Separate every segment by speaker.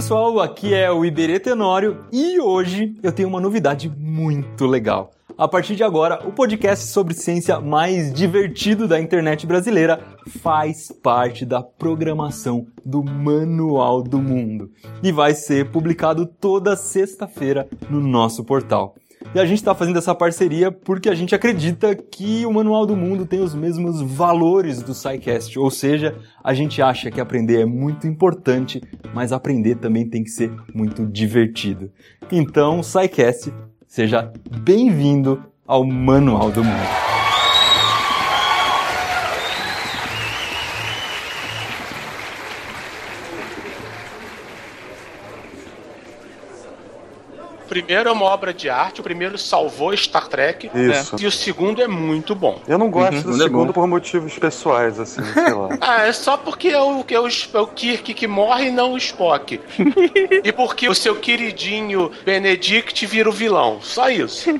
Speaker 1: pessoal, aqui é o Iberê Tenório e hoje eu tenho uma novidade muito legal. A partir de agora, o podcast sobre ciência mais divertido da internet brasileira faz parte da programação do Manual do Mundo e vai ser publicado toda sexta-feira no nosso portal. E a gente está fazendo essa parceria porque a gente acredita que o Manual do Mundo tem os mesmos valores do SciCast, ou seja, a gente acha que aprender é muito importante, mas aprender também tem que ser muito divertido. Então, SciCast, seja bem-vindo ao Manual do Mundo.
Speaker 2: Primeiro é uma obra de arte, o primeiro salvou Star Trek.
Speaker 3: Isso.
Speaker 2: E o segundo é muito bom.
Speaker 3: Eu não gosto
Speaker 1: Uhum,
Speaker 3: do
Speaker 1: é
Speaker 3: segundo
Speaker 1: bom.
Speaker 3: por motivos pessoais, assim, sei lá.
Speaker 2: Ah, é só porque é o, é o, é o Kirk que morre e não o Spock. e porque o seu queridinho Benedict vira o vilão. Só isso.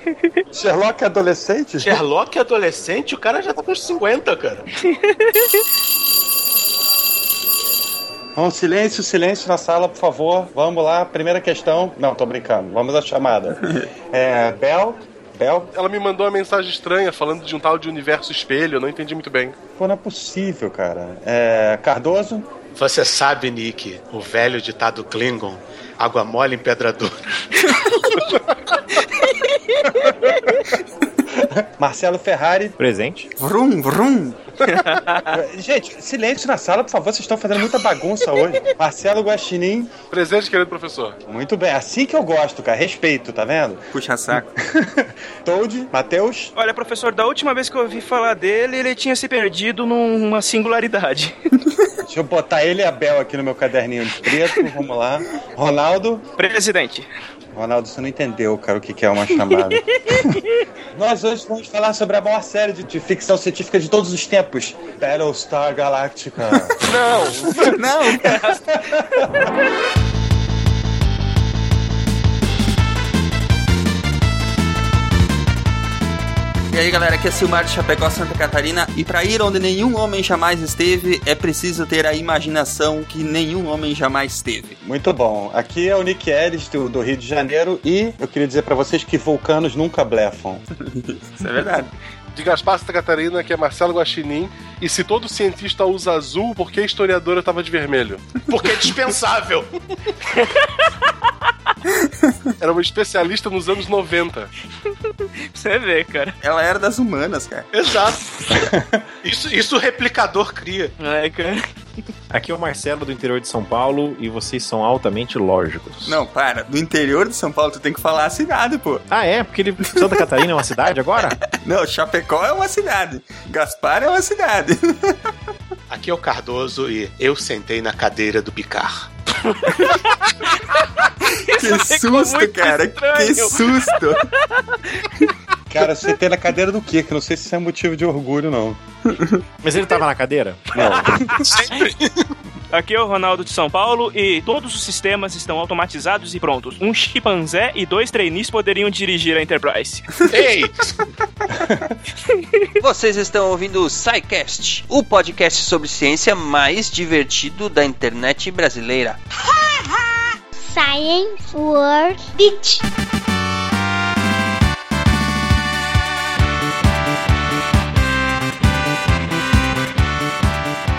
Speaker 3: Sherlock é adolescente?
Speaker 2: Sherlock é adolescente, o cara já tá com uns 50, cara.
Speaker 3: Vamos, silêncio, silêncio na sala, por favor. Vamos lá, primeira questão. Não, tô brincando. Vamos à chamada. É, Bel, Bel,
Speaker 4: Ela me mandou uma mensagem estranha falando de um tal de universo espelho, eu não entendi muito bem.
Speaker 3: pô, não é possível, cara. É, Cardoso,
Speaker 2: Você sabe, Nick, o velho ditado Klingon, água mole em pedra dura.
Speaker 3: Marcelo Ferrari.
Speaker 5: Presente.
Speaker 1: Vrum, vrum.
Speaker 3: Gente, silêncio na sala, por favor, vocês estão fazendo muita bagunça hoje. Marcelo Guaxinim,
Speaker 4: Presente, querido professor.
Speaker 3: muito bem. Assim que eu gosto, cara. Respeito, tá vendo?
Speaker 5: Puxa saco.
Speaker 3: Toad, Matheus,
Speaker 6: Olha, professor, da última vez que eu ouvi falar dele, ele tinha se perdido numa singularidade.
Speaker 3: deixa eu botar ele e a Bel aqui no meu caderninho de preto. Vamos lá. Ronaldo.
Speaker 6: Presidente.
Speaker 3: Ronaldo, você não entendeu, cara, o que que é uma chamada. Nós hoje vamos falar sobre a maior série de, de ficção científica de todos os tempos. Battlestar Galactica.
Speaker 4: Não!
Speaker 5: Não! aí galera, aqui é Silmar de Chapecó, Santa Catarina E pra ir onde nenhum homem jamais esteve É preciso ter a imaginação que nenhum homem jamais teve
Speaker 3: Muito bom. Aqui é o Nick Ellis, do, do Rio de Janeiro, e eu queria dizer pra vocês que vulcanos nunca blefam.
Speaker 5: Isso é verdade
Speaker 4: De Gaspar Santa Catarina, que é Marcelo Guaxinim. E se todo cientista usa azul, por que a historiadora tava de vermelho?
Speaker 2: Porque é dispensável.
Speaker 4: Era uma especialista nos anos 90.
Speaker 6: Você vê, cara.
Speaker 5: Ela era das humanas, cara
Speaker 2: Exato. Isso, isso o replicador cria.
Speaker 6: É, cara.
Speaker 5: Aqui é o Marcelo do interior de São Paulo E vocês são altamente lógicos
Speaker 1: Não, para. Do interior de São Paulo, tu tem que falar a cidade, pô.
Speaker 5: Ah é? Porque ele... Santa Catarina é uma cidade agora?
Speaker 1: Não, Chapecó é uma cidade. Gaspar é uma cidade.
Speaker 2: Aqui é o Cardoso e eu sentei na cadeira do Picar.
Speaker 1: Que susto, cara. Que susto.
Speaker 3: Cara, você tem na cadeira do quê? Que eu não sei se isso é motivo de orgulho, não.
Speaker 5: Mas ele tava na cadeira?
Speaker 2: Sempre.
Speaker 6: Aqui é o Ronaldo de São Paulo e todos os sistemas estão automatizados e prontos. Um chimpanzé e dois trainees poderiam dirigir a Enterprise.
Speaker 2: Ei,
Speaker 7: Vocês estão ouvindo o SciCast, o podcast sobre ciência mais divertido da internet brasileira.
Speaker 8: Science World Beach.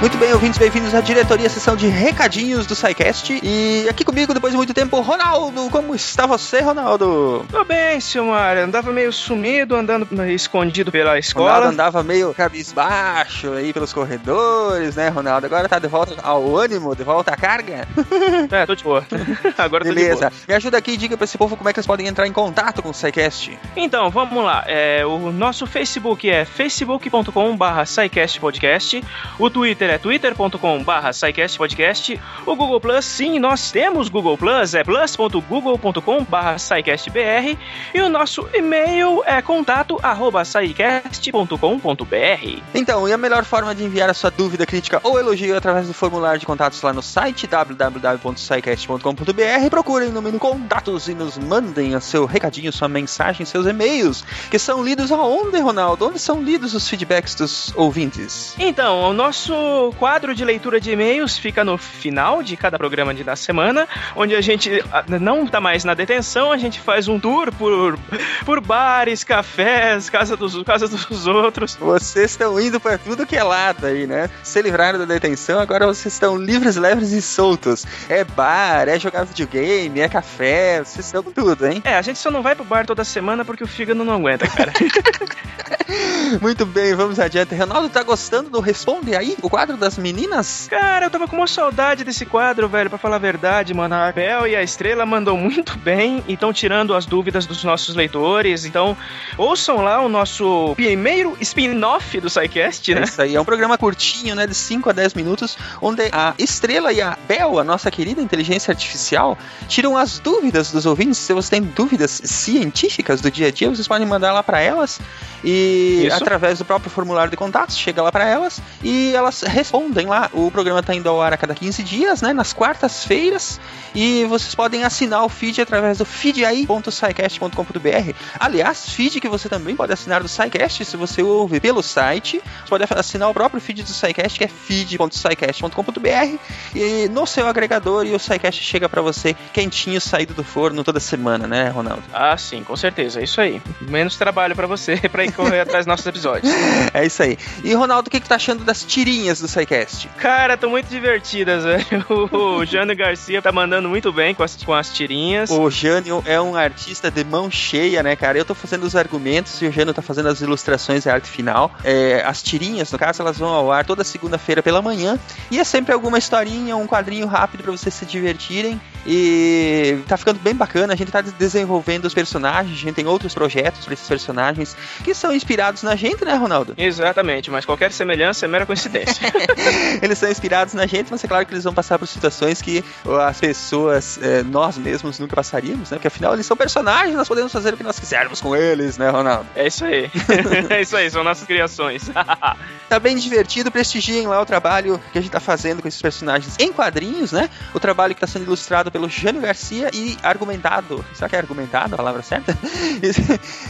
Speaker 7: Muito bem, ouvintes, bem-vindos à diretoria, sessão de recadinhos do SciCast. E aqui comigo, depois de muito tempo, Ronaldo. Como está você, Ronaldo?
Speaker 6: Tô bem, Silmar. Andava meio sumido, andando escondido pela
Speaker 7: Ronaldo
Speaker 6: escola.
Speaker 7: andava meio cabisbaixo aí pelos corredores, né, Ronaldo? Agora tá de volta ao ânimo, de volta à carga.
Speaker 6: É, tô de boa. Agora tô de boa.
Speaker 7: Beleza. Me ajuda aqui e diga pra esse povo como é que eles podem entrar em contato com o SciCast.
Speaker 6: Então, vamos lá. É, o nosso Facebook é facebook.com.br SciCastPodcast. O Twitter é twitter.com.br SciCastPodcast. O Google Plus, sim, nós temos Google Plus, é plus.google.com.br SciCastBR. E o nosso e-mail é contato arroba scicast.com.br.
Speaker 7: Então, e a melhor forma de enviar a sua dúvida, crítica ou elogio é através do formulário de contatos lá no site www.scicast.com.br. Procurem no menu contatos e nos mandem o seu recadinho, sua mensagem, seus e-mails, que são lidos aonde, Ronaldo? Onde são lidos os feedbacks dos ouvintes?
Speaker 6: Então, o nosso nosso quadro de leitura de e-mails fica no final de cada programa de, da semana, onde a gente ah, não tá mais na detenção, a gente faz um tour por, por bares, cafés, casa dos, casa dos outros.
Speaker 7: Vocês estão indo pra tudo que é lado aí, né? Se livraram da detenção, agora vocês estão livres, leves e soltos. É bar, é jogar videogame, é café, vocês estão com tudo, hein?
Speaker 6: É, a gente só não vai pro bar toda semana porque o fígado não aguenta, cara.
Speaker 7: Muito bem, vamos adiante. Ronaldo, tá gostando do Responde aí? O quadro das meninas?
Speaker 6: Cara, eu tava com uma saudade desse quadro, velho, pra falar a verdade, mano. A Bel e a Estrela mandam muito bem e estão tirando as dúvidas dos nossos leitores. Então, ouçam lá o nosso primeiro spin-off do SciCast,
Speaker 7: É
Speaker 6: né?
Speaker 7: isso aí, é um programa curtinho, né, de 5 a 10 minutos, onde a Estrela e a Bel, a nossa querida inteligência artificial, tiram as dúvidas dos ouvintes. Se você tem dúvidas científicas do dia a dia, vocês podem mandar lá para elas e
Speaker 6: Isso.
Speaker 7: através do próprio formulário de contatos, chega lá para elas e elas respondem lá. O programa tá indo ao ar a cada 15 dias, né, nas quartas-feiras, e vocês podem assinar o feed através do feedai.scicast.com.br. Aliás, feed que você também pode assinar do SciCast se você ouve pelo site. Você pode assinar o próprio feed do SciCast, que é feed.scicast.com.br e no seu agregador e o SciCast chega pra você quentinho, saído do forno toda semana, né, Ronaldo?
Speaker 6: Ah, sim, com certeza, é isso aí. Menos trabalho pra você pra ir correr atrás dos nossos episódios.
Speaker 7: É isso aí. E Ronaldo, o que, que tá achando das tirinhas do SciCast?
Speaker 6: Cara, tão muito divertidas, velho. O Jânio Garcia tá mandando muito bem com as, com as tirinhas.
Speaker 7: O Jânio é um artista de mão cheia, né, cara? Eu tô fazendo os argumentos e o Jânio tá fazendo as ilustrações e a arte final. É, as tirinhas, no caso, elas vão ao ar toda segunda-feira pela manhã. E é sempre alguma historinha, um quadrinho rápido pra vocês se divertirem. E tá ficando bem bacana. A gente tá desenvolvendo os personagens, a gente tem outros projetos pra esses personagens que são inspirados na gente, né, Ronaldo?
Speaker 6: Exatamente, mas qualquer semelhança é mera coincidência.
Speaker 7: eles são inspirados na gente, mas é claro que eles vão passar por situações que as pessoas, é, nós mesmos, nunca passaríamos, né? Porque afinal eles são personagens, nós podemos fazer o que nós quisermos com eles, né, Ronaldo?
Speaker 6: É isso aí. é isso aí, são nossas criações.
Speaker 7: Tá bem divertido, prestigiem lá o trabalho que a gente tá fazendo com esses personagens em quadrinhos, né? O trabalho que tá sendo ilustrado pelo Jânio Garcia e argumentado. Será que é argumentado a palavra certa?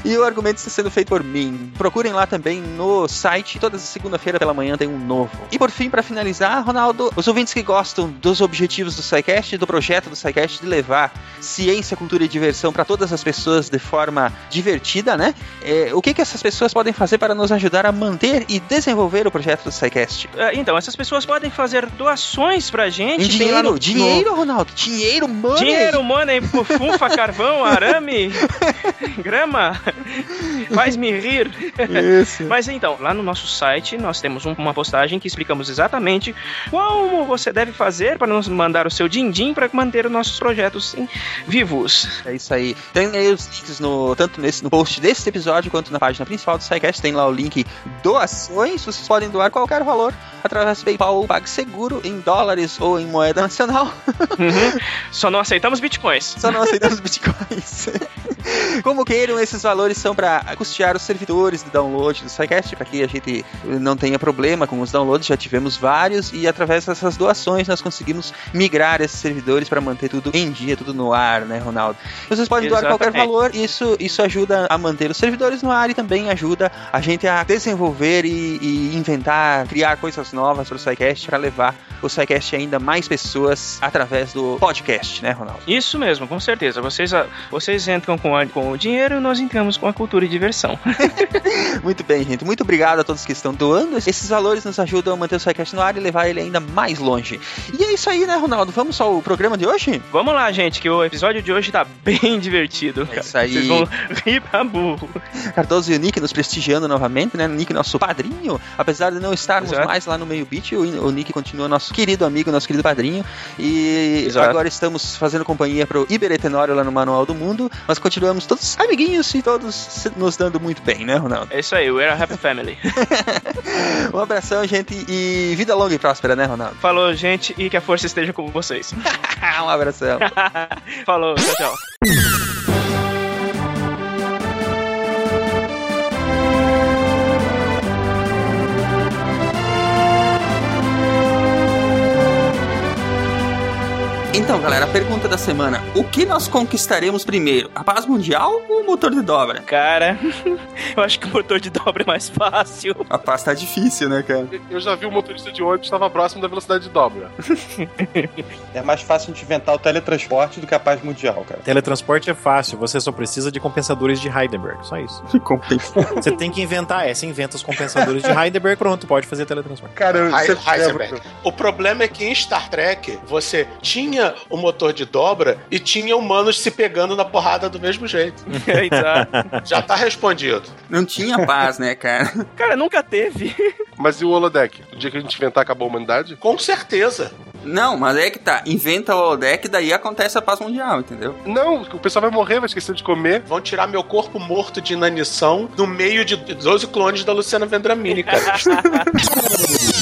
Speaker 7: e o argumento está sendo feito por mim. Procurem lá também no site, toda segunda-feira pela manhã tem um novo. E por fim, para finalizar, Ronaldo, os ouvintes que gostam dos objetivos do SciCast, do projeto do SciCast de levar ciência, cultura e diversão para todas as pessoas de forma divertida, né? É, o que, que essas pessoas podem fazer para nos ajudar a manter e desenvolver o projeto do SciCast?
Speaker 6: É, então, essas pessoas podem fazer doações pra gente.
Speaker 7: Em dinheiro,
Speaker 6: no-
Speaker 7: dinheiro, Ronaldo, dinheiro, money.
Speaker 6: Dinheiro, money, fufa, carvão, arame, grama. Faz-me rir.
Speaker 7: Isso.
Speaker 6: Mas então, lá no nosso site nós temos um- uma postagem que explicamos exatamente como você deve fazer para nos mandar o seu din-din para manter os nossos projetos vivos.
Speaker 7: É isso aí. Tem aí os links no, tanto nesse, no post desse episódio quanto na página principal do SciCast. Tem lá o link doações. Vocês podem doar qualquer valor através do PayPal ou PagSeguro em dólares ou em moeda nacional.
Speaker 6: Uhum. Só não aceitamos bitcoins.
Speaker 7: Só não aceitamos bitcoins. Como queiram, esses valores são para custear os servidores de download do SciCast, para que a gente não tenha problema com os downloads. Já tivemos vários e através dessas doações nós conseguimos migrar esses servidores para manter tudo em dia, tudo no ar, né, Ronaldo? Vocês podem doar qualquer
Speaker 6: Exatamente.
Speaker 7: valor, isso, isso ajuda a manter os servidores no ar e também ajuda a gente a desenvolver e, e inventar, criar coisas novas para o SciCast, para levar o SciCast ainda mais pessoas através do podcast, né, Ronaldo?
Speaker 6: Isso mesmo, com certeza. Vocês, vocês entram com, a- com o dinheiro e nós entramos com a cultura e diversão.
Speaker 7: Muito bem, gente. Muito obrigado a todos que estão doando. Esses valores nos ajudam manter o SciCast no ar e levar ele ainda mais longe. E é isso aí, né, Ronaldo? Vamos ao programa de hoje?
Speaker 6: Vamos lá, gente, que o episódio de hoje tá bem divertido.
Speaker 7: É isso aí.
Speaker 6: Vocês vão rir pra burro.
Speaker 7: Cardoso e o Nick nos prestigiando novamente, né? O Nick, nosso padrinho. Apesar de não estarmos
Speaker 6: Exato.
Speaker 7: mais lá no meio beat, o, o Nick continua nosso querido amigo, nosso querido padrinho. E
Speaker 6: Exato.
Speaker 7: agora estamos fazendo companhia pro Iberetenório lá no Manual do Mundo. Mas continuamos todos amiguinhos e todos nos dando muito bem, né, Ronaldo?
Speaker 6: É isso aí, we're a happy family.
Speaker 7: Um abração, gente, e vida longa e próspera, né, Ronaldo?
Speaker 6: Falou, gente, e que a força esteja com vocês.
Speaker 7: um abração.
Speaker 6: Falou, tchau, tchau.
Speaker 5: Então, galera, a pergunta da semana: o que nós conquistaremos primeiro? A paz mundial ou o motor de dobra?
Speaker 6: Cara, eu acho que o motor de dobra é mais fácil.
Speaker 5: A paz tá difícil, né, cara?
Speaker 4: Eu já vi o motorista de ônibus estava próximo da velocidade de dobra.
Speaker 3: É mais fácil de inventar o teletransporte do que a paz mundial, cara.
Speaker 9: Teletransporte é fácil, você só precisa de compensadores de Heidelberg, só isso. Você tem que inventar, é, você inventa os compensadores de Heidelberg, pronto, pode fazer teletransporte.
Speaker 3: Cara,
Speaker 2: Heisenberg. O problema é que em Star Trek você tinha o motor de dobra e tinha humanos se pegando na porrada do mesmo jeito.
Speaker 6: É, exato.
Speaker 2: Já tá respondido.
Speaker 5: Não tinha paz, né, cara?
Speaker 6: Cara, nunca teve.
Speaker 4: Mas e o holodeck? O dia que a gente inventar, acabou a humanidade?
Speaker 2: Com certeza.
Speaker 5: Não, mas é que tá. Inventa o holodeck, daí acontece a paz mundial, entendeu?
Speaker 4: Não, o pessoal vai morrer, vai esquecer de comer.
Speaker 2: Vão tirar meu corpo morto de inanição no meio de 12 clones da Luciana Vendramini, cara.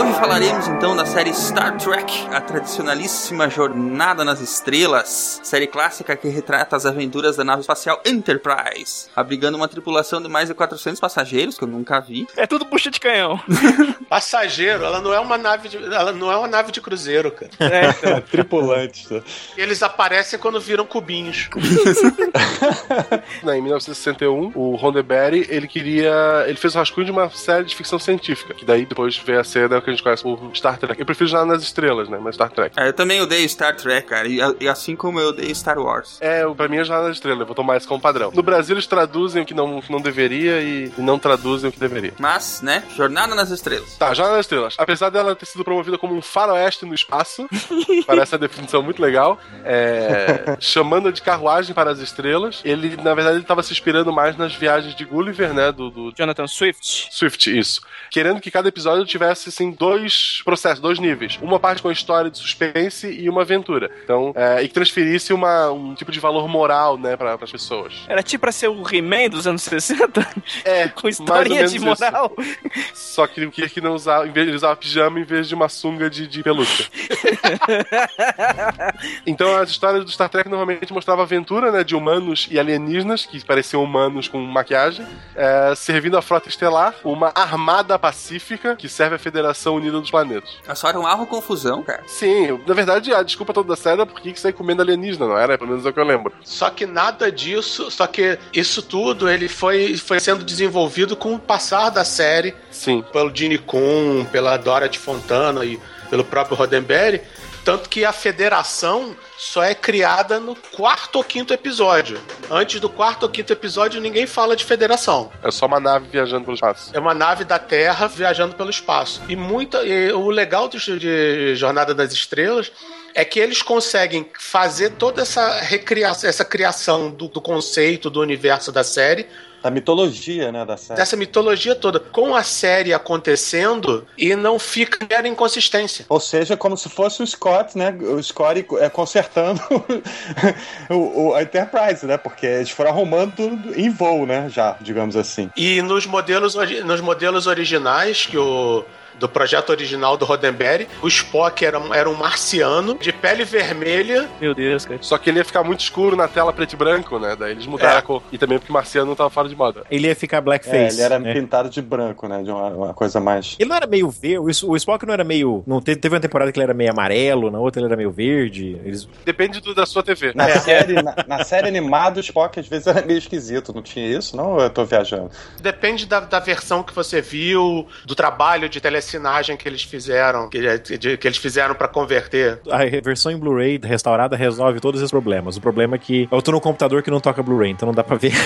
Speaker 5: Hoje falaremos então da série Star Trek, a tradicionalíssima Jornada nas Estrelas, série clássica que retrata as aventuras da nave espacial Enterprise, abrigando uma tripulação de mais de 400 passageiros, que eu nunca vi.
Speaker 6: É tudo bucha de canhão.
Speaker 2: Passageiro, ela não é uma nave de, ela não é uma nave de cruzeiro, cara.
Speaker 6: É, então.
Speaker 3: Tripulantes. né?
Speaker 2: Eles aparecem quando viram cubinhos.
Speaker 4: Né, em 1961, o Roddenberry, ele queria... Ele fez o rascunho de uma série de ficção científica, que daí depois veio a ser né, o que a gente conhece por Star Trek. Eu prefiro Jornada nas Estrelas, né, mas Star Trek.
Speaker 5: É, eu também odeio Star Trek, cara, e, e assim como eu odeio Star Wars.
Speaker 4: É, pra mim é Jornada nas Estrelas, eu vou tomar isso como padrão. No Brasil eles traduzem o que não, não deveria e, e não traduzem o que deveria.
Speaker 5: Mas, né, Jornada nas Estrelas.
Speaker 4: Tá, Jornada nas Estrelas. Apesar dela ter sido promovida como um faroeste no espaço, parece a definição muito legal, é, chamando de carruagem para as estrelas, ele, na verdade, ele estava se inspirando mais nas viagens de Gulliver, né, do, do
Speaker 6: Jonathan Swift.
Speaker 4: Swift, isso. Querendo que cada episódio tivesse, assim, dois processos, dois níveis. Uma parte com história de suspense e uma aventura. Então, é, e que transferisse uma, um tipo de valor moral, né, para as pessoas.
Speaker 6: Era tipo pra ser o He-Man dos anos 60?
Speaker 4: É,
Speaker 6: Com historinha de
Speaker 4: menos isso.
Speaker 6: moral?
Speaker 4: Só que o Kirk não usava, em vez ele usava pijama em vez de uma sunga de, de pelúcia. então as histórias do Star Trek normalmente mostravam aventura, né, de humanos e alienígenas, que pareciam humanos com maquiagem, é, servindo a frota estelar, uma armada pacífica que serve à Federação Unida dos Planetas.
Speaker 5: É só era uma confusão, cara.
Speaker 4: Sim, na verdade a desculpa toda da série era porque que sair comendo alienígena, não era? Pelo menos é o que eu lembro.
Speaker 2: Só que nada disso, só que isso tudo ele foi, foi sendo desenvolvido com o passar da série
Speaker 4: Sim.
Speaker 2: pelo Gene Coon, pela Dorothy Fontana e pelo próprio Roddenberry, tanto que a federação só é criada no quarto ou quinto episódio. Antes do quarto ou quinto episódio ninguém fala de federação.
Speaker 4: É só uma nave viajando pelo espaço.
Speaker 2: É uma nave da Terra viajando pelo espaço. E muita, e o legal de, de Jornada das Estrelas é que eles conseguem fazer toda essa recriação, essa criação do, do conceito do universo da série
Speaker 3: Da mitologia, né, da série.
Speaker 2: dessa mitologia toda com a série acontecendo e não fica mera inconsistência.
Speaker 3: Ou seja, como se fosse o Scott, né? O Scott é, consertando o, o- a Enterprise, né? Porque eles foram arrumando tudo em voo, né? Já, digamos assim.
Speaker 2: E nos modelos, nos modelos originais que o do projeto original do Roddenberry, o Spock era, um- era um marciano de pele vermelha
Speaker 6: Meu Deus, cara.
Speaker 4: Só que ele ia ficar muito escuro na tela preto e branco, né? Daí eles mudaram
Speaker 2: É.
Speaker 4: a cor. E também porque Marciano não tava fora de moda.
Speaker 9: Ele ia ficar
Speaker 3: É,
Speaker 9: blackface.
Speaker 3: ele era
Speaker 9: né?
Speaker 3: pintado de branco, né? De uma, uma coisa mais.
Speaker 9: Ele não era meio verde, o Spock não era meio. Não teve, teve uma temporada que ele era meio amarelo, na outra ele era meio verde. Eles...
Speaker 4: Depende do- da sua TV.
Speaker 3: Na, série, na, na série animada, o Spock às vezes era meio esquisito, não tinha isso? Não, ou eu tô viajando.
Speaker 2: Depende da, da versão que você viu, do trabalho de telecinagem que eles fizeram, que, de- que eles fizeram pra converter.
Speaker 9: A versão em Blu-ray restaurada resolve todos esses problemas. O problema é que eu tô no computador que não toca Blu-ray, então não dá pra ver.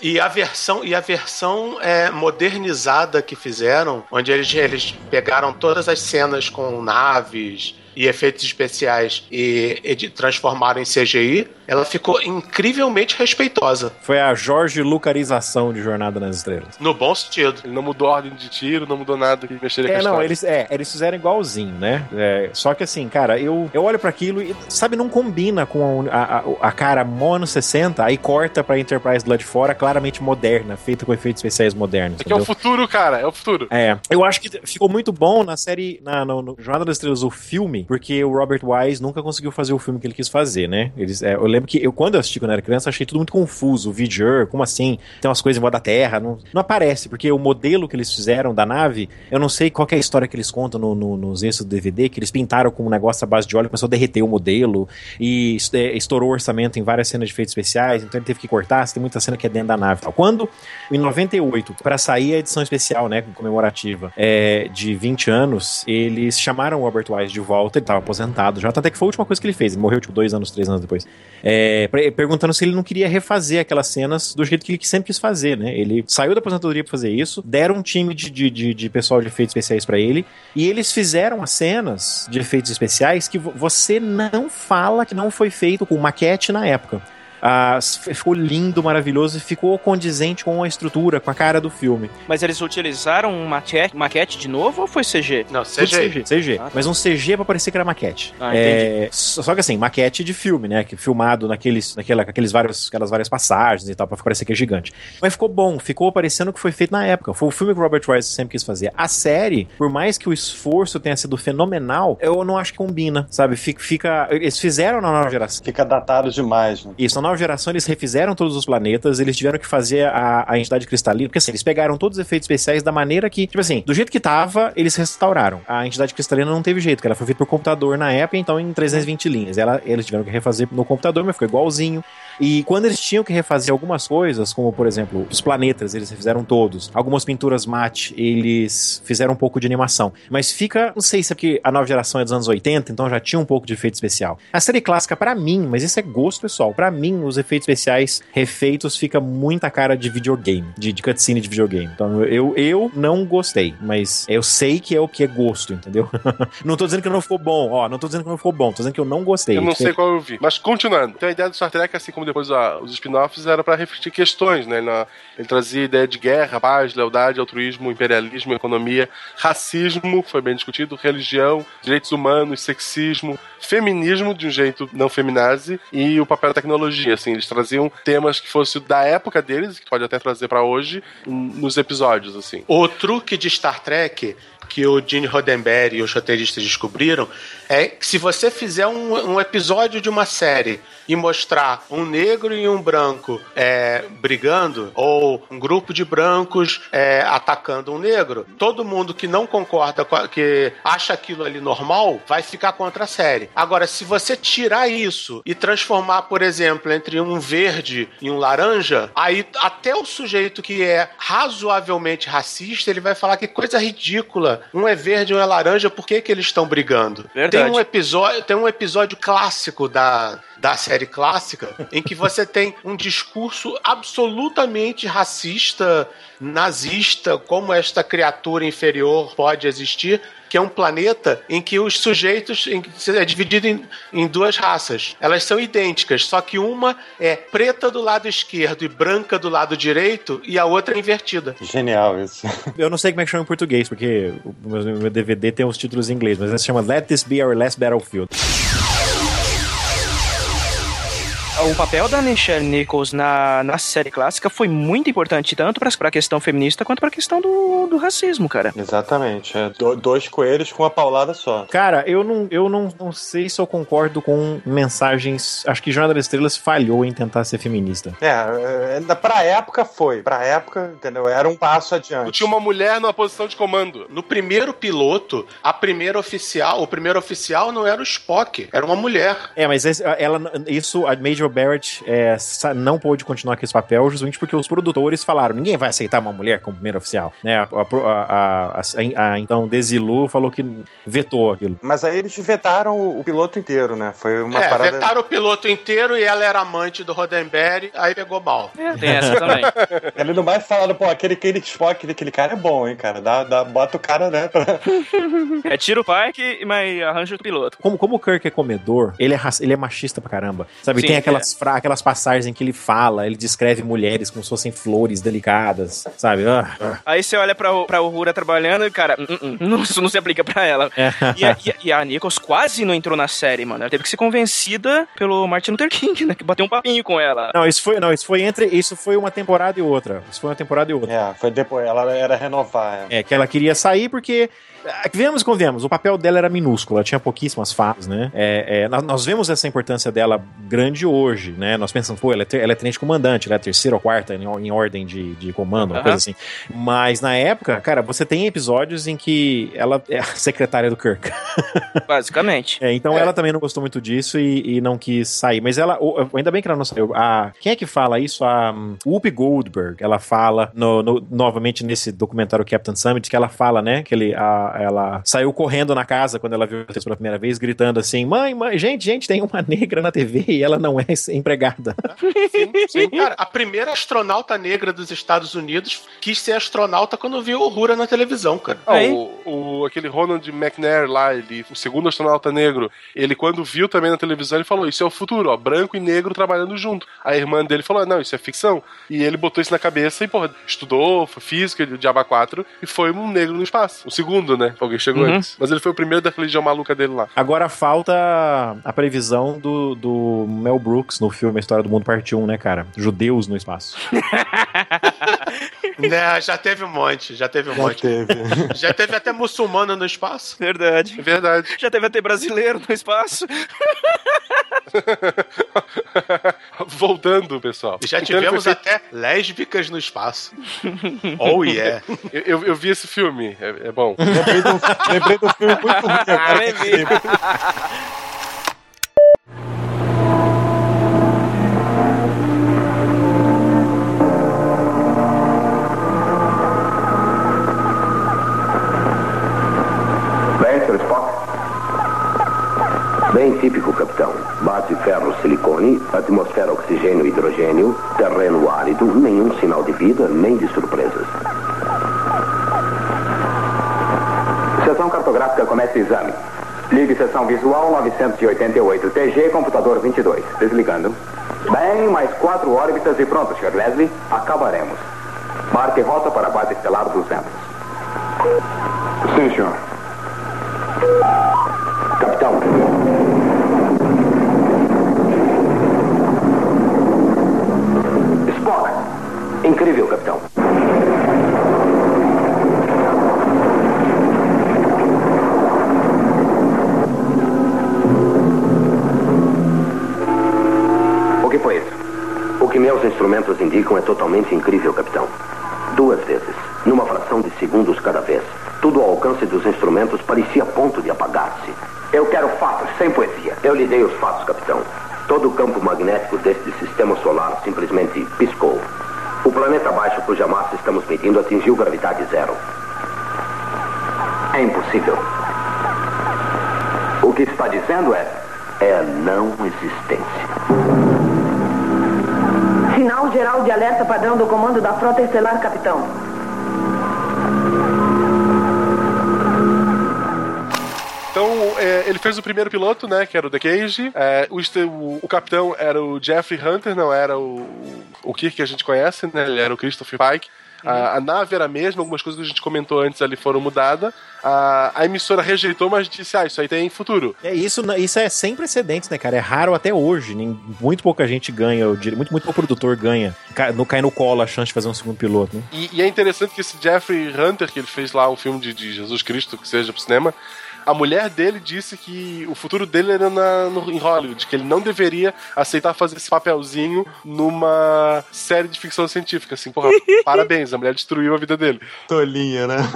Speaker 2: E a versão e a versão é, modernizada que fizeram, onde eles, eles pegaram todas as cenas com naves e efeitos especiais e, e de- transformaram em CGI, ela ficou incrivelmente respeitosa.
Speaker 9: Foi a Jorge Lucarização de Jornada nas Estrelas.
Speaker 2: No bom sentido.
Speaker 4: Ele não mudou a ordem de tiro, não mudou nada que mexeria com a
Speaker 9: É, não, eles, é, eles fizeram igualzinho, né? É, só que assim, cara, eu, eu olho pra aquilo e, sabe, não combina com a, a, a cara mó anos 60, aí corta pra Enterprise do lado de fora, claramente moderna, feita com efeitos especiais modernos.
Speaker 4: É que é o futuro, cara, é o futuro.
Speaker 9: É, eu acho que ficou muito bom na série, na, no, no Jornada das Estrelas, o filme, porque o Robert Wise nunca conseguiu fazer o filme que ele quis fazer, né? Eles, é, eu lembro que eu, quando eu assisti quando era criança, achei tudo muito confuso. O Vidger, como assim? Tem umas coisas em volta da Terra, não, não aparece, porque o modelo que eles fizeram da nave, eu não sei qual é a história que eles contam no, no- nos extras do DVD, que eles pintaram com um negócio à base de óleo, começou a derreter o modelo e é, estourou o orçamento em várias cenas de efeitos especiais, então ele teve que cortar, tem muita cena que é dentro da nave. tal. Quando, em 98, para sair a edição especial, né, comemorativa, é, de 20 anos, eles chamaram o Robert Wise de volta, ele estava aposentado. Já, tanto é que foi a última coisa que ele fez, ele morreu tipo dois anos, três anos depois, é, perguntando se ele não queria refazer aquelas cenas do jeito que ele sempre quis fazer, né, ele saiu da aposentadoria pra fazer isso, deram um time de, de, de, de pessoal de efeitos especiais pra ele, e eles fizeram as cenas de efeitos especiais que vo- você não fala que não foi feito com maquete na época. Ah, ficou lindo, maravilhoso e ficou condizente com a estrutura, com a cara do filme.
Speaker 6: Mas eles utilizaram um maquete, maquete de novo ou foi CG?
Speaker 2: Não, CGI.
Speaker 9: CG, CG.
Speaker 6: Ah, tá.
Speaker 9: Mas um CG pra parecer que era maquete.
Speaker 6: Ah,
Speaker 9: É, só só que assim, maquete de filme, né? Que filmado naqueles, naquela, aqueles vários, aquelas várias passagens e tal, pra parecer que é gigante. Mas ficou bom, ficou parecendo que foi feito na época. Foi o filme que o Robert Wise sempre quis fazer. A série, por mais que o esforço tenha sido fenomenal, eu não acho que combina, sabe? Fica, fica- eles fizeram na nova geração.
Speaker 3: Fica datado demais, né?
Speaker 9: Isso, na nova geração eles refizeram todos os planetas, eles tiveram que fazer a, a entidade cristalina, porque assim, eles pegaram todos os efeitos especiais da maneira que, tipo assim, do jeito que tava, eles restauraram. A entidade cristalina não teve jeito, porque ela foi feita por computador na época, então em 320 linhas. Ela, eles tiveram que refazer no computador, mas ficou igualzinho. E quando eles tinham que refazer algumas coisas, como por exemplo, os planetas, eles refizeram todos. Algumas pinturas mate, eles fizeram um pouco de animação. Mas fica, não sei se é porque a nova geração é dos anos 80, então já tinha um pouco de efeito especial. A série clássica, pra mim, mas isso é gosto pessoal, pra mim, os efeitos especiais refeitos fica muita cara de videogame, de, de cutscene de videogame. Então eu, eu não gostei, mas eu sei que é o que é gosto, entendeu? não tô dizendo que não ficou bom, ó, não tô dizendo que não ficou bom, tô dizendo que eu não gostei.
Speaker 4: Eu não sei qual eu vi. Mas continuando. Então a ideia do Star Trek, assim como depois a- os spin-offs, era pra refletir questões, né? Ele, na- ele trazia ideia de guerra, paz, lealdade, altruísmo, imperialismo, economia, racismo, foi bem discutido, religião, direitos humanos, sexismo, feminismo de um jeito não feminazi e o papel da tecnologia, assim, eles traziam temas que fossem da época deles, que pode até trazer pra hoje, nos episódios, assim.
Speaker 2: O truque de Star Trek que o Gene Roddenberry e os roteiristas descobriram é que se você fizer um, um episódio de uma série e mostrar um negro e um branco é, brigando, ou um grupo de brancos é, atacando um negro, todo mundo que não concorda, que acha aquilo ali normal, vai ficar contra a série. Agora, se você tirar isso e transformar, por exemplo, entre um verde e um laranja, aí até o sujeito que é razoavelmente racista, ele vai falar que coisa ridícula. Um é verde, um é laranja, por que, que eles estão brigando?
Speaker 6: Verdade.
Speaker 2: Tem um episódio, tem um episódio clássico da, da série clássica em que você tem um discurso absolutamente racista, nazista, como esta criatura inferior pode existir, que é um planeta em que os sujeitos em- é dividido em, em duas raças. Elas são idênticas, só que uma é preta do lado esquerdo e branca do lado direito, e a outra é invertida.
Speaker 3: Genial isso.
Speaker 9: Eu não sei como é que chama em português, porque o meu, DVD tem os títulos em inglês, mas esse chama Let This Be Our Last Battlefield.
Speaker 6: O papel da Nichelle Nichols na, na série clássica foi muito importante, tanto pra, pra questão feminista quanto pra questão do, do racismo, cara.
Speaker 3: Exatamente. É do- dois coelhos com uma paulada só.
Speaker 9: Cara, eu não, eu não, não sei se eu concordo com mensagens. Acho que Jornada das Estrelas falhou em tentar ser feminista.
Speaker 3: É, é, ainda pra época foi. Pra época, entendeu? Era um passo
Speaker 4: Tu
Speaker 3: adiante.
Speaker 4: tinha uma mulher numa posição de comando.
Speaker 2: No primeiro piloto, a primeira oficial, o primeiro oficial não era o Spock, era uma mulher.
Speaker 9: É, mas esse- ela, isso, a Major Barrett é, não pôde continuar com esse papel justamente porque os produtores falaram: ninguém vai aceitar uma mulher como primeira oficial. Né? A, a- a- a- a- então, Desilu falou que vetou aquilo.
Speaker 3: Mas aí eles vetaram o, o piloto inteiro, né? Foi uma
Speaker 2: é,
Speaker 3: parada.
Speaker 2: vetaram o piloto inteiro e ela era amante do Roddenberry, aí pegou mal.
Speaker 6: Tem essa também.
Speaker 3: Ele não vai falar, pô, aquele, aquele Spock, aquele, aquele cara é bom, hein, cara. Dá, dá, bota o cara, né?
Speaker 6: É tira o Pike, mas arranja o piloto.
Speaker 9: Como, como o Kirk é comedor, ele é, ele é machista pra caramba. Sabe,
Speaker 6: Sim,
Speaker 9: tem aquelas, fra- aquelas passagens em que ele fala, ele descreve mulheres como se fossem flores delicadas, sabe? Ah, ah.
Speaker 6: Aí você olha pra, pra Uhura trabalhando e, cara, hum, hum, não, isso não se aplica pra ela.
Speaker 9: É.
Speaker 6: E a, e a- e a Nichols quase não entrou na série, mano. Ela teve que ser convencida pelo Martin Luther King, né? Que bateu um papinho com ela.
Speaker 9: Não, isso foi, não, isso foi entre. Isso foi uma temporada e outra. Isso foi uma temporada e outra.
Speaker 3: É, foi depois, ela era renovar. É.
Speaker 9: É, que ela queria sair porque. Ah, Vemos e convenhamos, o papel dela era minúsculo, ela tinha pouquíssimas falas, né? É, é, nós, nós vemos essa importância dela grande hoje, né? Nós pensamos, pô, ela é, ter- ela é tenente comandante, ela é terceira ou quarta em, em ordem de, de comando, uma coisa assim. Mas na época, cara, você tem episódios em que ela é a secretária do Kirk.
Speaker 6: Basicamente.
Speaker 9: É, então ela também não gostou muito disso e, e não quis sair. Mas ela, ainda bem que ela não saiu. A, quem é que fala isso? A um, Whoopi Goldberg. Ela fala, no, no- novamente nesse documentário Captain Summit, que ela fala, né? Que ele, a- ela saiu correndo na casa quando ela viu o texto pela primeira vez, gritando assim: mãe, mãe, gente, gente, tem uma negra na TV e ela não é empregada.
Speaker 2: Sim, sim. Cara, a primeira astronauta negra dos Estados Unidos quis ser astronauta quando viu o Rura na televisão, cara.
Speaker 4: Ah, o, o- aquele Ronald McNair lá, ele, o segundo astronauta negro, ele quando viu também na televisão, ele falou, isso é o futuro, ó, branco e negro trabalhando junto. A irmã dele falou, não, isso é ficção. E ele botou isso na cabeça e, porra, estudou, foi física, de Diaba 4, e foi um negro no espaço. O segundo, né? Alguém chegou
Speaker 6: Uhum.
Speaker 4: antes. Mas ele foi o primeiro da religião maluca dele lá.
Speaker 9: Agora falta a previsão do, do Mel Brooks no filme A História do Mundo Parte 1, né, cara? Judeus no espaço.
Speaker 2: Né, já teve um monte, já teve um
Speaker 3: Já
Speaker 2: monte.
Speaker 3: teve.
Speaker 2: Já teve até muçulmano no espaço.
Speaker 6: Verdade.
Speaker 4: É verdade.
Speaker 6: Já teve até brasileiro no espaço.
Speaker 4: Voltando, pessoal.
Speaker 2: E já
Speaker 4: Então
Speaker 2: tivemos até lésbicas no espaço. Oh yeah.
Speaker 4: Eu, eu- eu vi esse filme, é, é bom.
Speaker 3: Lembrei, do, lembrei do filme muito ruim agora.
Speaker 10: Bem, Sr. Spock? Bem típico, capitão. Base ferro silicone, atmosfera oxigênio e hidrogênio, terreno árido, nenhum sinal de vida, nem de surpresas. Exame. Ligue sessão visual 988 TG, computador 22. Desligando. Bem, mais quatro órbitas e pronto, Sr. Leslie. Acabaremos. Marque rota para a base estelar 200. Sim, senhor. Capitão. Spock. Incrível, capitão. Que meus instrumentos indicam é totalmente incrível, capitão. Duas vezes, numa fração de segundos cada vez. Tudo ao alcance dos instrumentos parecia a ponto de apagar-se. Eu quero fatos, sem poesia. Eu lhe dei os fatos, capitão. Todo o campo magnético deste sistema solar simplesmente piscou. O planeta abaixo cuja massa estamos medindo atingiu gravidade zero. É impossível. O que está dizendo é. é não existência.
Speaker 11: Sinal geral de alerta padrão do comando da Frota Estelar, capitão.
Speaker 4: Então, é, ele fez o primeiro piloto, né? Que era o The Cage. É, o, o- o capitão era o Jeffrey Hunter, não era o, o Kirk que a gente conhece, né? Ele era o Christopher Pike. A, a nave era a mesma, algumas coisas que a gente comentou antes ali foram mudadas. A, a emissora rejeitou, mas disse: Ah, isso aí tem futuro.
Speaker 9: É isso, isso é sem precedentes, né, cara? É raro até hoje. Nem, muito pouca gente ganha, dire- muito, muito pouco produtor ganha. Cai no, cai no colo a chance de fazer um segundo piloto, né?
Speaker 4: E, e é interessante que esse Jeffrey Hunter, que ele fez lá um filme de, de Jesus Cristo, que seja pro cinema, A mulher dele disse que o futuro dele era na, no, em Hollywood, que ele não deveria aceitar fazer esse papelzinho numa série de ficção científica. Assim, porra, parabéns, a mulher destruiu a vida dele.
Speaker 3: Tolinha, né?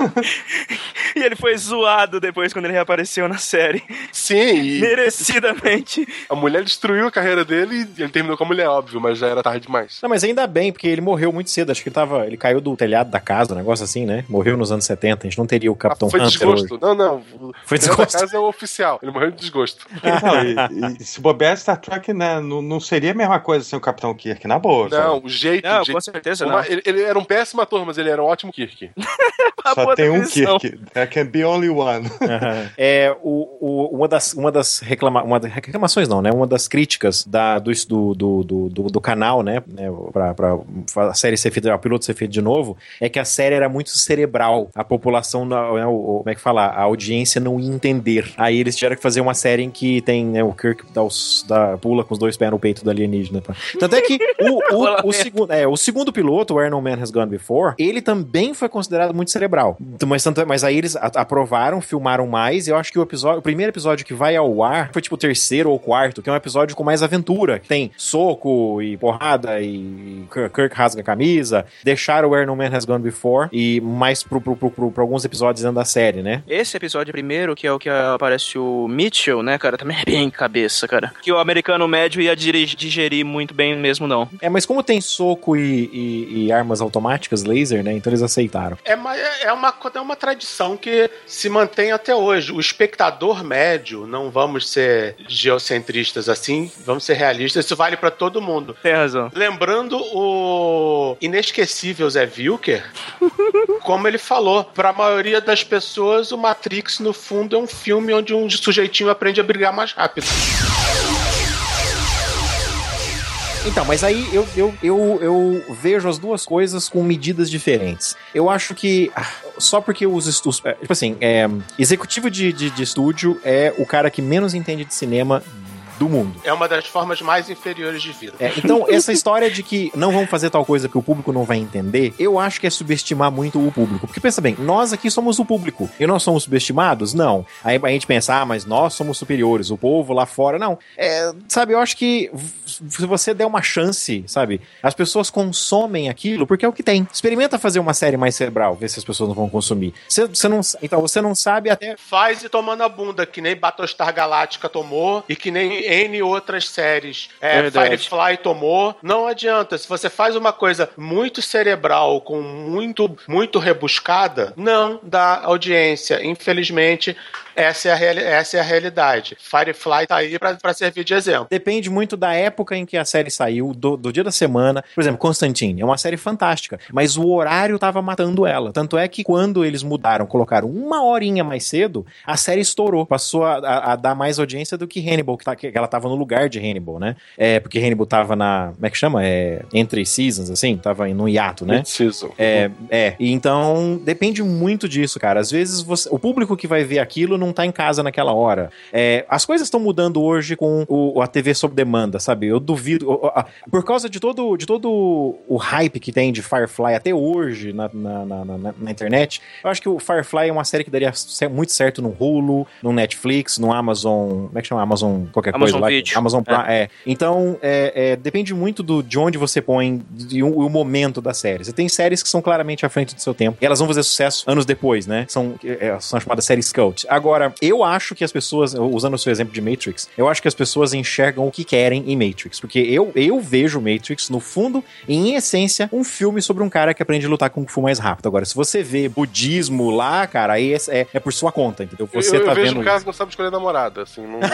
Speaker 6: E ele foi zoado depois quando ele reapareceu na série.
Speaker 4: Sim, e
Speaker 6: Merecidamente.
Speaker 4: a mulher destruiu a carreira dele e ele terminou com a mulher, óbvio, mas já era tarde demais.
Speaker 9: Não, mas ainda bem, porque ele morreu muito cedo. Acho que ele tava. Ele caiu do telhado da casa, um negócio assim, né? Morreu nos anos 70. A gente não teria o Capitão
Speaker 4: Foi
Speaker 9: Hunter
Speaker 4: desgosto.
Speaker 9: hoje.
Speaker 4: Não, não.
Speaker 9: Foi desgosto.
Speaker 4: da casa é o oficial. Ele morreu de desgosto.
Speaker 3: Não, e, e se bobear Star Trek, né, não, não seria a mesma coisa sem o Capitão Kirk, na boa.
Speaker 4: Não,
Speaker 3: sabe?
Speaker 4: o jeito.
Speaker 6: Não,
Speaker 4: o jeito
Speaker 6: com certeza
Speaker 4: uma-
Speaker 6: não.
Speaker 4: ele, ele era um péssimo ator, mas ele era um ótimo Kirk.
Speaker 3: Só tem um. Kirk. There can be only one.
Speaker 9: Aham. É, o, o- uma das, uma das reclama, uma das reclamações não, né? Uma das críticas da, do, do, do, do, do- do canal, né? né, Pra, pra a série ser feita, o piloto ser feito de novo, é que a série era muito cerebral. A população, né, o, o- como é que fala? A audiência não ia entender. Aí eles tiveram que fazer uma série em que tem né, o Kirk dá os- dá- pula com os dois pés no peito do alienígena. pra- Tanto é que o, o, o, segundo, é, o segundo piloto, o Where No Man Has Gone Before, ele também foi considerado muito cerebral. Mas, tanto, é- mas aí eles aprovaram, filmaram mais, e eu acho que o episódio, o primeiro episódio que vai ao ar foi tipo o terceiro ou quarto, que é um episódio com mais aventura. que Tem soco e porrada e Kirk rasga a camisa. Deixaram o Where No Man Has Gone Before e mais pro, pro, pro, pro- pra alguns episódios dentro da série, né?
Speaker 6: Esse episódio primeiro, que é o que aparece o Mitchell, né, cara, também é bem cabeça, cara. Que o americano médio ia digerir muito bem mesmo, não.
Speaker 9: É, mas como tem soco e, e- e armas automáticas, laser, né? Então eles aceitaram.
Speaker 2: É uma, é, uma, é uma tradição que se mantém até hoje. O espectador médio, não vamos ser geocentristas assim, vamos ser realistas, isso vale pra todo mundo.
Speaker 6: Tem razão.
Speaker 2: Lembrando o inesquecível Zé Wilker, como ele falou, pra maioria das pessoas, o Matrix, no fundo, é um filme onde um sujeitinho aprende a brigar mais rápido.
Speaker 9: Então, mas aí eu, eu, eu, eu vejo as duas coisas com medidas diferentes. Eu acho que ah, só porque os estudos. Tipo assim, é, executivo de, de, de estúdio é o cara que menos entende de cinema do mundo.
Speaker 2: É uma das formas mais inferiores de vida.
Speaker 9: É, então, essa história de que não vamos fazer tal coisa que o público não vai entender, eu acho que é subestimar muito o público. Porque pensa bem, nós aqui somos o público e nós somos subestimados? Não. Aí a gente pensa, ah, mas nós somos superiores, o povo lá fora. Não. É, sabe, eu acho que se você der uma chance, sabe, as pessoas consomem aquilo porque é o que tem. Experimenta fazer uma série mais cerebral, ver se as pessoas não vão consumir. Você, você não, então, você não sabe até.
Speaker 2: Faz e tomando a bunda, que nem Battlestar Galactica tomou e que nem N outras séries. É. Firefly tomou. Não adianta. Se você faz uma coisa muito cerebral, com muito, muito rebuscada, não dá audiência. Infelizmente, essa é a, reali- essa é a realidade. Firefly tá aí pra, pra servir de exemplo.
Speaker 9: Depende muito da época em que a série saiu, do, do dia da semana. Por exemplo, Constantine é uma série fantástica, mas o horário tava matando ela. Tanto é que quando eles mudaram, colocaram uma horinha mais cedo, a série estourou. Passou a, a- a dar mais audiência do que Hannibal, que, tá, que ela tava no lugar de Hannibal, né? É, porque Hannibal tava na. Como é que chama? É, entre seasons, assim, tava no hiato, né?
Speaker 4: Mid-season.
Speaker 9: É, é. Então, depende muito disso, cara. Às vezes, você- o público que vai ver aquilo não tá em casa naquela hora. É, as coisas estão mudando hoje com o- a TV sob demanda, sabe? Eu duvido. a- Por causa de todo, de todo o hype que tem de Firefly até hoje na, na, na- na- na internet, eu acho que o Firefly é uma série que daria muito certo no Hulu, no Netflix, no Amazon. Como é que chama? Amazon qualquer
Speaker 6: Amazon
Speaker 9: coisa lá. Amazon Prime. É. Então, é, é, depende muito do, de onde você põe e o, o momento da série. Você tem séries que são claramente à frente do seu tempo. E elas vão fazer sucesso anos depois, né? São, é, são chamadas séries cult. Agora, eu acho que as pessoas, usando o seu exemplo de Matrix, eu acho que as pessoas enxergam o que querem em Matrix. Porque eu, eu vejo Matrix, no fundo, em essência, um filme sobre um cara que aprende a lutar com Kung Fu mais rápido. Agora, se você vê budismo lá, cara, aí é, é, é por sua conta, entendeu? Você
Speaker 4: eu, eu
Speaker 9: tá
Speaker 4: vejo
Speaker 9: vendo
Speaker 4: um cara
Speaker 9: isso.
Speaker 4: que não sabe escolher namorada, assim, não.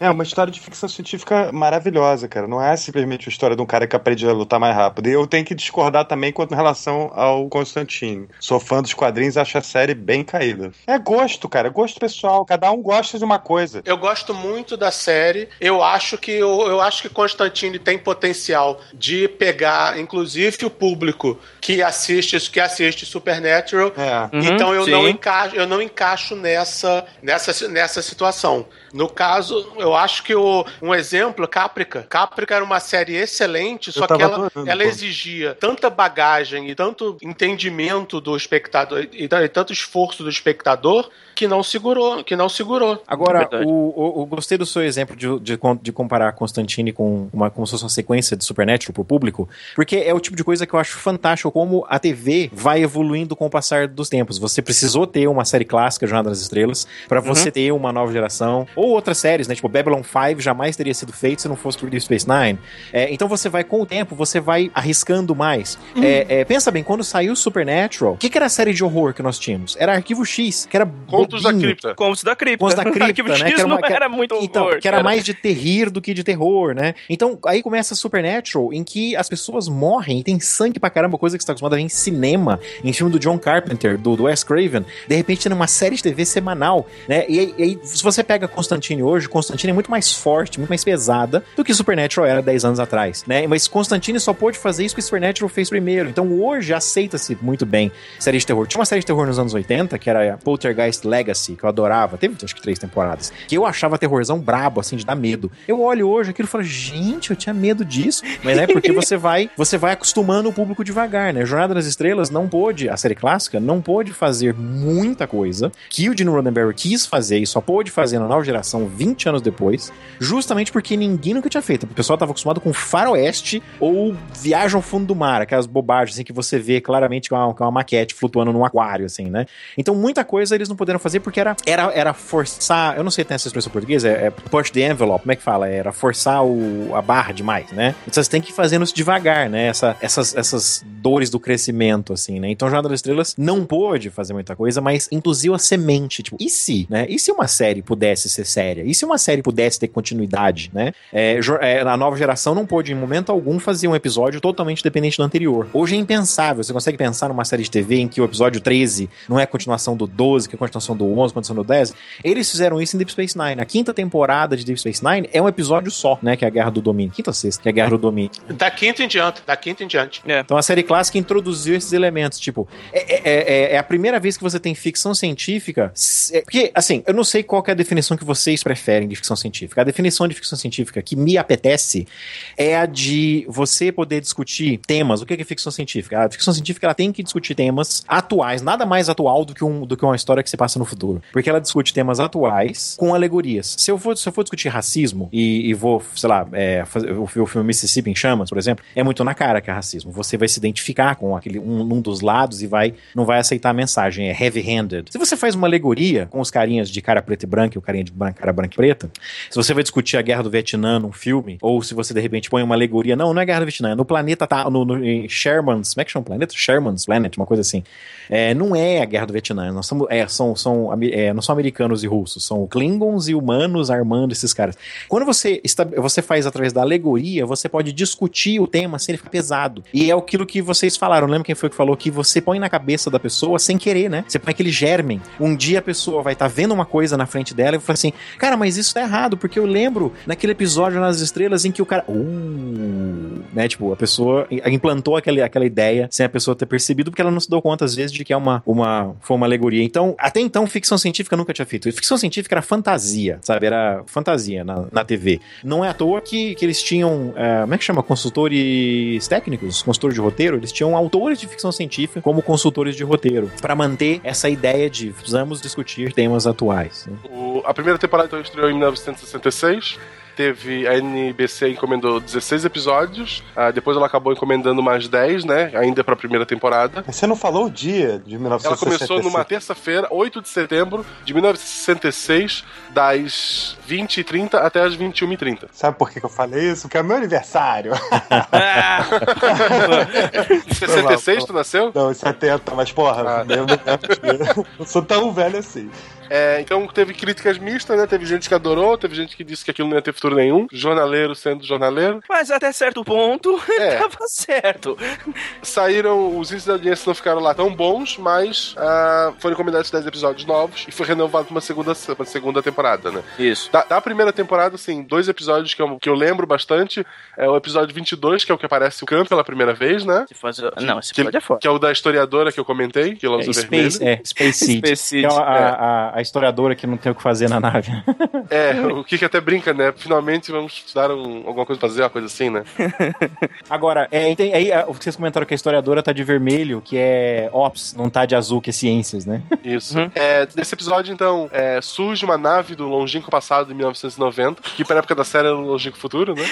Speaker 3: É uma história de ficção científica maravilhosa, cara. Não é simplesmente a história de um cara que aprende a lutar mais rápido. E eu tenho que discordar também quanto em relação ao Constantine. Sou fã dos quadrinhos, acho a série bem caída. É gosto, cara. É gosto pessoal. Cada um gosta de uma coisa.
Speaker 2: Eu gosto muito da série. Eu acho que eu, eu acho que Constantine tem potencial de pegar, inclusive, o público que assiste que assiste Supernatural.
Speaker 3: É.
Speaker 6: Uhum,
Speaker 2: então eu
Speaker 6: sim.
Speaker 2: não encaixo, eu não encaixo nessa, nessa, nessa situação. No caso, eu acho que o, um exemplo, Caprica. Caprica era uma série excelente, só que ela,
Speaker 3: adorando,
Speaker 2: ela exigia tanta bagagem e tanto entendimento do espectador e, e tanto esforço do espectador que não segurou, que não segurou.
Speaker 9: Agora,
Speaker 6: Verdade.
Speaker 9: o, o, o- gostei do seu exemplo de, de, de comparar Constantine com uma, como se fosse uma sequência de Supernatural pro público, porque é o tipo de coisa que eu acho fantástico como a TV vai evoluindo com o passar dos tempos. Você precisou ter uma série clássica, Jornada das Estrelas, pra você ter uma nova geração, ou outras séries, né? Tipo, Babylon 5 jamais teria sido feito se não fosse por Deep Space Nine. É, então você vai, com o tempo, você vai arriscando mais. É, é, pensa bem, quando saiu Supernatural, o que, que era a série de horror que nós tínhamos? Era Arquivo X, que era
Speaker 4: Contos da. Cripta.
Speaker 6: Contos da cripta.
Speaker 9: Contos da cripta,
Speaker 6: Arquivo
Speaker 9: né?
Speaker 6: X
Speaker 9: Que era uma-
Speaker 6: não
Speaker 9: que era-
Speaker 6: era muito
Speaker 9: Então,
Speaker 6: horror,
Speaker 9: que era
Speaker 6: cara.
Speaker 9: mais de terrir do que de terror, né? Então, aí começa Supernatural, em que as pessoas morrem e tem sangue pra caramba, coisa que você tá acostumado a ver em cinema, em filme do John Carpenter, do, do Wes Craven, de repente numa série de TV semanal, né? E aí, e aí, se você pega Constantine hoje, Constantine é muito mais forte, muito mais pesada do que Supernatural era 10 anos atrás, né? Mas Constantine só pôde fazer isso que Supernatural fez primeiro. Então hoje aceita-se muito bem série de terror. Tinha uma série de terror nos anos 80, que era Poltergeist Legacy, que eu adorava. Teve acho que três temporadas. Que eu achava terrorzão brabo, assim, de dar medo. Eu olho hoje aquilo e falo, gente, eu tinha medo disso. Mas é porque você vai, você vai acostumando o público devagar, né? Jornada das Estrelas não pôde, a série clássica, não pôde fazer muita coisa que o Gene Roddenberry quis fazer e só pôde fazer na nova geração 20 anos depois, justamente porque ninguém nunca tinha feito. O pessoal tava acostumado com faroeste ou viagem ao fundo do mar, aquelas bobagens assim que você vê claramente com uma, com uma maquete flutuando num aquário, assim, né? Então muita coisa eles não puderam fazer porque era, era, era forçar, eu não sei se tem essa expressão portuguesa, é, é push the envelope, como é que fala? Era forçar o, a barra demais, né? Então você tem que ir fazendo isso devagar, né? Essa, essas, essas dores do crescimento, assim, né? Então Jornada das Estrelas não pôde fazer muita coisa, mas induziu a semente, tipo, e se, né? E se uma série pudesse ser séria? E se uma série pudesse ter continuidade, né? É, é, a nova geração não pôde, em momento algum, fazer um episódio totalmente dependente do anterior. Hoje é impensável. Você consegue pensar numa série de TV em que o episódio 13 não é a continuação do 12, que é a continuação do 11, continuação do 10. Eles fizeram isso em Deep Space Nine. A quinta temporada de Deep Space Nine é um episódio só, né? Que é a Guerra do Domínio. Quinta ou sexta, que é a Guerra do Domínio.
Speaker 2: Da quinta em diante, da quinta em diante.
Speaker 9: Então a série clássica introduziu esses elementos, tipo, é, é- é- é a primeira vez que você tem ficção científica. é- Porque, assim, eu não sei qual que é a definição que vocês preferem de ficção científica. A definição de ficção científica que me apetece é a de você poder discutir temas. O que é ficção científica? A ficção científica ela tem que discutir temas atuais, nada mais atual do que, um, do que uma história que se passa no futuro. Porque ela discute temas atuais com alegorias. Se eu for, se eu for discutir racismo e, e vou, sei lá, é, fazer, o, filme Mississippi em Chamas, por exemplo, é muito na cara que é racismo. Você vai se identificar com aquele um, um dos lados e vai não vai aceitar a mensagem. É heavy-handed. Se você faz uma alegoria com os carinhas de cara preta e branca e o carinha de ban- cara branca e preta, se você vai discutir a guerra do Vietnã num filme, ou se você de repente põe uma alegoria, não, não é guerra do Vietnã, é no planeta tá, no, no Sherman's, como é que chama o planeta? Sherman's Planet, uma coisa assim. É, não é a guerra do Vietnã, nós somos, é, são, são, é, não são americanos e russos, são Klingons e humanos armando esses caras. Quando você, você faz através da alegoria, você pode discutir o tema sem ele ficar pesado. E é aquilo que vocês falaram, lembra quem foi que falou que você põe na cabeça da pessoa sem querer, né? Você põe aquele germen. Um dia a pessoa vai estar vendo uma coisa na frente dela e vai falar assim, cara, mas isso tá errado, porque eu lembro naquele episódio nas estrelas em que o cara. Uh, né? Tipo, a pessoa implantou aquela, aquela ideia sem a pessoa ter percebido, porque ela não se deu conta, às vezes, de que é uma, uma, foi uma alegoria. Então, até então, ficção científica nunca tinha feito. Ficção científica era fantasia, sabe? Era fantasia na, na TV. Não é à toa que, que eles tinham. eh, como é que chama? Consultores técnicos, consultores de roteiro. Eles tinham autores de ficção científica como consultores de roteiro, para manter essa ideia de precisamos discutir temas atuais. né?
Speaker 4: O- a primeira temporada então, estreou em 1966. Teve a NBC encomendou 16 episódios. ah, depois ela acabou encomendando mais 10, né? Ainda pra primeira temporada.
Speaker 3: Mas Você não falou o dia de
Speaker 4: Ela
Speaker 3: 1966?
Speaker 4: começou numa terça-feira, 8 de setembro de 1966, das 20h30 até as 21h30.
Speaker 3: Sabe por que, que eu falei isso? Porque é meu aniversário.
Speaker 4: Em 66 tu nasceu?
Speaker 3: Não, em 70, mas porra,
Speaker 4: Ah.
Speaker 3: eu não não sou tão velho assim.
Speaker 4: É, então teve críticas mistas, né? Teve gente que adorou, teve gente que disse que aquilo não ia ter futuro nenhum. Jornaleiro sendo jornaleiro.
Speaker 6: Mas até certo ponto,
Speaker 4: É.
Speaker 6: tava certo.
Speaker 4: Saíram, os índices de audiência não ficaram lá tão bons, mas ah, foram encomendados 10 episódios novos e foi renovado pra uma segunda, uma segunda temporada, né?
Speaker 6: Isso.
Speaker 4: Da, da primeira temporada, assim, dois episódios que eu, que eu lembro bastante. É o episódio 22, que é o que aparece o Khan pela primeira vez, né?
Speaker 6: Faz... Não, esse
Speaker 4: Que,
Speaker 6: episódio é foda.
Speaker 4: que é o da historiadora que eu comentei, que ela usa
Speaker 9: É, Space,
Speaker 4: vermelho.
Speaker 9: é, Space Seed.
Speaker 6: Space Seed,
Speaker 9: que é a,
Speaker 4: é.
Speaker 9: a- a historiadora que não tem o que fazer na nave.
Speaker 4: É, o Kirk até brinca, né? Finalmente vamos dar um, alguma coisa pra fazer, uma coisa assim, né?
Speaker 9: Agora, é, tem- aí ah, vocês comentaram que a historiadora tá de vermelho, que é Ops, não tá de azul, que é ciências, né?
Speaker 4: Isso. É, nesse episódio, então, é, surge uma nave do longínquo passado de 1990, que pra época da série era o longínquo futuro, né?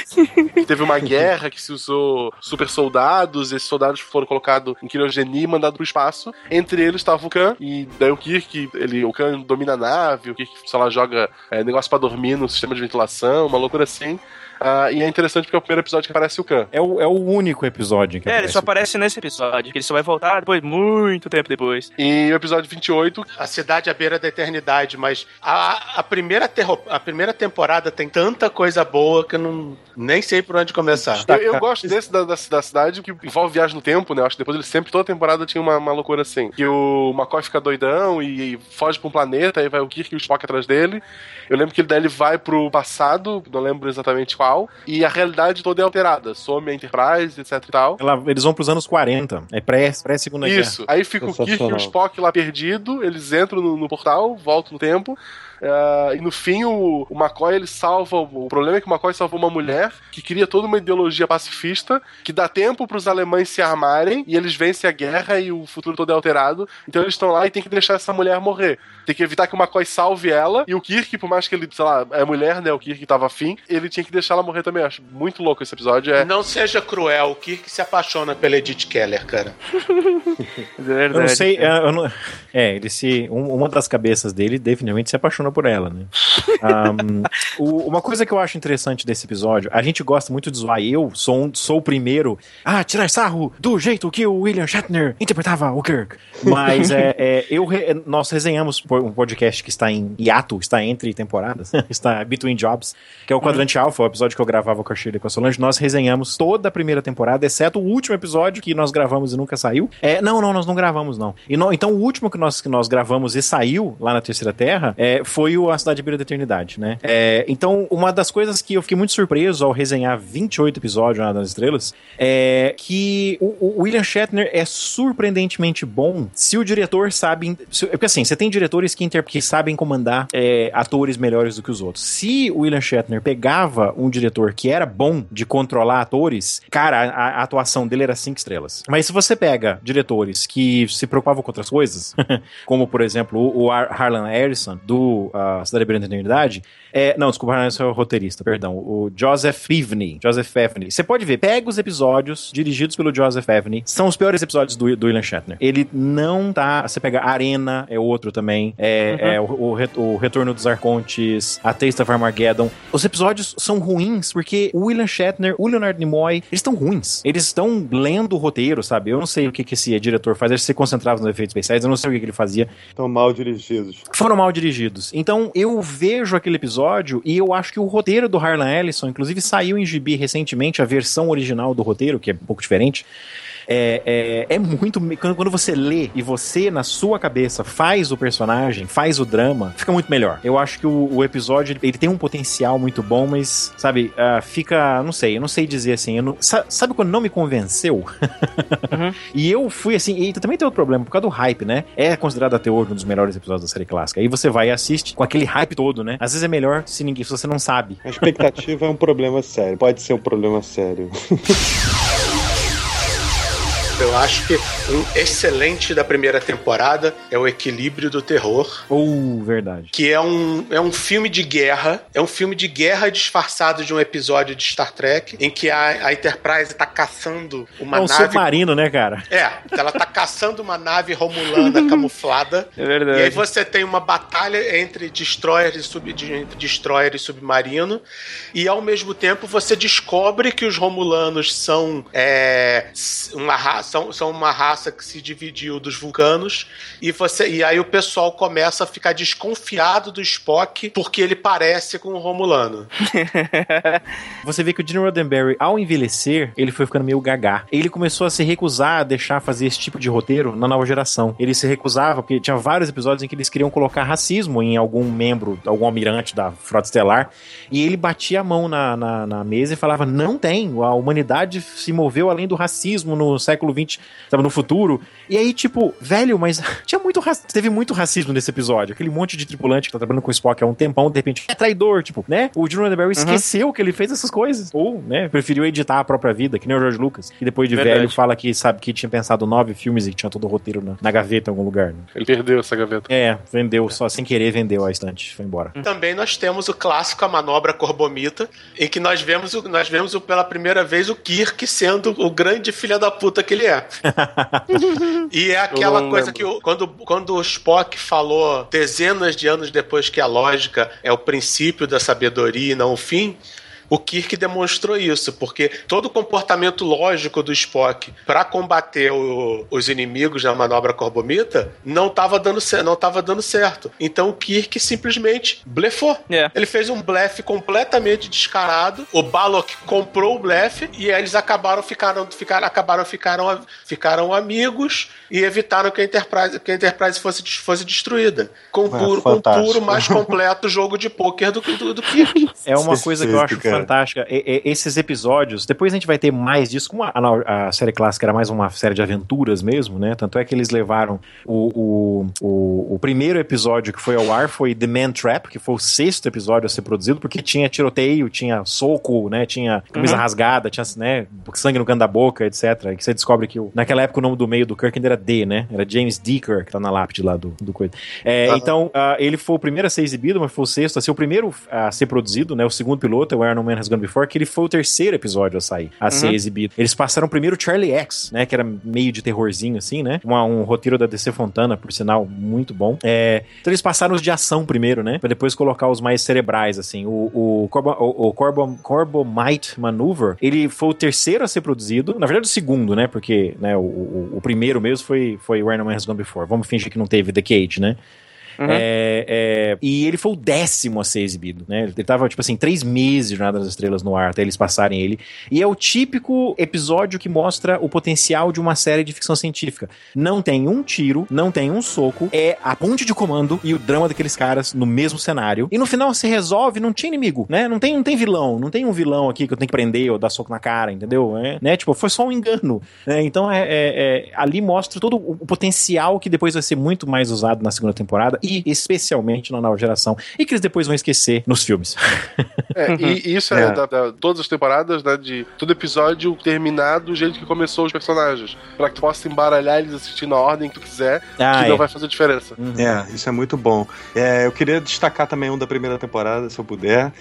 Speaker 4: Que teve uma guerra que se usou super soldados, e esses soldados foram colocados em criogenia e mandados pro espaço. Entre eles estava o Khan, e daí o Kirk, ele, o Khan domina a nave, o Kirk, sei lá, joga é, negócio pra dormir no sistema de ventilação, uma loucura assim. Ah, e é interessante porque é o primeiro episódio que aparece o Khan.
Speaker 9: É o, é o único episódio que
Speaker 6: É, ele
Speaker 9: aparece
Speaker 6: só
Speaker 9: o-
Speaker 6: aparece nesse episódio, que ele só vai voltar depois, muito tempo depois.
Speaker 4: E o episódio 28,
Speaker 2: A cidade à beira da eternidade, mas a, a, primeira, terro- a primeira temporada tem tanta coisa boa que eu não, nem sei por onde começar.
Speaker 4: Eu, eu gosto desse da, da, da cidade que envolve viagem no tempo, né? Eu acho que depois ele sempre, toda temporada tinha uma, uma loucura assim. Que o McCoy fica doidão e, foge pra um planeta, aí vai o Kirk e o Spock atrás dele. Eu lembro que ele, daí ele vai pro passado, não lembro exatamente qual, e a realidade toda é alterada. Some a Enterprise, etc e tal.
Speaker 9: Ela- eles vão pros anos 40. É pré- pré-segunda guerra.
Speaker 4: Isso. Aí fica o Kirk e o. Spock lá perdido, eles entram no, no portal, voltam no tempo. Ah, e no fim, o, o McCoy ele salva. O problema é que o McCoy salvou uma mulher que cria toda uma ideologia pacifista que dá tempo para os alemães se armarem e eles vencem a guerra e o futuro todo é alterado. Então eles estão lá e tem que deixar essa mulher morrer. Tem que evitar que o McCoy salve ela e o Kirk, por mais que ele, sei lá, é mulher, né? O Kirk tava afim, ele tinha que deixar ela morrer também. Eu acho muito louco esse episódio. É,
Speaker 2: Não seja cruel, o Kirk se apaixona pela Edith Keller, cara.
Speaker 6: É verdade.
Speaker 9: Eu não sei, é, eu não- é, ele se. um- uma das cabeças dele definitivamente se apaixona por ela, né? Ahm, o- uma coisa que eu acho interessante desse episódio, a gente gosta muito de zoar. Eu sou, um- sou o primeiro a tirar sarro do jeito que o William Shatner interpretava o Kirk. Mas é, é, eu re- nós resenhamos um podcast que está em hiato, está entre temporadas, está between jobs, que é o Quadrante Alpha, o episódio que eu gravava com a Shirley e com a Solange. Nós resenhamos toda a primeira temporada, exceto o último episódio que nós gravamos e nunca saiu. É, não, não, nós não gravamos, não. E no- então o último que nós, que nós gravamos e saiu lá na Terceira Terra é, foi o A Cidade Beira da Eternidade, né? É, então, uma das coisas que eu fiquei muito surpreso ao resenhar 28 episódios das Estrelas é que o, o William Shatner é surpreendentemente bom se o diretor sabe. se- porque assim, você tem diretores que, inter- que sabem comandar é, atores melhores do que os outros. Se o William Shatner pegava um diretor que era bom de controlar atores, cara, a, a atuação dele era cinco estrelas. Mas se você pega diretores que se preocupavam com outras coisas, como por exemplo o, o Har- Harlan Harrison do uh, Cidade Beira da Eternidade, é, não, desculpa, Harrison é o roteirista, perdão, o Joseph Pivney, Joseph Pevney. Você pode ver, pega os episódios dirigidos pelo Joseph Pevney, são os piores episódios do, do William Shatner. Ele não tá, você pega Arena, é outro também, é, é o, o, o Retorno dos Arcontes, A Taste of Armageddon. Os episódios são ruins porque o William Shatner, o Leonard Nimoy, eles estão ruins. Eles estão lendo o roteiro, sabe? Eu não sei o que, que esse diretor faz, ele se concentrava nos efeitos especiais, eu não sei o que, que ele fazia
Speaker 3: Estão mal dirigidos.
Speaker 9: foram mal dirigidos. Então eu vejo aquele episódio e eu acho que o roteiro do Harlan Ellison, inclusive saiu em gibi recentemente, a versão original do roteiro, que é um pouco diferente. É, é, é muito. Quando, quando você lê e você, na sua cabeça, faz o personagem, faz o drama, fica muito melhor. Eu acho que o, o episódio ele, tem um potencial muito bom, mas, sabe, ah, fica. Não sei, eu não sei dizer assim. eu não- sa- sabe quando não me convenceu? E eu fui assim, e também tem outro problema, por causa do hype, né? É considerado até hoje um dos melhores episódios da série clássica. Aí você vai e assiste com aquele hype todo, né? Às vezes é melhor se ninguém, se você não sabe.
Speaker 3: A expectativa é um problema sério. Pode ser um problema sério.
Speaker 2: Eu acho que um excelente da primeira temporada é o equilíbrio do terror.
Speaker 9: Ou verdade.
Speaker 2: Que é um, é um filme de guerra. É um filme de guerra disfarçado de um episódio de Star Trek, em que a, a Enterprise tá caçando uma
Speaker 9: é um
Speaker 2: nave.
Speaker 9: submarino, né, cara?
Speaker 2: É, ela tá caçando uma nave romulana camuflada.
Speaker 6: É verdade.
Speaker 2: E aí você tem uma batalha entre destroyer e, sub, entre destroyer e submarino. E ao mesmo tempo você descobre que os romulanos são, é, uma, são, são uma raça que se dividiu dos vulcanos. E, você, e aí o pessoal começa a ficar desconfiado do Spock porque ele parece com o romulano.
Speaker 9: Você vê que o Gene Roddenberry, ao envelhecer, ele foi ficando meio gagá. Ele começou a se recusar a deixar fazer esse tipo de roteiro na nova geração. Ele se recusava, porque tinha vários episódios em que eles queriam colocar racismo em algum membro, algum almirante da Frota Estelar, e ele batia a mão na, na, na mesa e falava: não tem, a humanidade se moveu além do racismo no século XX tava no futuro. E aí, tipo, velho, mas tinha muito teve muito racismo nesse episódio. Aquele monte de tripulante que tá trabalhando com o Spock há um tempão, de repente, é traidor, tipo, né? O Gene Roddenberry esqueceu que ele fez essas coisas. Ou, né, preferiu editar a própria vida, que nem o George Lucas, que depois de
Speaker 6: Verdade.
Speaker 9: velho fala que sabe que tinha pensado nove filmes e que tinha todo o roteiro na, na gaveta em algum lugar. Né?
Speaker 4: Ele perdeu essa gaveta.
Speaker 9: É, vendeu, só sem querer vendeu a estante, foi embora.
Speaker 2: Também nós temos o clássico A Manobra Corbomita, em que nós vemos, o- nós vemos o- pela primeira vez o Kirk sendo o grande filho da puta que ele é. e é aquela coisa
Speaker 4: lembro.
Speaker 2: que o- quando, quando o Spock falou dezenas de anos depois que a lógica é o princípio da sabedoria e não o fim. O Kirk demonstrou isso, porque todo o comportamento lógico do Spock para combater o- os inimigos na manobra Corbomita não estava dando, não tava dando certo. Então o Kirk simplesmente blefou.
Speaker 6: É.
Speaker 2: Ele fez um blefe completamente descarado. O Balok comprou o blefe e eles acabaram ficaram, ficaram, acabaram ficaram, ficaram amigos e evitaram que a Enterprise, que a Enterprise fosse, fosse destruída. Com,
Speaker 3: É,
Speaker 2: puro, com o
Speaker 3: fantástico.
Speaker 2: puro mais completo jogo de pôquer do, do, do Kirk.
Speaker 9: É uma coisa que eu acho
Speaker 3: cara.
Speaker 9: fantástica. E- e- esses episódios, depois a gente vai ter mais disso, como a, a- a série clássica era mais uma série de aventuras mesmo, né? Tanto é que eles levaram o, o, o, o primeiro episódio que foi ao ar foi The Man Trap, que foi o sexto episódio a ser produzido, porque tinha tiroteio, tinha soco, né? Tinha camisa rasgada, tinha né, sangue no canto da boca, etc. E que você descobre que o- naquela época o nome do meio do Kirk ainda era D, né? Era James D. Kirk, que tá na lápide lá do, do coisa. É,
Speaker 3: Aham.
Speaker 9: Então, ah, ele foi o primeiro a ser exibido, mas foi o sexto a ser o primeiro a ser produzido, né? O segundo piloto é o Iron Man Has Gone Before, que ele foi o terceiro episódio a sair, a ser exibido. Eles passaram primeiro Charlie X, né? Que era meio de terrorzinho, assim, né? Uma- um roteiro da DC Fontana, por sinal, muito bom. É, então eles passaram os de ação primeiro, né? Pra depois colocar os mais cerebrais, assim. O, o, Corbo, o, o Corbo, Corbomite Maneuver, ele foi o terceiro a ser produzido. Na verdade, o segundo, né? Porque né, o, o, o primeiro mesmo foi, foi o Iron Man Has Gone Before. Vamos fingir que não teve The Cage, né? É, é, e ele foi o décimo a ser exibido, né? Ele tava, tipo assim, três meses de Jornada das Estrelas no ar até eles passarem ele. E é o típico episódio que mostra o potencial de uma série de ficção científica. Não tem um tiro, não tem um soco, é a ponte de comando e o drama daqueles caras no mesmo cenário. E no final se resolve, não tinha inimigo, né? Não tem, não tem vilão, não tem um vilão aqui que eu tenho que prender ou dar soco na cara, entendeu? É, né? Tipo, foi só um engano. né? Então, é, é- é- ali mostra todo o potencial que depois vai ser muito mais usado na segunda temporada e especialmente na nova geração e que eles depois vão esquecer nos filmes.
Speaker 4: É, e, e isso é,
Speaker 3: É.
Speaker 4: Da, da- todas as temporadas, né? De todo episódio terminar do jeito que começou os personagens. Pra que tu possa embaralhar eles assistindo a ordem que tu quiser,
Speaker 9: Ah,
Speaker 4: que
Speaker 9: é.
Speaker 4: não vai fazer diferença.
Speaker 3: É, isso é muito bom. É, eu queria destacar também um da primeira temporada, se eu puder.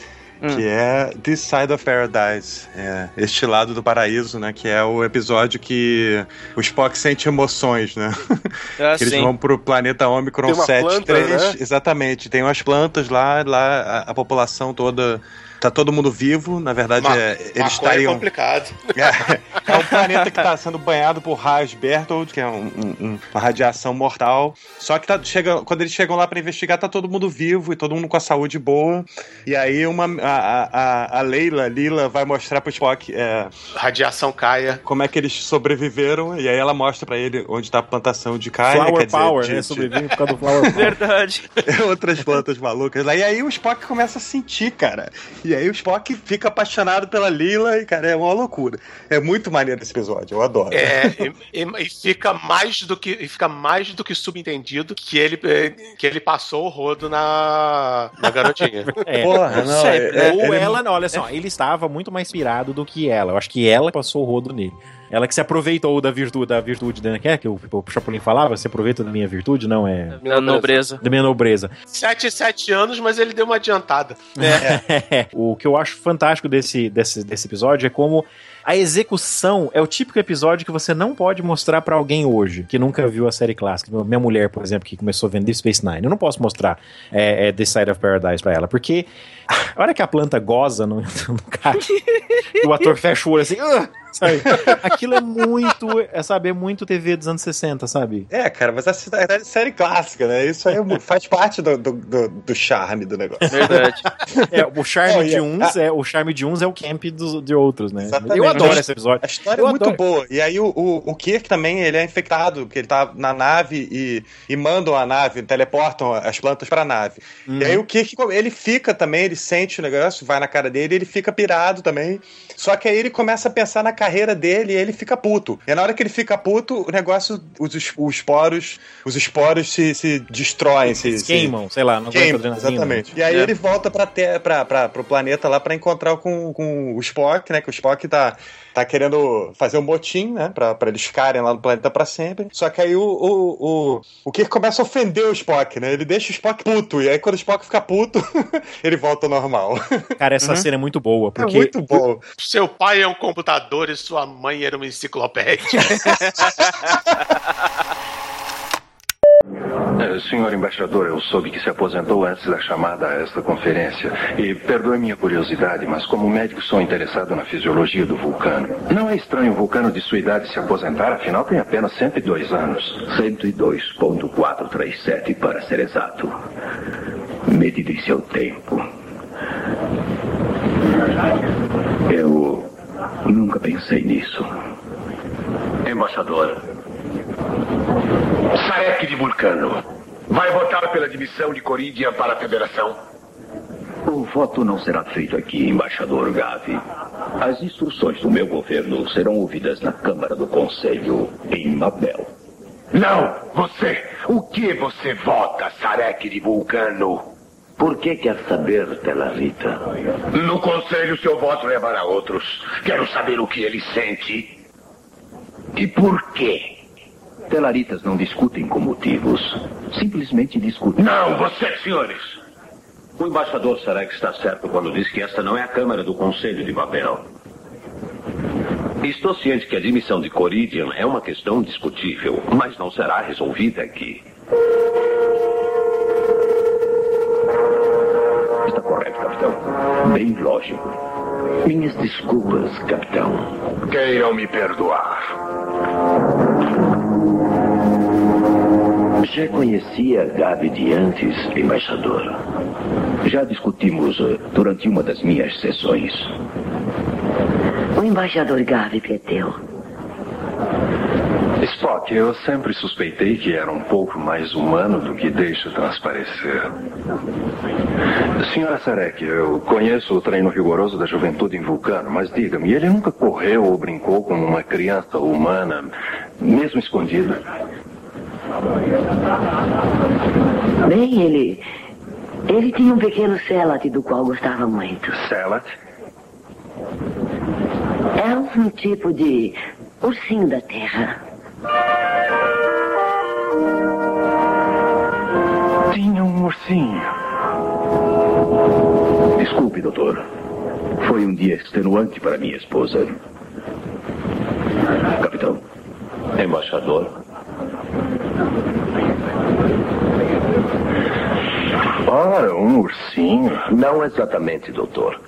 Speaker 3: Que é This Side of Paradise, é, este lado do paraíso, né? Que é o episódio que o Spock sente emoções, né?
Speaker 6: Ah,
Speaker 3: que eles
Speaker 6: sim.
Speaker 3: vão pro planeta Omicron
Speaker 4: Tem uma
Speaker 3: 73.
Speaker 4: planta, né?
Speaker 3: Exatamente, tem umas plantas lá, lá a, a população toda. Tá todo mundo vivo, na verdade
Speaker 2: Ma-
Speaker 3: é, eles
Speaker 2: é
Speaker 3: estariam.
Speaker 2: complicado.
Speaker 3: É, é um planeta que está sendo banhado por raios Berthold, que é um- um- um- uma radiação mortal. Só que tá, chega, quando eles chegam lá para investigar, tá todo mundo vivo e todo mundo com a saúde boa. E aí uma, a, a, a- Leila, Lila, vai mostrar pro Spock é,
Speaker 2: Radiação caia.
Speaker 3: como é que eles sobreviveram. E aí ela mostra para ele onde tá a plantação de caia.
Speaker 9: Flower
Speaker 3: quer dizer,
Speaker 9: Power,
Speaker 3: de-
Speaker 9: né? Sobrevive por causa do Flower Power.
Speaker 6: Verdade.
Speaker 3: outras plantas malucas. E aí o Spock começa a sentir, cara. E aí o Spock fica apaixonado pela Lila e, cara, é uma loucura. É muito maneiro esse episódio, eu adoro.
Speaker 2: É, e, e- e fica mais do que e fica mais do que subentendido que ele eh, que ele passou o rodo na, na garotinha.
Speaker 9: É.
Speaker 3: Porra, não,
Speaker 9: Sempre,
Speaker 3: é-
Speaker 9: né?
Speaker 3: é-
Speaker 9: Ou
Speaker 3: ele-
Speaker 9: ela, não, olha só, ele estava muito mais pirado do que ela. Eu acho que ela passou o rodo nele. Ela que se aproveitou da virtude, da virtude né? Que é que o, o Chapolin falava, se aproveita da minha virtude, não é
Speaker 6: Da nobreza.
Speaker 9: da minha nobreza.
Speaker 2: Sete, sete anos, mas ele deu uma adiantada.
Speaker 9: o que eu acho fantástico desse, desse, desse episódio é como a execução é o típico episódio que você não pode mostrar pra alguém hoje, que nunca viu a série clássica. Minha mulher, por exemplo, que começou a ver Deep Space Nine. Eu não posso mostrar é, é, The Side of Paradise pra ela, porque a hora que a planta goza no, no cara, e o ator fecha o olho assim, "Ah", sabe? Aquilo é muito, é saber muito TV dos anos 60, sabe?
Speaker 3: É, cara, mas essa é série clássica, né? Isso aí é faz parte do, do, do- do charme do negócio.
Speaker 6: Verdade.
Speaker 9: É, o charme
Speaker 3: É,
Speaker 9: de uns é o charme de uns é o camp dos, de outros, né?
Speaker 3: Exatamente.
Speaker 9: Eu adoro esse episódio.
Speaker 3: A história
Speaker 9: Eu
Speaker 3: é muito
Speaker 9: adoro.
Speaker 3: boa. E aí o, o, o Kirk também, ele é infectado, porque ele tá na nave e, e mandam a nave, teleportam as plantas pra nave. E aí o Kirk, ele fica também, ele sente o negócio, vai na cara dele, ele fica pirado também. Só que aí ele começa a pensar na carreira dele e ele fica puto. E na hora que ele fica puto, o negócio, os, os esporos, os esporos se, se destroem, se,
Speaker 9: Eles queimam, sei lá, não aguenta
Speaker 3: Queima,
Speaker 9: adrenalina.
Speaker 3: exatamente. E aí
Speaker 9: É.
Speaker 3: ele volta pra, ter, pra, pra, pro planeta lá pra encontrar com, com o Spock, né? Que o Spock tá, tá querendo fazer um motim, né? Pra, pra eles ficarem lá no planeta pra sempre. Só que aí o, o, o, o Kirk começa a ofender o Spock, né? Ele deixa o Spock puto. E aí quando o Spock fica puto, ele volta ao normal.
Speaker 9: Cara, essa cena é muito boa, porque
Speaker 3: É muito bom.
Speaker 2: Seu pai é um computador e sua mãe era uma enciclopédia.
Speaker 12: Eh, Senhor embaixador, eu soube que se aposentou antes da chamada a esta conferência. E perdoe minha curiosidade, mas como médico sou interessado na fisiologia do vulcano. Não é estranho o vulcano de sua idade se aposentar, afinal tem apenas 102 anos.
Speaker 13: 102.437 para ser exato. Medido em seu tempo. Eu nunca pensei nisso.
Speaker 10: Embaixador. Sarek de Vulcano. Vai votar pela admissão de Coridia para a Federação?
Speaker 13: O voto não será feito aqui, embaixador Gavi. As instruções do meu governo serão ouvidas na Câmara do Conselho em Mabel.
Speaker 10: Não! Você! O que você vota, Sarek de Vulcano?
Speaker 13: Por que quer saber, Telarita?
Speaker 10: No conselho, seu voto levará outros. Quero saber o que ele sente. E por quê?
Speaker 13: Telaritas não discutem com motivos. Simplesmente discutem.
Speaker 10: Não, vocês, senhores!
Speaker 13: O embaixador Sarek está certo quando diz que esta não é a Câmara do Conselho de Babel. Estou ciente que a admissão de Coridian é uma questão discutível, mas não será resolvida aqui. Está correto, capitão. Bem lógico. Minhas desculpas, capitão.
Speaker 10: Queiram me perdoar.
Speaker 13: Já conhecia Gabi de antes, embaixador. Já discutimos eh, durante uma das minhas sessões.
Speaker 14: O embaixador Gavi preteu.
Speaker 12: Spock, eu sempre suspeitei que era um pouco mais humano do que deixa transparecer. Senhora Sarek, eu conheço o treino rigoroso da juventude em Vulcano, mas diga-me, ele nunca correu ou brincou como uma criança humana, mesmo escondido?
Speaker 14: Bem, ele. Ele tinha um pequeno Celat do qual gostava muito.
Speaker 12: Celat?
Speaker 14: É um tipo de ursinho da terra.
Speaker 12: Tinha um ursinho.
Speaker 13: Desculpe, doutor. Foi um dia extenuante para minha esposa. Capitão. Embaixador.
Speaker 12: Ora, um ursinho.
Speaker 13: Não exatamente, doutor.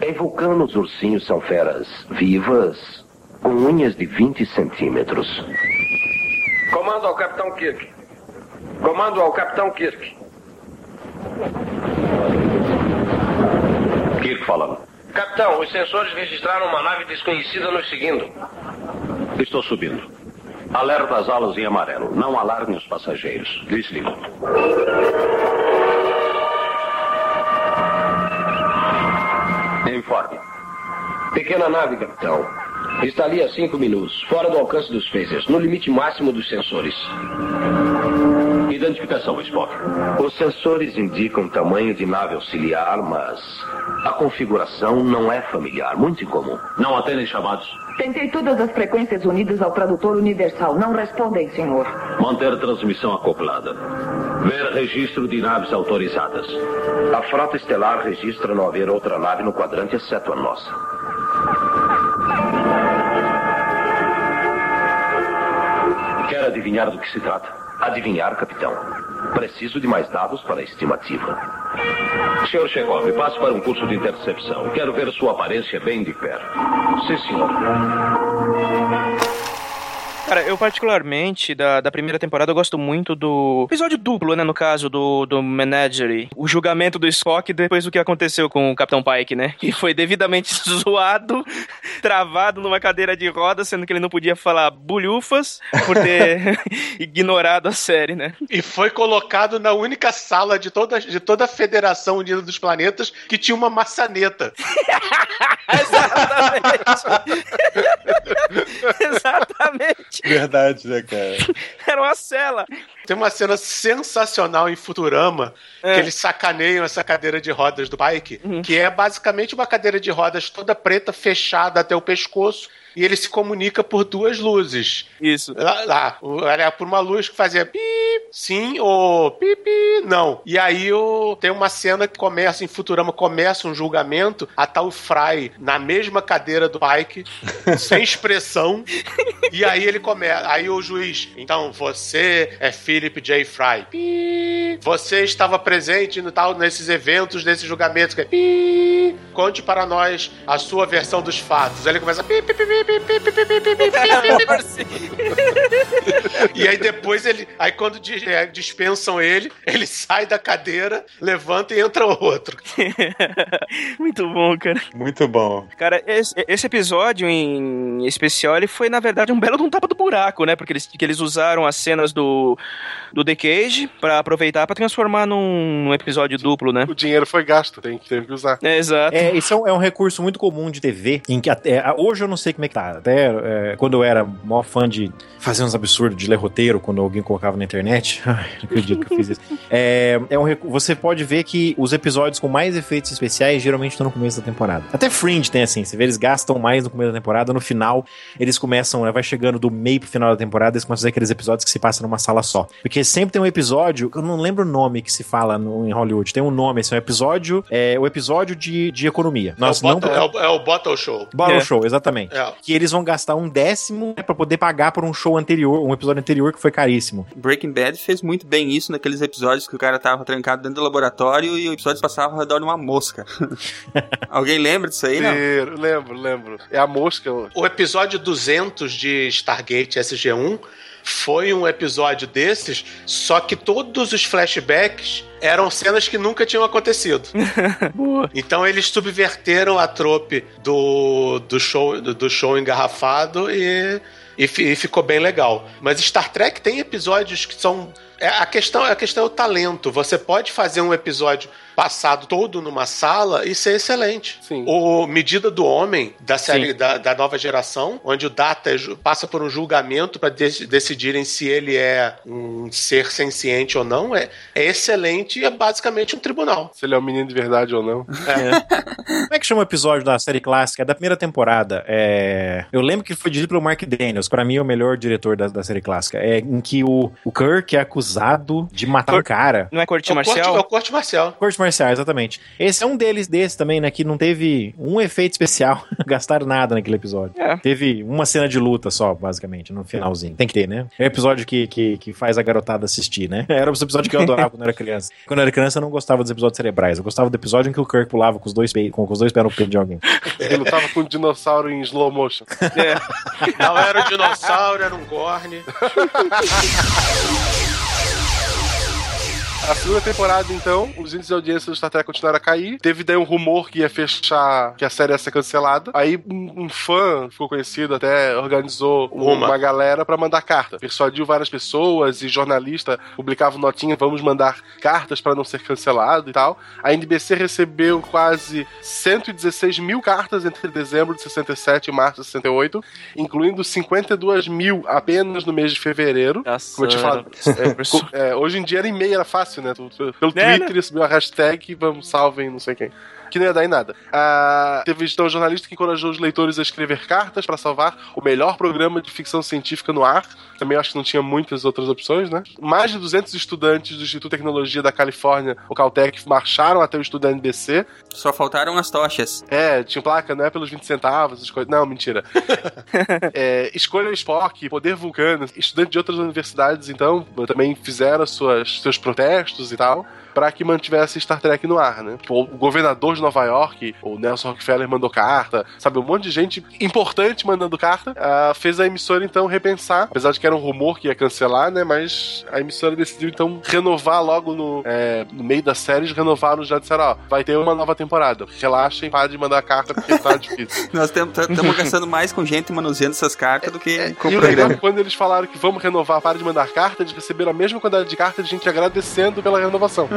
Speaker 13: Em Vulcano, os ursinhos são feras vivas, com unhas de 20 centímetros.
Speaker 15: Comando ao Capitão Kirk. Comando ao Capitão Kirk.
Speaker 13: Kirk falando.
Speaker 15: Capitão, os sensores registraram uma nave desconhecida nos seguindo.
Speaker 13: Estou subindo. Alerta as alas em amarelo. Não alarme os passageiros. Desligo.
Speaker 15: Informe. Pequena nave, capitão. Está ali há cinco minutos, fora do alcance dos phasers, no limite máximo dos sensores.
Speaker 13: Identificação, Spock. Os sensores indicam tamanho de nave auxiliar, mas a configuração não é familiar, muito incomum. Não atendem chamados.
Speaker 11: Tentei todas as frequências unidas ao tradutor universal. Não respondem, senhor.
Speaker 13: Manter transmissão acoplada. Ver registro de naves autorizadas. A frota estelar registra não haver outra nave no quadrante exceto a nossa. Quer adivinhar do que se trata? Adivinhar, capitão. Preciso de mais dados para a estimativa. Senhor Chekhov, passe para um curso de intercepção. Quero ver sua aparência bem de perto. Sim, senhor.
Speaker 6: Cara, eu particularmente, da, da primeira temporada, eu gosto muito do episódio duplo, né, no caso, do, do Menagerie. O julgamento do Spock depois do que aconteceu com o Capitão Pike, né? Que foi devidamente zoado, travado numa cadeira de rodas, sendo que ele não podia falar bulhufas por ter ignorado a série, né?
Speaker 2: E foi colocado na única sala de toda, de toda a Federação Unida dos Planetas que tinha uma maçaneta.
Speaker 6: Exatamente.
Speaker 3: Verdade, né, cara?
Speaker 6: Era uma cela.
Speaker 2: Tem uma cena sensacional em Futurama
Speaker 6: É.
Speaker 2: que eles sacaneiam essa cadeira de rodas do Pike, que é basicamente uma cadeira de rodas toda preta, fechada até o pescoço. E ele se comunica por duas luzes.
Speaker 6: Isso.
Speaker 2: Lá, lá. Era por uma luz que fazia pi, sim, ou pi, pi, não. E aí o, tem uma cena que começa, em Futurama, começa um julgamento, a tal Fry na mesma cadeira do Pike, sem expressão. E aí ele começa. Aí o juiz, então você é Philip J. Fry. Pi. Você estava presente no tal, nesses eventos, nesses julgamentos. Que é pi. Conte para nós a sua versão dos fatos. Aí ele começa. Pi, pi, pi, pi, e aí depois ele. Aí quando é, dispensam ele, ele sai da cadeira, levanta e entra outro.
Speaker 6: Muito bom, cara.
Speaker 3: Muito bom.
Speaker 6: Cara, esse, esse, episódio em especial, ele foi, na verdade, um belo de um tapa do buraco, né? Porque eles, que eles usaram as cenas do, do The Cage pra aproveitar pra transformar num episódio duplo, né?
Speaker 4: O dinheiro foi gasto, tem, teve que usar.
Speaker 6: É, exato.
Speaker 9: É, isso é um, é um recurso muito comum de TV, em que até, hoje eu não sei como é tá. Até é, quando eu era maior fã de fazer uns absurdos, de ler roteiro, quando alguém colocava na internet. Ai, não acredito que eu fiz isso. É, é um recu- você pode ver que os episódios com mais efeitos especiais geralmente estão no começo da temporada. Até Fringe tem assim, você vê, eles gastam mais no começo da temporada, no final eles começam, né, vai chegando do meio pro final da temporada, eles começam a fazer aqueles episódios que se passam numa sala só. Porque sempre tem um episódio, eu não lembro o nome que se fala no- em Hollywood, tem um nome, esse é um episódio, é o episódio de, de economia. Nós
Speaker 2: é, o
Speaker 9: não
Speaker 2: bottle, é, o, é o Bottle Show.
Speaker 9: Bottle
Speaker 6: É.
Speaker 9: Show, exatamente.
Speaker 2: É.
Speaker 9: Que eles vão gastar um décimo né, pra poder pagar por um show anterior, um episódio anterior que foi caríssimo.
Speaker 5: Breaking Bad fez muito bem isso naqueles episódios que o cara tava trancado dentro do laboratório e o episódio passava ao redor de uma mosca. Alguém lembra disso aí, não?
Speaker 4: Lembro, lembro, lembro. É a mosca.
Speaker 2: O episódio 200 de Stargate SG-1 foi um episódio desses, só que todos os flashbacks eram cenas que nunca tinham acontecido. Então eles subverteram a trope do, do, show, do, do show engarrafado e, e, e ficou bem legal. Mas Star Trek tem episódios que são. É, a, questão, a questão é o talento. Você pode fazer um episódio passado todo numa sala e ser excelente.
Speaker 4: Sim.
Speaker 2: O Medida do Homem, da série da, da nova geração, onde o Data é passa por um julgamento para decidirem se ele é um ser senciente ou não, é, é excelente e é basicamente um tribunal.
Speaker 4: Se ele é um menino de verdade ou não.
Speaker 9: Como é que chama o episódio da série clássica? É da primeira temporada. É... Eu lembro que foi dirigido pelo Mark Daniels, pra mim é o melhor diretor da, da série clássica. É em que o, o Kirk é acusado de matar um cara.
Speaker 6: Não é corte
Speaker 2: É o corte,
Speaker 6: marcial?
Speaker 2: é o corte marcial.
Speaker 9: Corte marcial, exatamente. Esse é um deles desse também, né? Que não teve um efeito especial. Gastaram nada naquele episódio.
Speaker 6: É.
Speaker 9: Teve uma cena de luta só, basicamente, no finalzinho. Tem que ter, né? É o episódio que, que, que faz a garotada assistir, né? Era o episódio que eu adorava quando eu era criança. Quando eu era criança, eu não gostava dos episódios cerebrais. Eu gostava do episódio em que o Kirk pulava com os dois, pe... com, com os dois pés no peito de alguém.
Speaker 4: Ele lutava com um dinossauro em slow motion.
Speaker 2: Não era um dinossauro, era um Gorne.
Speaker 4: A segunda temporada, então, os índices de audiência do Star Trek continuaram a cair. Teve daí um rumor que ia fechar, que a série ia ser cancelada. Aí um, um fã, ficou conhecido até, organizou
Speaker 2: Uma.
Speaker 4: uma, galera pra mandar carta. Persuadiu várias pessoas e jornalista publicavam notinha, vamos mandar cartas pra não ser cancelado e tal. A NBC recebeu quase 116 mil cartas entre dezembro de 67 e março de 68, incluindo 52 mil apenas no mês de fevereiro.
Speaker 6: Nossa,
Speaker 4: Como eu tinha falado, é, é, hoje em dia era e-mail, era fácil, né? Tu- tu- Pelo
Speaker 6: É,
Speaker 4: Twitter, ele subiu a hashtag, vamos, salvem, não sei quem. Que não ia dar em nada. Ah, teve então um jornalista que encorajou os leitores a escrever cartas para salvar o melhor programa de ficção científica no ar. Também acho que não tinha muitas outras opções, né? Mais de 200 estudantes do Instituto de Tecnologia da Califórnia, o Caltech, marcharam até o estúdio da NBC.
Speaker 5: Só faltaram as tochas.
Speaker 4: É, tinha placa, não é pelos 20 centavos, essas coisas. Não, mentira. é, escolha Spock, Poder Vulcano. Estudantes de outras universidades, então, também fizeram suas, seus protestos e tal, para que mantivesse Star Trek no ar, né? Tipo, o governador de Nova York, o Nelson Rockefeller mandou carta, sabe? Um monte de gente importante mandando carta. Uh, fez a emissora então repensar, apesar de que era um rumor que ia cancelar, né? Mas a emissora decidiu então renovar logo no, é, no meio da série, renovaram já disseram: ó, vai ter uma nova temporada. Relaxem, parem de mandar carta porque tá difícil.
Speaker 5: Nós estamos gastando mais com gente manuseando essas cartas do que
Speaker 4: é,
Speaker 5: com
Speaker 4: e
Speaker 5: o
Speaker 4: o é
Speaker 5: programa.
Speaker 4: que quando eles falaram que vamos renovar, para de mandar carta, eles receberam a mesma quantidade de cartas de gente agradecendo pela renovação.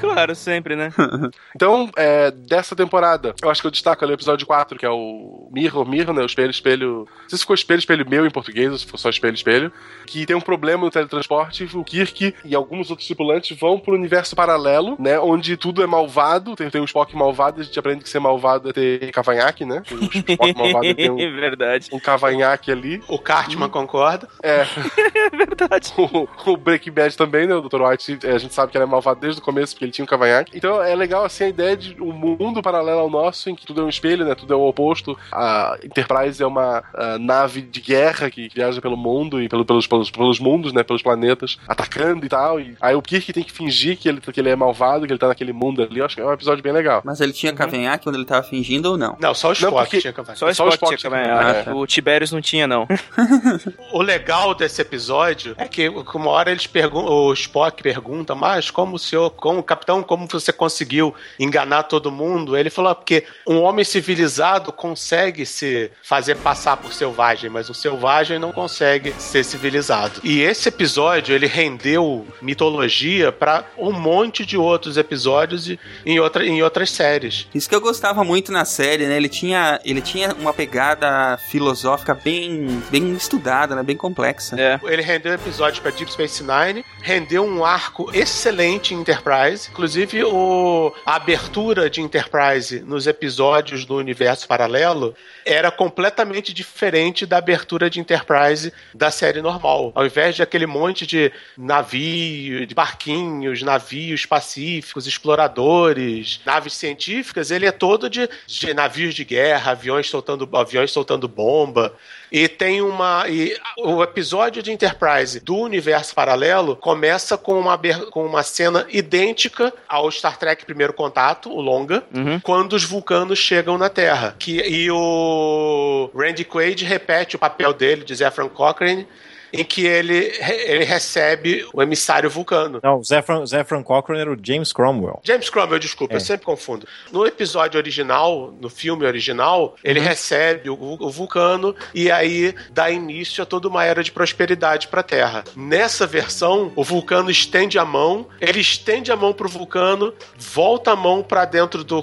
Speaker 6: Claro, sempre, né?
Speaker 4: Então, é, dessa temporada, eu acho que eu destaco ali o episódio 4, que é o Mirror, Mirror, né? O espelho, espelho. Não sei se ficou espelho, espelho meu em português, ou se for só espelho, espelho. Que tem um problema no teletransporte. O Kirk e alguns outros tripulantes vão pro universo paralelo, né? Onde tudo é malvado. Tem, tem um Spock malvado, a gente aprende que ser malvado é ter cavanhaque, né? O Spock malvado é ter um,
Speaker 6: Verdade.
Speaker 4: um cavanhaque ali.
Speaker 2: O Cartman concorda.
Speaker 4: É.
Speaker 6: É verdade.
Speaker 4: O, o Breaking Bad também, né? O Dr. White, é, a gente sabe que ele é malvado desde o começo, porque ele tinha um cavanhaque. Então é legal, assim, a ideia de um mundo paralelo ao nosso, em que tudo é um espelho, né? Tudo é o oposto. A Enterprise é uma nave de guerra que viaja pelo mundo e pelo, pelos, pelos, pelos mundos, né? Pelos planetas, atacando e tal. E aí o Kirk tem que fingir que ele, que ele é malvado, que ele tá naquele mundo ali. Eu acho que é um episódio bem legal.
Speaker 5: Mas ele tinha cavanhaque quando ele tava fingindo ou não?
Speaker 2: Não, só o Spock
Speaker 4: porque-
Speaker 2: tinha cavanhaque.
Speaker 6: Só o
Speaker 4: Só o
Speaker 6: Spock
Speaker 4: Spock
Speaker 6: tinha cavanhaque.
Speaker 4: cavanhaque.
Speaker 6: O Tiberius não tinha, não.
Speaker 2: O legal desse episódio é que uma hora eles perguntam, o Spock pergunta, mas como o senhor, como capitão, como você conseguiu enganar todo mundo? Ele falou, "Ah, porque um homem civilizado consegue se fazer passar por selvagem, mas um selvagem não consegue ser civilizado. E esse episódio, ele rendeu mitologia para um monte de outros episódios e em, outra, em outras séries.
Speaker 5: Isso que eu gostava muito na série, né? Ele tinha, ele tinha uma pegada filosófica bem, bem estudada, né? Bem complexa.
Speaker 6: É.
Speaker 2: Ele rendeu episódios para Deep Space Nine, rendeu um arco excelente em Enterprise. Inclusive, o, a abertura de Enterprise nos episódios do universo paralelo era completamente diferente da abertura de Enterprise da série normal. Ao invés de aquele monte de navio, de barquinhos, navios pacíficos, exploradores, naves científicas, ele é todo de, de navios de guerra, aviões soltando, aviões soltando bomba. E tem uma. E o episódio de Enterprise do universo paralelo começa com uma, com uma cena idêntica ao Star Trek Primeiro Contato, o longa, quando os vulcanos chegam na Terra. Que, e o Randy Quaid repete o papel dele, de Zefran Cochrane, em que ele, ele recebe o emissário vulcano.
Speaker 9: Não, o Zefran, Zefran Cochrane era o James Cromwell.
Speaker 2: James Cromwell, desculpa,
Speaker 9: É.
Speaker 2: eu sempre confundo. No episódio original, no filme original, ele recebe o, o vulcano e aí dá início a toda uma era de prosperidade para a Terra. Nessa versão, o vulcano estende a mão, ele estende a mão pro vulcano, volta a mão para dentro do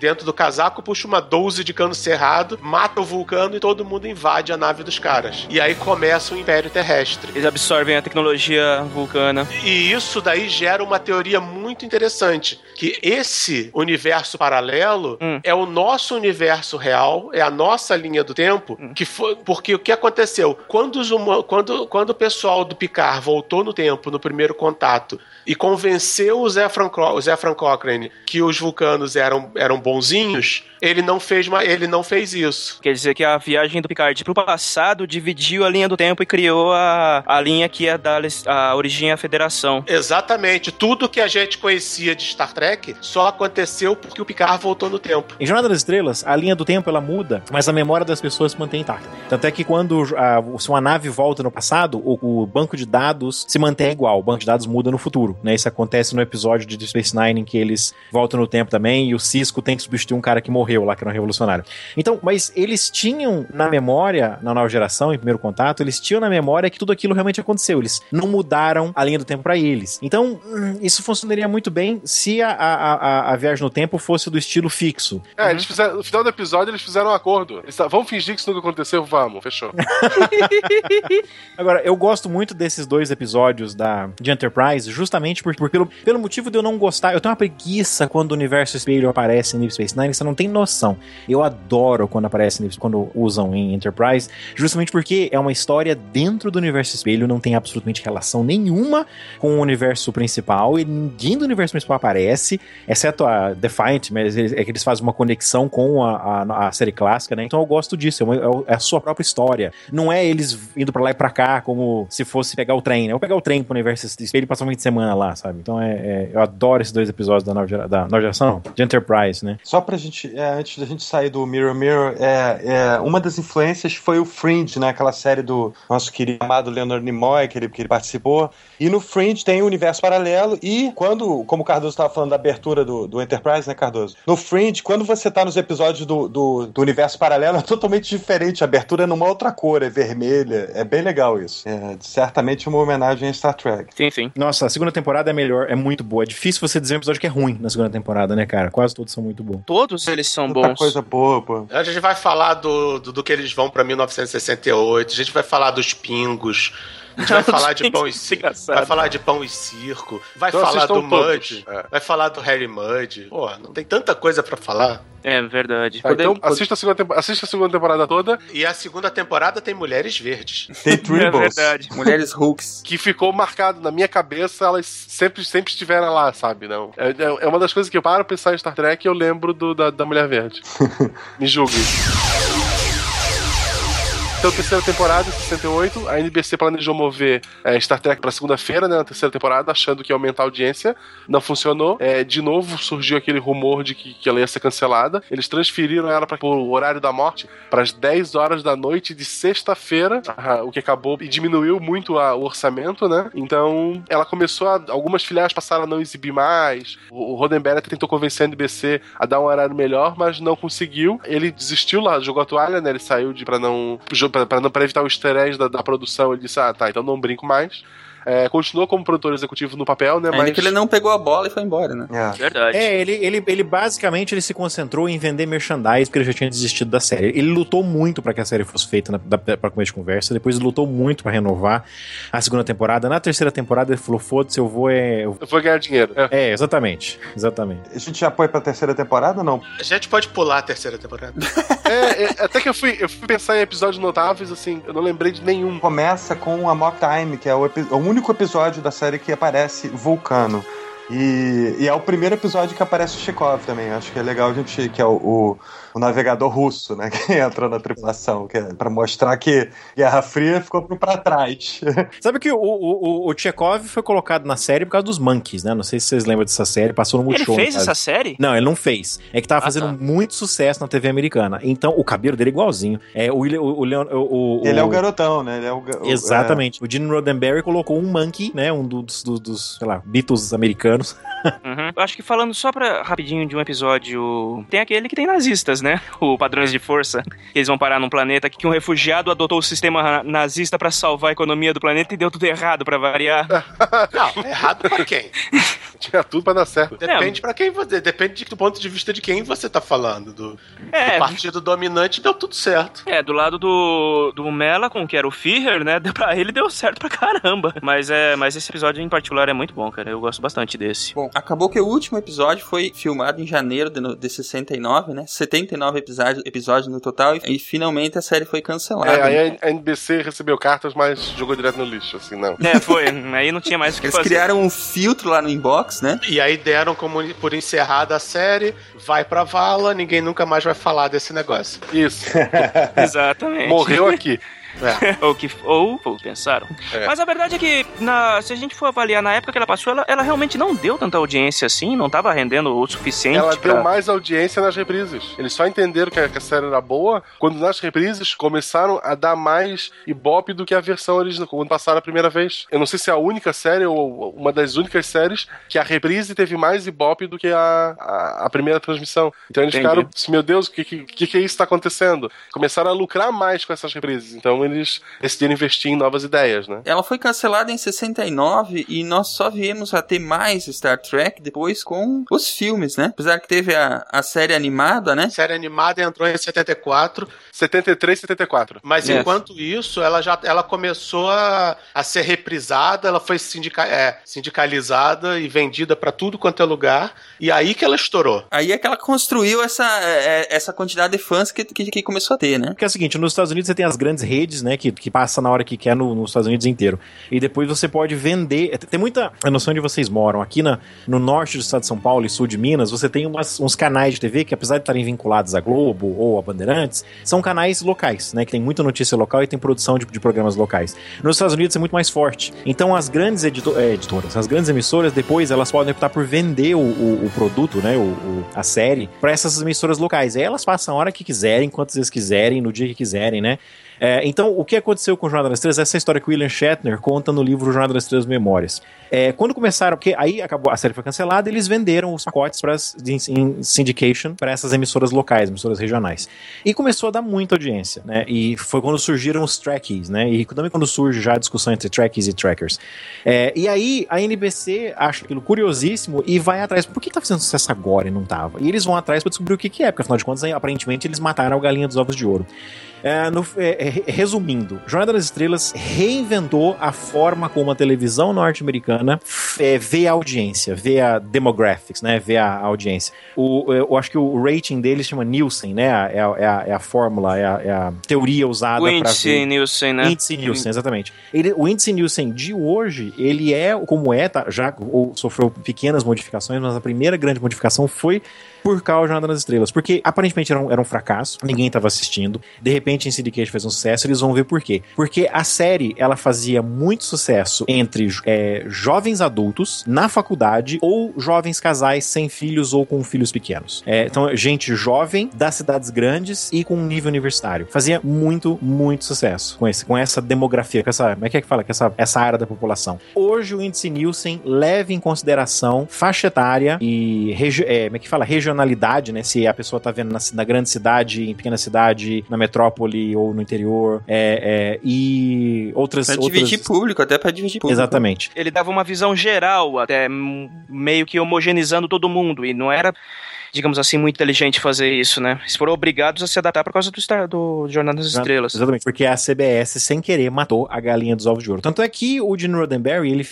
Speaker 2: dentro do casaco, puxa uma 12 de cano cerrado, mata o vulcano e todo mundo invade a nave dos caras. E aí começa o Império Terrestre.
Speaker 6: Eles absorvem a tecnologia vulcana.
Speaker 2: E isso daí gera uma teoria muito interessante, que esse universo paralelo é o nosso universo real, é a nossa linha do tempo, que foi porque o que aconteceu? Quando os quando quando o pessoal do Picard voltou no tempo no primeiro contato e convenceu o Zefran, Cro- o Zefran Cochrane que os vulcanos eram, eram bonzinhos, ele não fez ele não fez isso.
Speaker 6: Quer dizer que a viagem do Picard pro passado dividiu a linha do tempo e criou a, a linha que ia dar a origem à federação.
Speaker 2: Exatamente, tudo que a gente conhecia de Star Trek só aconteceu porque o Picard voltou no tempo.
Speaker 9: Em Jornada das Estrelas, a linha do tempo ela muda, mas a memória das pessoas se mantém intacta. Tanto é que quando a- se uma nave volta no passado, o, o banco de dados se mantém igual. O banco de dados muda no futuro. Né? Isso acontece no episódio de Space Nine em que eles voltam no tempo também e o Cisco tem que substituir um cara que morreu lá, que era um revolucionário. Então, mas eles tinham na memória, na nova geração, em primeiro contato, eles tinham na memória que tudo aquilo realmente aconteceu. Eles não mudaram a linha do tempo pra eles. Então, hum, isso funcionaria muito bem se a, a, a, a viagem no tempo fosse do estilo fixo.
Speaker 4: É, eles fizeram, no final do episódio eles fizeram um acordo. Eles, vamos fingir que isso nunca aconteceu? Vamos, fechou.
Speaker 9: Agora, eu gosto muito desses dois episódios da, de Enterprise, justamente por, por- pelo, pelo motivo de eu não gostar. Eu tenho uma preguiça quando o universo espelho aparece em Deep Space Nine, você não tem noção. Eu adoro quando aparece, quando usam em Enterprise, justamente porque é uma história dentro do universo espelho, não tem absolutamente relação nenhuma com o universo principal e ninguém do universo principal aparece, exceto a Defiant, mas eles- é que eles fazem uma conexão com a, a- a série clássica, né? Então eu gosto disso, é, uma- é a sua própria história. Não é eles indo pra lá e pra cá como se fosse pegar o trem, né? Eu vou pegar o trem pro universo espelho e passar um fim de semana lá, sabe? Então é, é- eu adoro esses dois episódios da nova, gera- da nova geração, não, de Enterprise, né?
Speaker 3: Só pra gente, é, antes da gente sair do Mirror Mirror, é, é, uma das influências foi o Fringe, né? Aquela série do nosso querido amado Leonard Nimoy, que ele, que ele participou. E no Fringe tem o universo paralelo. E quando, como o Cardoso estava falando da abertura do, do Enterprise, né, Cardoso? No Fringe, quando você tá nos episódios do, do, do universo paralelo, é totalmente diferente. A abertura é numa outra cor, é vermelha. É bem legal isso. É certamente uma homenagem a Star Trek.
Speaker 6: Sim, sim.
Speaker 9: Nossa, a segunda temporada é melhor, é muito boa. É difícil você dizer um episódio que é ruim na segunda temporada, né, cara? Quase todos são muito bons.
Speaker 6: Todos eles são
Speaker 3: Muita
Speaker 6: bons.
Speaker 3: coisa boa, pô.
Speaker 2: A gente vai falar do, do, do que eles vão pra 1968, a gente vai falar dos pingos, a gente vai falar de pão e circo, vai falar de pão e circo, vai
Speaker 4: Então
Speaker 2: falar do. Mud,
Speaker 4: É.
Speaker 2: vai falar do Harry Mud. Pô, não tem tanta coisa pra falar.
Speaker 6: É verdade.
Speaker 4: Tá, então assista a, segunda tempo- assista a segunda temporada toda.
Speaker 2: E a segunda temporada tem mulheres verdes.
Speaker 3: Tem
Speaker 6: É verdade.
Speaker 5: Mulheres Hulks.
Speaker 4: Que ficou marcado na minha cabeça, elas sempre, sempre estiveram lá, sabe? Não. É, é- é uma das coisas que eu paro pra pensar em Star Trek e eu lembro do, da, da Mulher Verde. Me julgue. Então, terceira temporada, em 68, a NBC planejou mover é, Star Trek pra segunda-feira, né, na terceira temporada, achando que ia aumentar a audiência. Não funcionou. É, de novo surgiu aquele rumor de que, que ela ia ser cancelada. Eles transferiram ela para o horário da morte para as 10 horas da noite de sexta-feira, ah, o que acabou e diminuiu muito a- o orçamento, né? Então, ela começou a. Algumas filiais passaram a não exibir mais. O, o tentou convencer a NBC a dar um horário melhor, mas não conseguiu. Ele desistiu lá, jogou a toalha, né? Ele saiu de para não para evitar o easter da, da produção. Ele disse: "Ah, tá, então não brinco mais". É, continuou como produtor executivo no papel, né?
Speaker 5: Ainda
Speaker 4: mas
Speaker 5: que ele não pegou a bola e foi embora, né?
Speaker 6: Verdade.
Speaker 9: É, ele, ele, ele basicamente ele se concentrou em vender merchandise porque ele já tinha desistido da série. Ele lutou muito para que a série fosse feita pra começo de conversa, depois ele lutou muito para renovar a segunda temporada. Na terceira temporada ele falou: foda-se, eu vou. É, eu...
Speaker 4: eu vou ganhar dinheiro. É.
Speaker 9: é, exatamente. Exatamente.
Speaker 3: A gente já foi pra terceira temporada ou não?
Speaker 2: A gente pode pular a terceira temporada.
Speaker 4: É, é, até que eu fui, eu fui pensar em episódios notáveis, assim, eu não lembrei de nenhum.
Speaker 3: Começa com a Mock Time, que é o, epi- o único episódio da série que aparece Vulcano. E, e é o primeiro episódio que aparece o Chekhov também. Acho que é legal a gente. que é o, o, o navegador russo, né? Que entra na tripulação, que é pra mostrar que Guerra Fria ficou pra trás.
Speaker 9: Sabe que o, o, o, o Chekhov foi colocado na série por causa dos Monkeys, né? Não sei se vocês lembram dessa série, passou no
Speaker 6: Ele
Speaker 9: Multishow.
Speaker 6: fez
Speaker 9: no caso.
Speaker 6: essa série?
Speaker 9: Não, ele não fez. É que tava
Speaker 6: Ah,
Speaker 9: fazendo
Speaker 6: tá.
Speaker 9: muito sucesso na TV americana. Então, o cabelo dele é igualzinho. É, o, o, o, Leon- o, o-
Speaker 3: Ele é o garotão, né? Ele é o,
Speaker 9: Exatamente. O Gene Roddenberry colocou um monkey, né? Um dos, dos, dos, sei lá, Beatles americanos.
Speaker 6: Uhum. Eu acho que falando só pra rapidinho de um episódio, tem aquele que tem nazistas, né? O Padrões de Força. Que eles vão parar num planeta que um refugiado adotou o sistema nazista pra salvar a economia do planeta e deu tudo errado pra variar.
Speaker 2: Não, errado pra quem?
Speaker 4: Tinha tudo pra dar certo.
Speaker 2: Depende pra quem você. Depende do ponto de vista de quem você tá falando. Do,
Speaker 6: É.
Speaker 2: do partido dominante deu tudo certo.
Speaker 6: É, do lado do, do Melakon, que era o Führer, né? Pra ele deu certo pra caramba. Mas, é, mas esse episódio em particular é muito bom, cara. Eu gosto bastante desse.
Speaker 5: Bom, acabou que o último episódio foi filmado em janeiro de, de 69, né? 79 episódios, episódios no total. E, e finalmente a série foi cancelada.
Speaker 4: É, aí a NBC recebeu cartas, mas jogou direto no lixo, assim, não.
Speaker 6: É, foi. Aí não tinha mais o que
Speaker 5: Eles
Speaker 6: fazer.
Speaker 5: criaram um filtro lá no inbox, né?
Speaker 2: E aí deram como por encerrada a série, vai pra vala, ninguém nunca mais vai falar desse negócio.
Speaker 4: Isso.
Speaker 6: Exatamente.
Speaker 4: Morreu aqui.
Speaker 6: ou, que, ou, ou pensaram.
Speaker 4: É.
Speaker 6: Mas a verdade é que, na, se a gente for avaliar na época que ela passou, ela, ela realmente não deu tanta audiência assim, não tava rendendo o suficiente.
Speaker 4: Ela
Speaker 6: pra...
Speaker 4: deu mais audiência nas reprises. Eles só entenderam que a, que a série era boa quando nas reprises começaram a dar mais ibope do que a versão original, quando passaram a primeira vez. Eu não sei se é a única série ou uma das únicas séries que a reprise teve mais ibope do que a, a, a primeira transmissão. Então eles
Speaker 6: Entendi.
Speaker 4: ficaram, meu Deus, o que, que, que que é isso que está acontecendo? Começaram a lucrar mais com essas reprises. Então eles decidiram investir em novas ideias, né?
Speaker 5: Ela foi cancelada em 69 e nós só viemos a ter mais Star Trek depois com os filmes, né? Apesar que teve a, a série animada, né?
Speaker 2: A série animada entrou em 74,
Speaker 4: 73, 74.
Speaker 2: mas
Speaker 5: Yes.
Speaker 2: enquanto isso, ela já ela começou a, a ser reprisada, ela foi sindica, é, sindicalizada e vendida pra tudo quanto é lugar, e aí que ela estourou.
Speaker 5: Aí é que ela construiu essa, é, essa quantidade de fãs que, que, que começou a ter, né?
Speaker 9: Porque é o seguinte, nos Estados Unidos você tem as grandes redes grades, né? Que, que passa na hora que quer no, nos Estados Unidos inteiro. E depois você pode vender. Tem muita. A noção de vocês moram. Aqui na, no norte do estado de São Paulo e sul de Minas, você tem umas, uns canais de TV que, apesar de estarem vinculados à Globo ou a Bandeirantes, são canais locais, né? Que tem muita notícia local e tem produção de, de programas locais. Nos Estados Unidos é muito mais forte. Então as grandes é, editoras, as grandes emissoras, depois elas podem optar por vender o, o, o produto, né? O, o, a série, para essas emissoras locais. Aí elas passam a hora que quiserem, quantas vezes quiserem, no dia que quiserem, né? É, então, o que aconteceu com o Jornada das Estrelas? Essa história que o William Shatner conta no livro Jornada das Estrelas Memórias. É, quando começaram, porque aí acabou, a série foi cancelada, eles venderam os pacotes para em syndication para essas emissoras locais, emissoras regionais. E começou a dar muita audiência, né? E foi quando surgiram os trackies, né? E também quando surge já a discussão entre trackies e trackers. É, e aí a NBC acha aquilo curiosíssimo e vai atrás. Por que tá fazendo sucesso agora e não tava? E eles vão atrás para descobrir o que, que é, porque afinal de contas, aparentemente, eles mataram a galinha dos ovos de ouro. É, no, é, resumindo, Jornada das Estrelas reinventou a forma como a televisão norte-americana é, vê a audiência, vê a demographics, né? Vê a audiência. O, eu acho que o rating deles chama Nielsen, né? É a, é a, é a fórmula, é a, é a, teoria usada para
Speaker 6: O índice Nielsen, né?
Speaker 9: Índice Nielsen, exatamente. Ele, o índice Nielsen de hoje, ele é como é, tá, já ou, sofreu pequenas modificações, mas a primeira grande modificação foi por causa de Jornada nas Estrelas. Porque aparentemente era um, era um fracasso, ninguém estava assistindo. De repente, em Syndicate fez um sucesso, eles vão ver por quê. Porque a série, ela fazia muito sucesso entre é, jovens adultos, na faculdade, ou jovens casais sem filhos ou com filhos pequenos. É, então, gente jovem, das cidades grandes e com nível universitário. Fazia muito, muito sucesso com, esse, com essa demografia, com essa, como é que é que fala? Com essa, essa área da população. Hoje, o índice Nielsen leva em consideração faixa etária e, é, como é que fala? Regional regionalidade, né? Se a pessoa tá vendo na, na grande cidade, em pequena cidade, na metrópole ou no interior, é, é, e outras...
Speaker 5: Pra
Speaker 9: outras...
Speaker 5: dividir público, até pra dividir público.
Speaker 9: Exatamente.
Speaker 6: Ele dava uma visão geral, até meio que homogeneizando todo mundo, e não era digamos assim, muito inteligente fazer isso, né? Eles foram obrigados a se adaptar por causa do, Star, do Jornada das Estrelas.
Speaker 9: Exatamente, porque a CBS, sem querer, matou a galinha dos ovos de ouro. Tanto é que o Gene Roddenberry, ele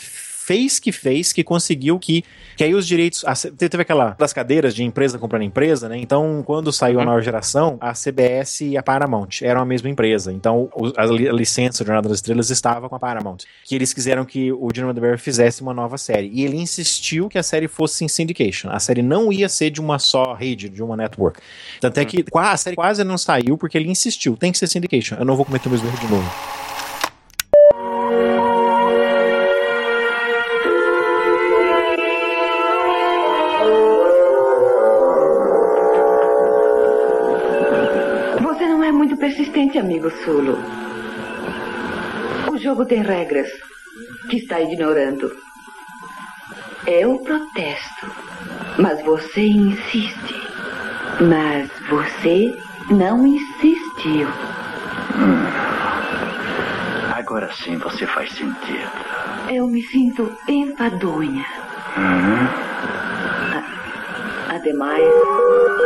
Speaker 9: fez que fez, que conseguiu que, que aí os direitos. A, teve aquela das cadeiras de empresa comprando empresa, né? Então, quando saiu a uhum. nova geração, a CBS e a Paramount eram a mesma empresa. Então, a, licença de Jornada das Estrelas estava com a Paramount. Que eles quiseram que o Gene Roddenberry fizesse uma nova série. E ele insistiu que a série fosse em syndication. A série não ia ser de uma só rede, de uma network. Tanto é que a série quase não saiu porque ele insistiu. Tem que ser syndication. Eu não vou cometer o mesmo erro de novo.
Speaker 14: Persistente, amigo Sulo. O jogo tem regras que está ignorando. Eu protesto, mas você insiste. Mas você não insistiu. Hum.
Speaker 12: Agora sim você faz sentido.
Speaker 14: Eu me sinto enfadonha. Uhum. Ademais,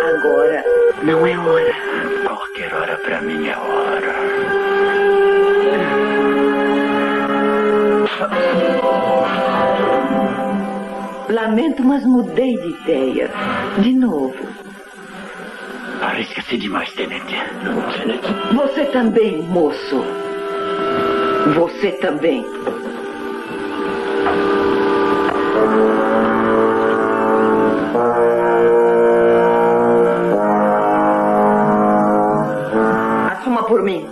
Speaker 14: agora não é hora.
Speaker 12: Qualquer hora para mim é hora.
Speaker 14: Lamento, mas mudei de ideia. De novo.
Speaker 12: Arrisca-se demais, tenente.
Speaker 14: tenente. Você também, moço. Você também. Por mim.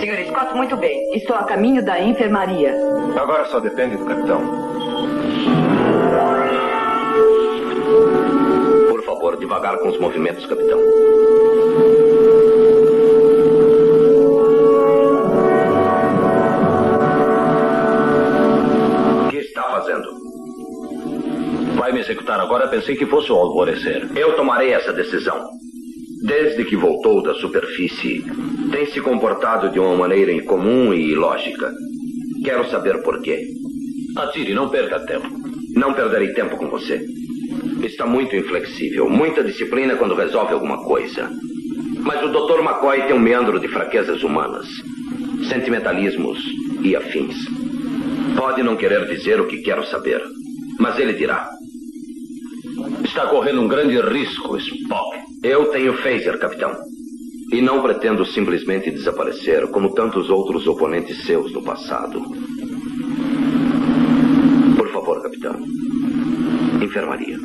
Speaker 14: Senhor Scott, muito bem. Estou a caminho da enfermaria.
Speaker 13: Agora só depende do capitão. Por favor, devagar com os movimentos, capitão. Vai me executar agora, pensei que fosse o alvorecer. Eu tomarei essa decisão. Desde que voltou da superfície, tem se comportado de uma maneira incomum e ilógica. Quero saber por quê. Atire, não perca tempo. Não perderei tempo com você. Está muito inflexível, muita disciplina quando resolve alguma coisa. Mas o Dr. McCoy tem um meandro de fraquezas humanas, sentimentalismos e afins. Pode não querer dizer o que quero saber, mas ele dirá. Está correndo um grande risco, Spock. Eu tenho phaser, capitão. E não pretendo simplesmente desaparecer, como tantos outros oponentes seus no passado. Por favor, capitão. Enfermaria.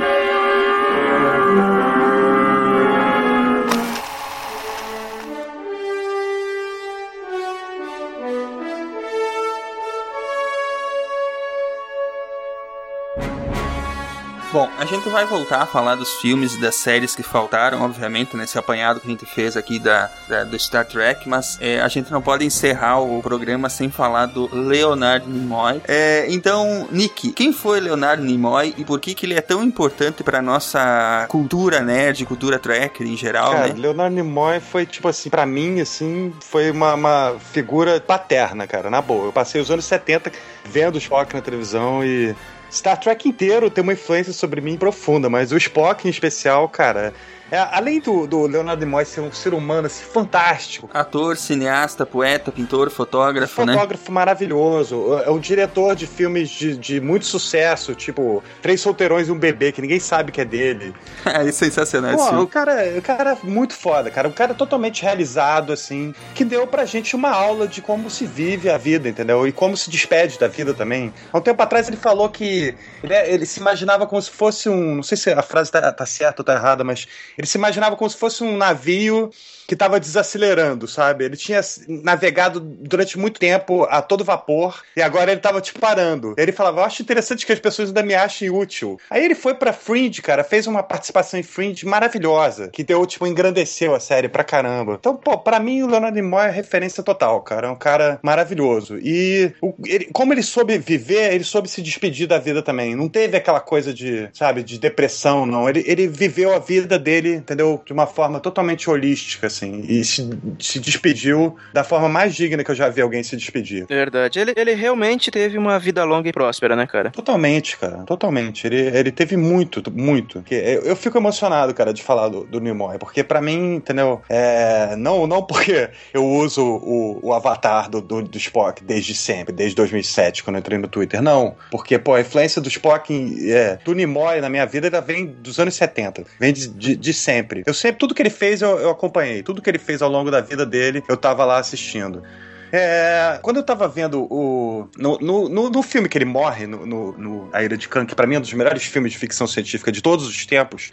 Speaker 5: Bom, a gente vai voltar a falar dos filmes e das séries que faltaram, obviamente, nesse apanhado que a gente fez aqui da, da do Star Trek, mas é, a gente não pode encerrar o programa sem falar do Leonard Nimoy. É, então, Nick, quem foi Leonard Nimoy e por que, que ele é tão importante para nossa cultura nerd, cultura tracker em geral,
Speaker 3: Cara,
Speaker 5: né?
Speaker 3: Leonardo Nimoy foi, tipo assim, pra mim, assim, foi uma, uma figura paterna, cara, na boa. Eu passei os anos 70 vendo o Spock na televisão e Star Trek inteiro tem uma influência sobre mim profunda, mas o Spock em especial, cara. É, além do, do Leonardo Nimoy ser um ser humano assim, fantástico.
Speaker 5: Ator, cineasta, poeta, pintor, fotógrafo, né?
Speaker 3: Fotógrafo maravilhoso. É um diretor de filmes de, de muito sucesso, tipo Três Solteirões e um Bebê, que ninguém sabe que é dele.
Speaker 5: é sensacional esse filme.
Speaker 3: o cara, o cara é muito foda, cara. Um cara totalmente realizado, assim, que deu pra gente uma aula de como se vive a vida, entendeu? E como se despede da vida também. Há um tempo atrás ele falou que ele, ele se imaginava como se fosse um. Não sei se a frase tá, tá certa ou tá errada, mas ele se imaginava como se fosse um navio que estava desacelerando, sabe? Ele tinha navegado durante muito tempo a todo vapor e agora ele estava tipo parando. Ele falava, eu acho interessante que as pessoas ainda me achem útil. Aí ele foi pra Fringe, cara, fez uma participação em Fringe maravilhosa, que deu, tipo, engrandeceu a série pra caramba. Então, pô, pra mim o Leonardo Nimoy é referência total, cara. É um cara maravilhoso. E o- ele- como ele soube viver, ele soube se despedir da vida também. Não teve aquela coisa de, sabe, de depressão, não. Ele, ele viveu a vida dele, entendeu? De uma forma totalmente holística, assim. E se, se despediu da forma mais digna que eu já vi alguém se despedir.
Speaker 6: Verdade. Ele, ele realmente teve uma vida longa e próspera, né, cara?
Speaker 3: Totalmente, cara. Totalmente. Ele, ele teve muito, muito. Eu, eu fico emocionado, cara, de falar do, do Nimoy, porque pra mim, entendeu? É, não, não porque eu uso o, o avatar do, do, do Spock desde sempre, desde 2007, quando eu entrei no Twitter. Não. Porque, pô, a influência do Spock, em- é, do Nimoy na minha vida, ela vem dos anos 70. Vem de, de, de sempre. Eu sempre, tudo que ele fez, eu, eu acompanhei. Tudo que ele fez ao longo da vida dele, eu tava lá assistindo. É, quando eu tava vendo o. No, no, no- filme que ele morre, no, no, no A Ira de Khan, que pra mim é um dos melhores filmes de ficção científica de todos os tempos.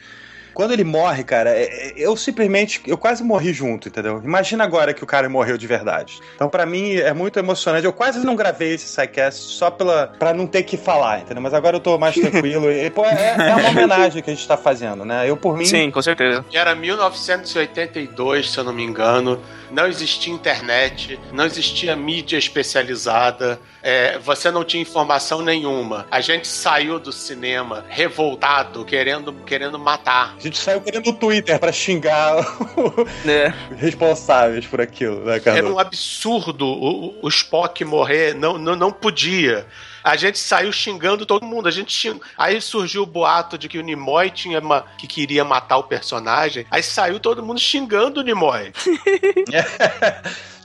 Speaker 3: Quando ele morre, cara, é- é- eu simplesmente. Eu quase morri junto, entendeu? Imagina agora que o cara morreu de verdade. Então, pra mim, é muito emocionante. Eu quase não gravei esse sidecast só pela, pra não ter que falar, entendeu? Mas agora eu tô mais tranquilo. E, pô, é, é uma homenagem que a gente tá fazendo, né? Eu, por mim.
Speaker 6: Sim, com certeza.
Speaker 2: E era 1982, se eu não me engano. Não existia internet, não existia mídia especializada, é, você não tinha informação nenhuma. A gente saiu do cinema revoltado, querendo, querendo matar.
Speaker 3: A gente saiu querendo o Twitter pra xingar
Speaker 6: É.
Speaker 3: os responsáveis por aquilo, né, cara?
Speaker 2: Era um absurdo o, o- o Spock morrer, não, não, não podia. A gente saiu xingando todo mundo. A gente xing... Aí surgiu o boato de que o Nimoy tinha ma- que queria matar o personagem. Aí saiu todo mundo xingando o Nimoy.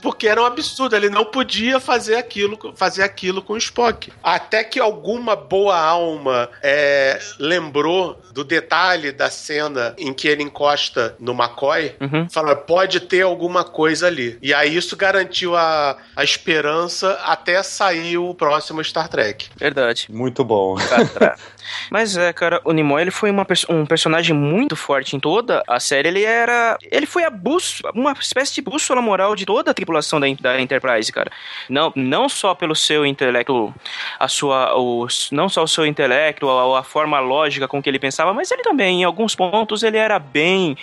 Speaker 2: Porque era um absurdo, ele não podia fazer aquilo, fazer aquilo com o Spock. Até que alguma boa alma é, lembrou do detalhe da cena em que ele encosta no McCoy, fala, pode ter alguma coisa ali. E aí isso garantiu a, a esperança até sair o próximo Star Trek.
Speaker 6: Verdade.
Speaker 3: Muito bom.
Speaker 6: Mas é, cara, o Nimoy ele foi uma um personagem muito forte em toda a série. Ele era. Ele foi a bússola, uma espécie de bússola moral de toda a tripulação da, da Enterprise, cara. Não, não só pelo seu intelecto, a sua. O, não só o seu intelecto, a, a forma lógica com que ele pensava, mas ele também, em alguns pontos, ele era bem,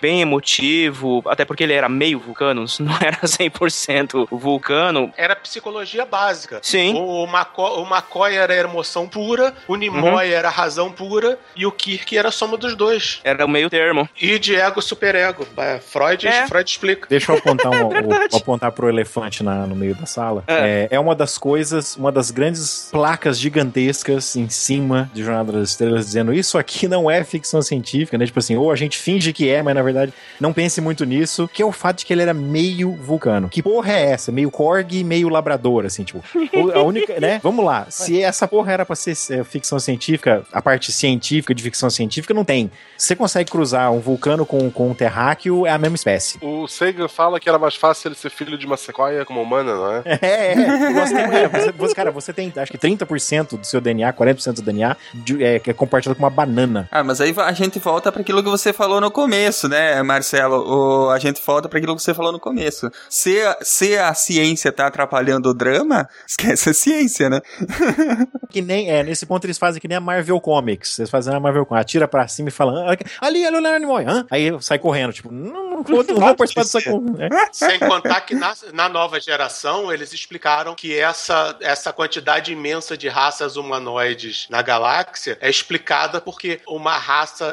Speaker 6: bem emotivo, até porque ele era meio vulcano, não era 100% vulcano.
Speaker 2: Era psicologia básica.
Speaker 6: Sim.
Speaker 2: O, o, McCoy, o McCoy era emoção pura, o Nimoy era razão pura e o Kirk era a soma dos dois.
Speaker 6: Era o meio termo.
Speaker 2: E de ego superego. É, Freud,
Speaker 6: É.
Speaker 2: Freud explica.
Speaker 9: Deixa eu apontar, um, o- apontar pro elefante na- no meio da sala. É. é uma das coisas, uma das grandes placas gigantescas em cima de Jornada das Estrelas dizendo isso aqui não é ficção científica, né? Tipo assim, ou a gente finge que é, mas na verdade não pense muito nisso, que é o fato de que ele era meio vulcano. Que porra é essa? Meio Korg, meio labrador, assim, tipo. A única, né? Vamos lá, lá, se essa porra era pra ser é, ficção científica, a parte científica de ficção científica não tem. Você consegue cruzar um vulcano com, com um terráqueo, é a mesma espécie.
Speaker 4: O Sagan fala que era mais fácil ele ser filho de uma sequoia como humana, não é?
Speaker 9: É, é. Nós temos- é, você, você- cara, você tem acho que 30% do seu DNA, 40% do DNA de- é, é compartilhado com uma banana.
Speaker 5: Ah, mas aí a gente volta para aquilo que você falou no começo, né, Marcelo? O, a gente volta para aquilo que você falou no começo. Se, se a ciência tá atrapalhando o drama, esquece a ciência, né?
Speaker 9: Que nem, é, nesse ponto eles fazem que nem a Marvel Comics. Eles fazem a Marvel Comics, atira pra cima e fala, "Ah, ali, ali, o Leonard Nimoy, hã? Aí sai correndo, tipo, não, não vou, não vou participar aqui. É.
Speaker 2: Sem contar que na, na nova geração eles explicaram que essa, essa quantidade imensa de raças humanoides na galáxia é explicada porque uma raça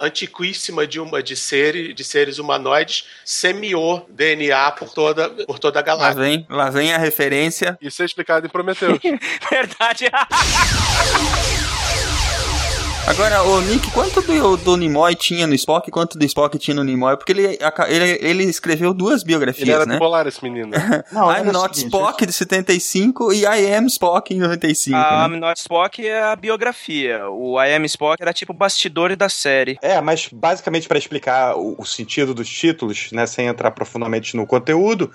Speaker 2: é, antiquíssima de uma de, ser, de seres humanoides semeou DNA por toda, por toda a
Speaker 5: Lá
Speaker 2: galáxia.
Speaker 5: vem, lá vem a referência.
Speaker 4: Isso é explicado em Prometheus.
Speaker 6: Verdade.
Speaker 5: Agora, o Nick, quanto do, do Nimoy tinha no Spock e quanto do Spock tinha no Nimoy? Porque ele, ele, ele escreveu duas biografias,
Speaker 4: Ele era
Speaker 5: né?
Speaker 4: bipolar, esse menino.
Speaker 3: Não,
Speaker 5: I'm Not
Speaker 3: seguinte,
Speaker 5: Spock de 75 e I Am Spock em 95.
Speaker 6: A
Speaker 5: né?
Speaker 6: I'm Not Spock é a biografia. O I Am Spock era tipo bastidor da série.
Speaker 3: É, mas basicamente para explicar o, o sentido dos títulos, né, sem entrar profundamente no conteúdo,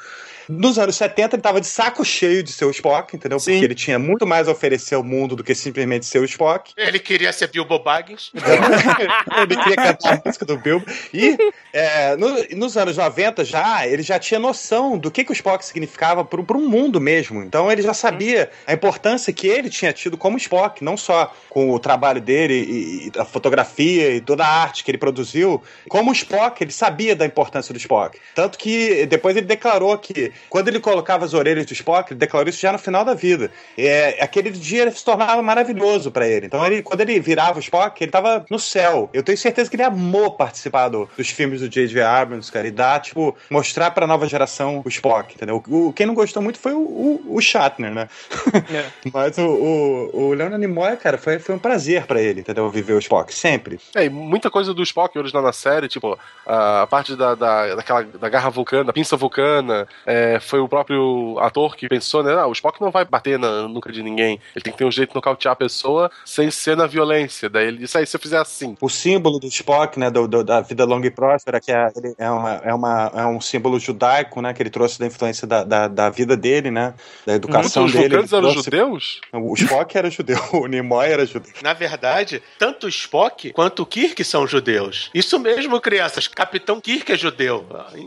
Speaker 3: nos anos 70 ele tava de saco cheio de ser o Spock, entendeu? Porque ele tinha muito mais a oferecer ao mundo do que simplesmente ser o Spock.
Speaker 2: Ele queria ser Bilbo Baggins.
Speaker 3: ele queria cantar a música do Bilbo. E é, no- nos anos 90 já, ele já tinha noção do que, que o Spock significava para um mundo mesmo. Então ele já sabia a importância que ele tinha tido como Spock, não só com o trabalho dele e, e a fotografia e toda a arte que ele produziu, como Spock, ele sabia da importância do Spock. Tanto que depois ele declarou que quando ele colocava as orelhas do Spock, ele declarou isso já no final da vida. É, aquele dia ele se tornava maravilhoso para ele. Então ele, quando ele virava o Spock, ele tava no céu. Eu tenho certeza que ele amou participar do- dos filmes do J.J. Abrams, cara, e dar, tipo, mostrar pra nova geração o Spock, entendeu? O, quem não gostou muito foi o, o, o Shatner, né? Mas o, o, o Leonard Nimoy, cara, foi, foi um prazer pra ele, entendeu? Viver o Spock, sempre.
Speaker 4: É, e muita coisa do Spock original na série, tipo, a parte da, da, daquela, da garra vulcana, da pinça vulcana, é, foi o próprio ator que pensou, né? Ah, o Spock não vai bater na nuca de ninguém. Ele tem que ter um jeito de nocautear a pessoa sem ser na violência. Daí ele disse, aí, se eu fizer assim.
Speaker 3: O símbolo do Spock, né, do, do- da vida longa e próspera, que é, ele é, uma, é, uma, é um símbolo judaico, né, que ele trouxe da influência da, da, da vida dele, né, da educação
Speaker 4: Muitos
Speaker 3: dele. ele
Speaker 4: eram
Speaker 3: trouxe-
Speaker 4: judeus?
Speaker 3: O Spock era judeu, o Nimoy era judeu.
Speaker 2: Na verdade, tanto o Spock quanto o Kirk são judeus. Isso mesmo, crianças. Capitão Kirk é judeu.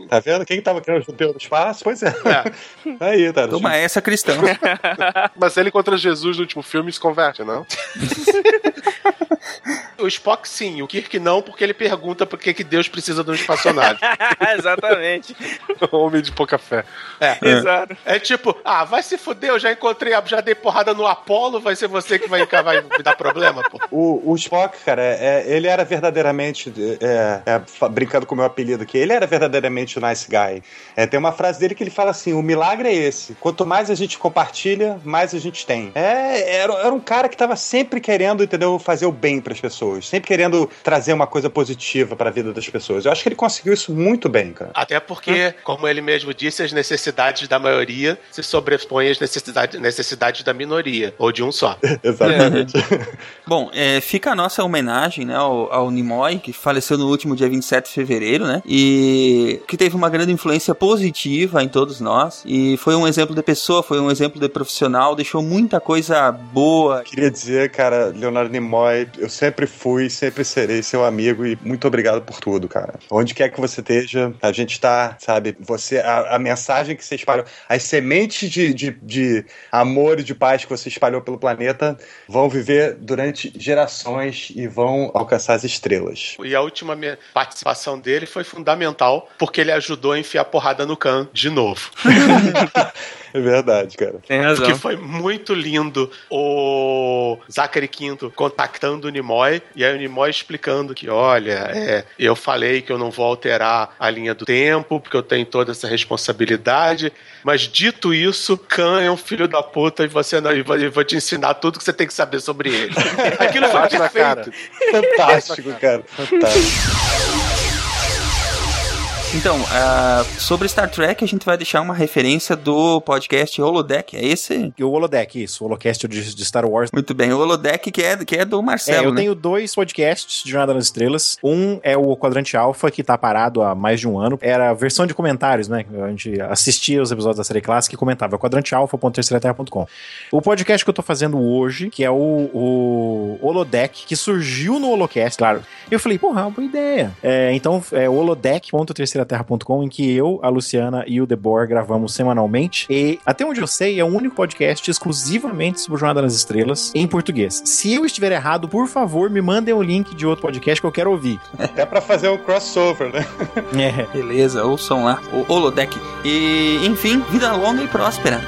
Speaker 3: Tá vendo? Quem tava criando judeu no espaço? Pois é. Aí, tá.
Speaker 5: Toma essa, cristão.
Speaker 4: Mas ele contra Jesus no último filme se converte, não?
Speaker 2: O Spock sim, o Kirk não, porque ele pergunta por que, que Deus precisa de um espaçonave.
Speaker 6: Exatamente.
Speaker 4: Homem de pouca fé.
Speaker 2: É.
Speaker 6: Exato.
Speaker 2: É tipo, ah, vai se fuder, eu já encontrei, já dei porrada no Apolo, vai ser você que vai, vai me dar problema, pô.
Speaker 3: O, o Spock, cara, é, ele era verdadeiramente. É, é, fa- brincando com o meu apelido aqui, ele era verdadeiramente o nice guy. É, tem uma frase dele que ele fala assim: o milagre é esse. Quanto mais a gente compartilha, mais a gente tem. É, era, era um cara que tava sempre querendo, entendeu, fazer o bem pras pessoas. Sempre querendo trazer uma coisa positiva pra vida das pessoas. Eu acho que ele conseguiu isso muito bem, cara.
Speaker 2: Até porque, como ele mesmo disse, as necessidades da maioria se sobrepõem às necessidades, necessidades da minoria, ou de um só.
Speaker 3: Exatamente.
Speaker 5: Bom, é, fica a nossa homenagem né, ao, ao Nimoy, que faleceu no último dia 27 de fevereiro, né? E que teve uma grande influência positiva em todos nós. E foi um exemplo de pessoa, foi um exemplo de profissional, deixou muita coisa boa.
Speaker 3: Queria dizer, cara, Leonardo Nimoy, eu sempre fui, sempre serei seu amigo e muito obrigado por tudo, cara. Onde quer que você esteja, a gente tá, sabe, você, a, a mensagem que você espalhou, as sementes de, de, de amor e de paz que você espalhou pelo planeta vão viver durante gerações e vão alcançar as estrelas.
Speaker 2: E a última participação dele foi fundamental, porque ele ajudou a enfiar porrada no Khan de novo.
Speaker 3: É verdade, cara.
Speaker 6: Tem razão.
Speaker 2: Porque foi muito lindo o Zachary Quinto contactando o Nimoy e aí o Nimoy explicando que, olha, é, eu falei que eu não vou alterar a linha do tempo, porque eu tenho toda essa responsabilidade, mas dito isso, Khan é um filho da puta e você não, e vou, te ensinar tudo que você tem que saber sobre ele. Aquilo foi
Speaker 4: na cara.
Speaker 2: perfeito.
Speaker 3: Fantástico, cara. Fantástico.
Speaker 5: Então, ah, sobre Star Trek, a gente vai deixar uma referência do podcast Holodeck. É esse?
Speaker 9: O Holodeck, isso, o Holocast de, de Star Wars.
Speaker 5: Muito bem, o Holodeck que é, que é do
Speaker 9: É,
Speaker 5: Marcelo,
Speaker 9: eu
Speaker 5: né?
Speaker 9: tenho dois podcasts de Jornada nas Estrelas. Um é o Quadrante Alpha, que tá parado há mais de um ano. Era a versão de comentários, né? A gente assistia os episódios da série clássica e comentava. quadrantealpha.terceiraterra.com. O podcast que eu tô fazendo hoje, que é o, o Holodeck, que surgiu no Holocast, claro. Eu falei, porra, é uma boa ideia. É, então, é holodeck.terceiraterra.com, em que eu, a Luciana e o Debor gravamos semanalmente. E, até onde eu sei, é o único podcast exclusivamente sobre Jornada nas Estrelas em português. Se eu estiver errado, por favor, me mandem o link de outro podcast que eu quero ouvir.
Speaker 3: Até pra fazer um crossover, né?
Speaker 9: É.
Speaker 5: Beleza, ouçam lá, o Holodeck. E, enfim, vida longa e próspera.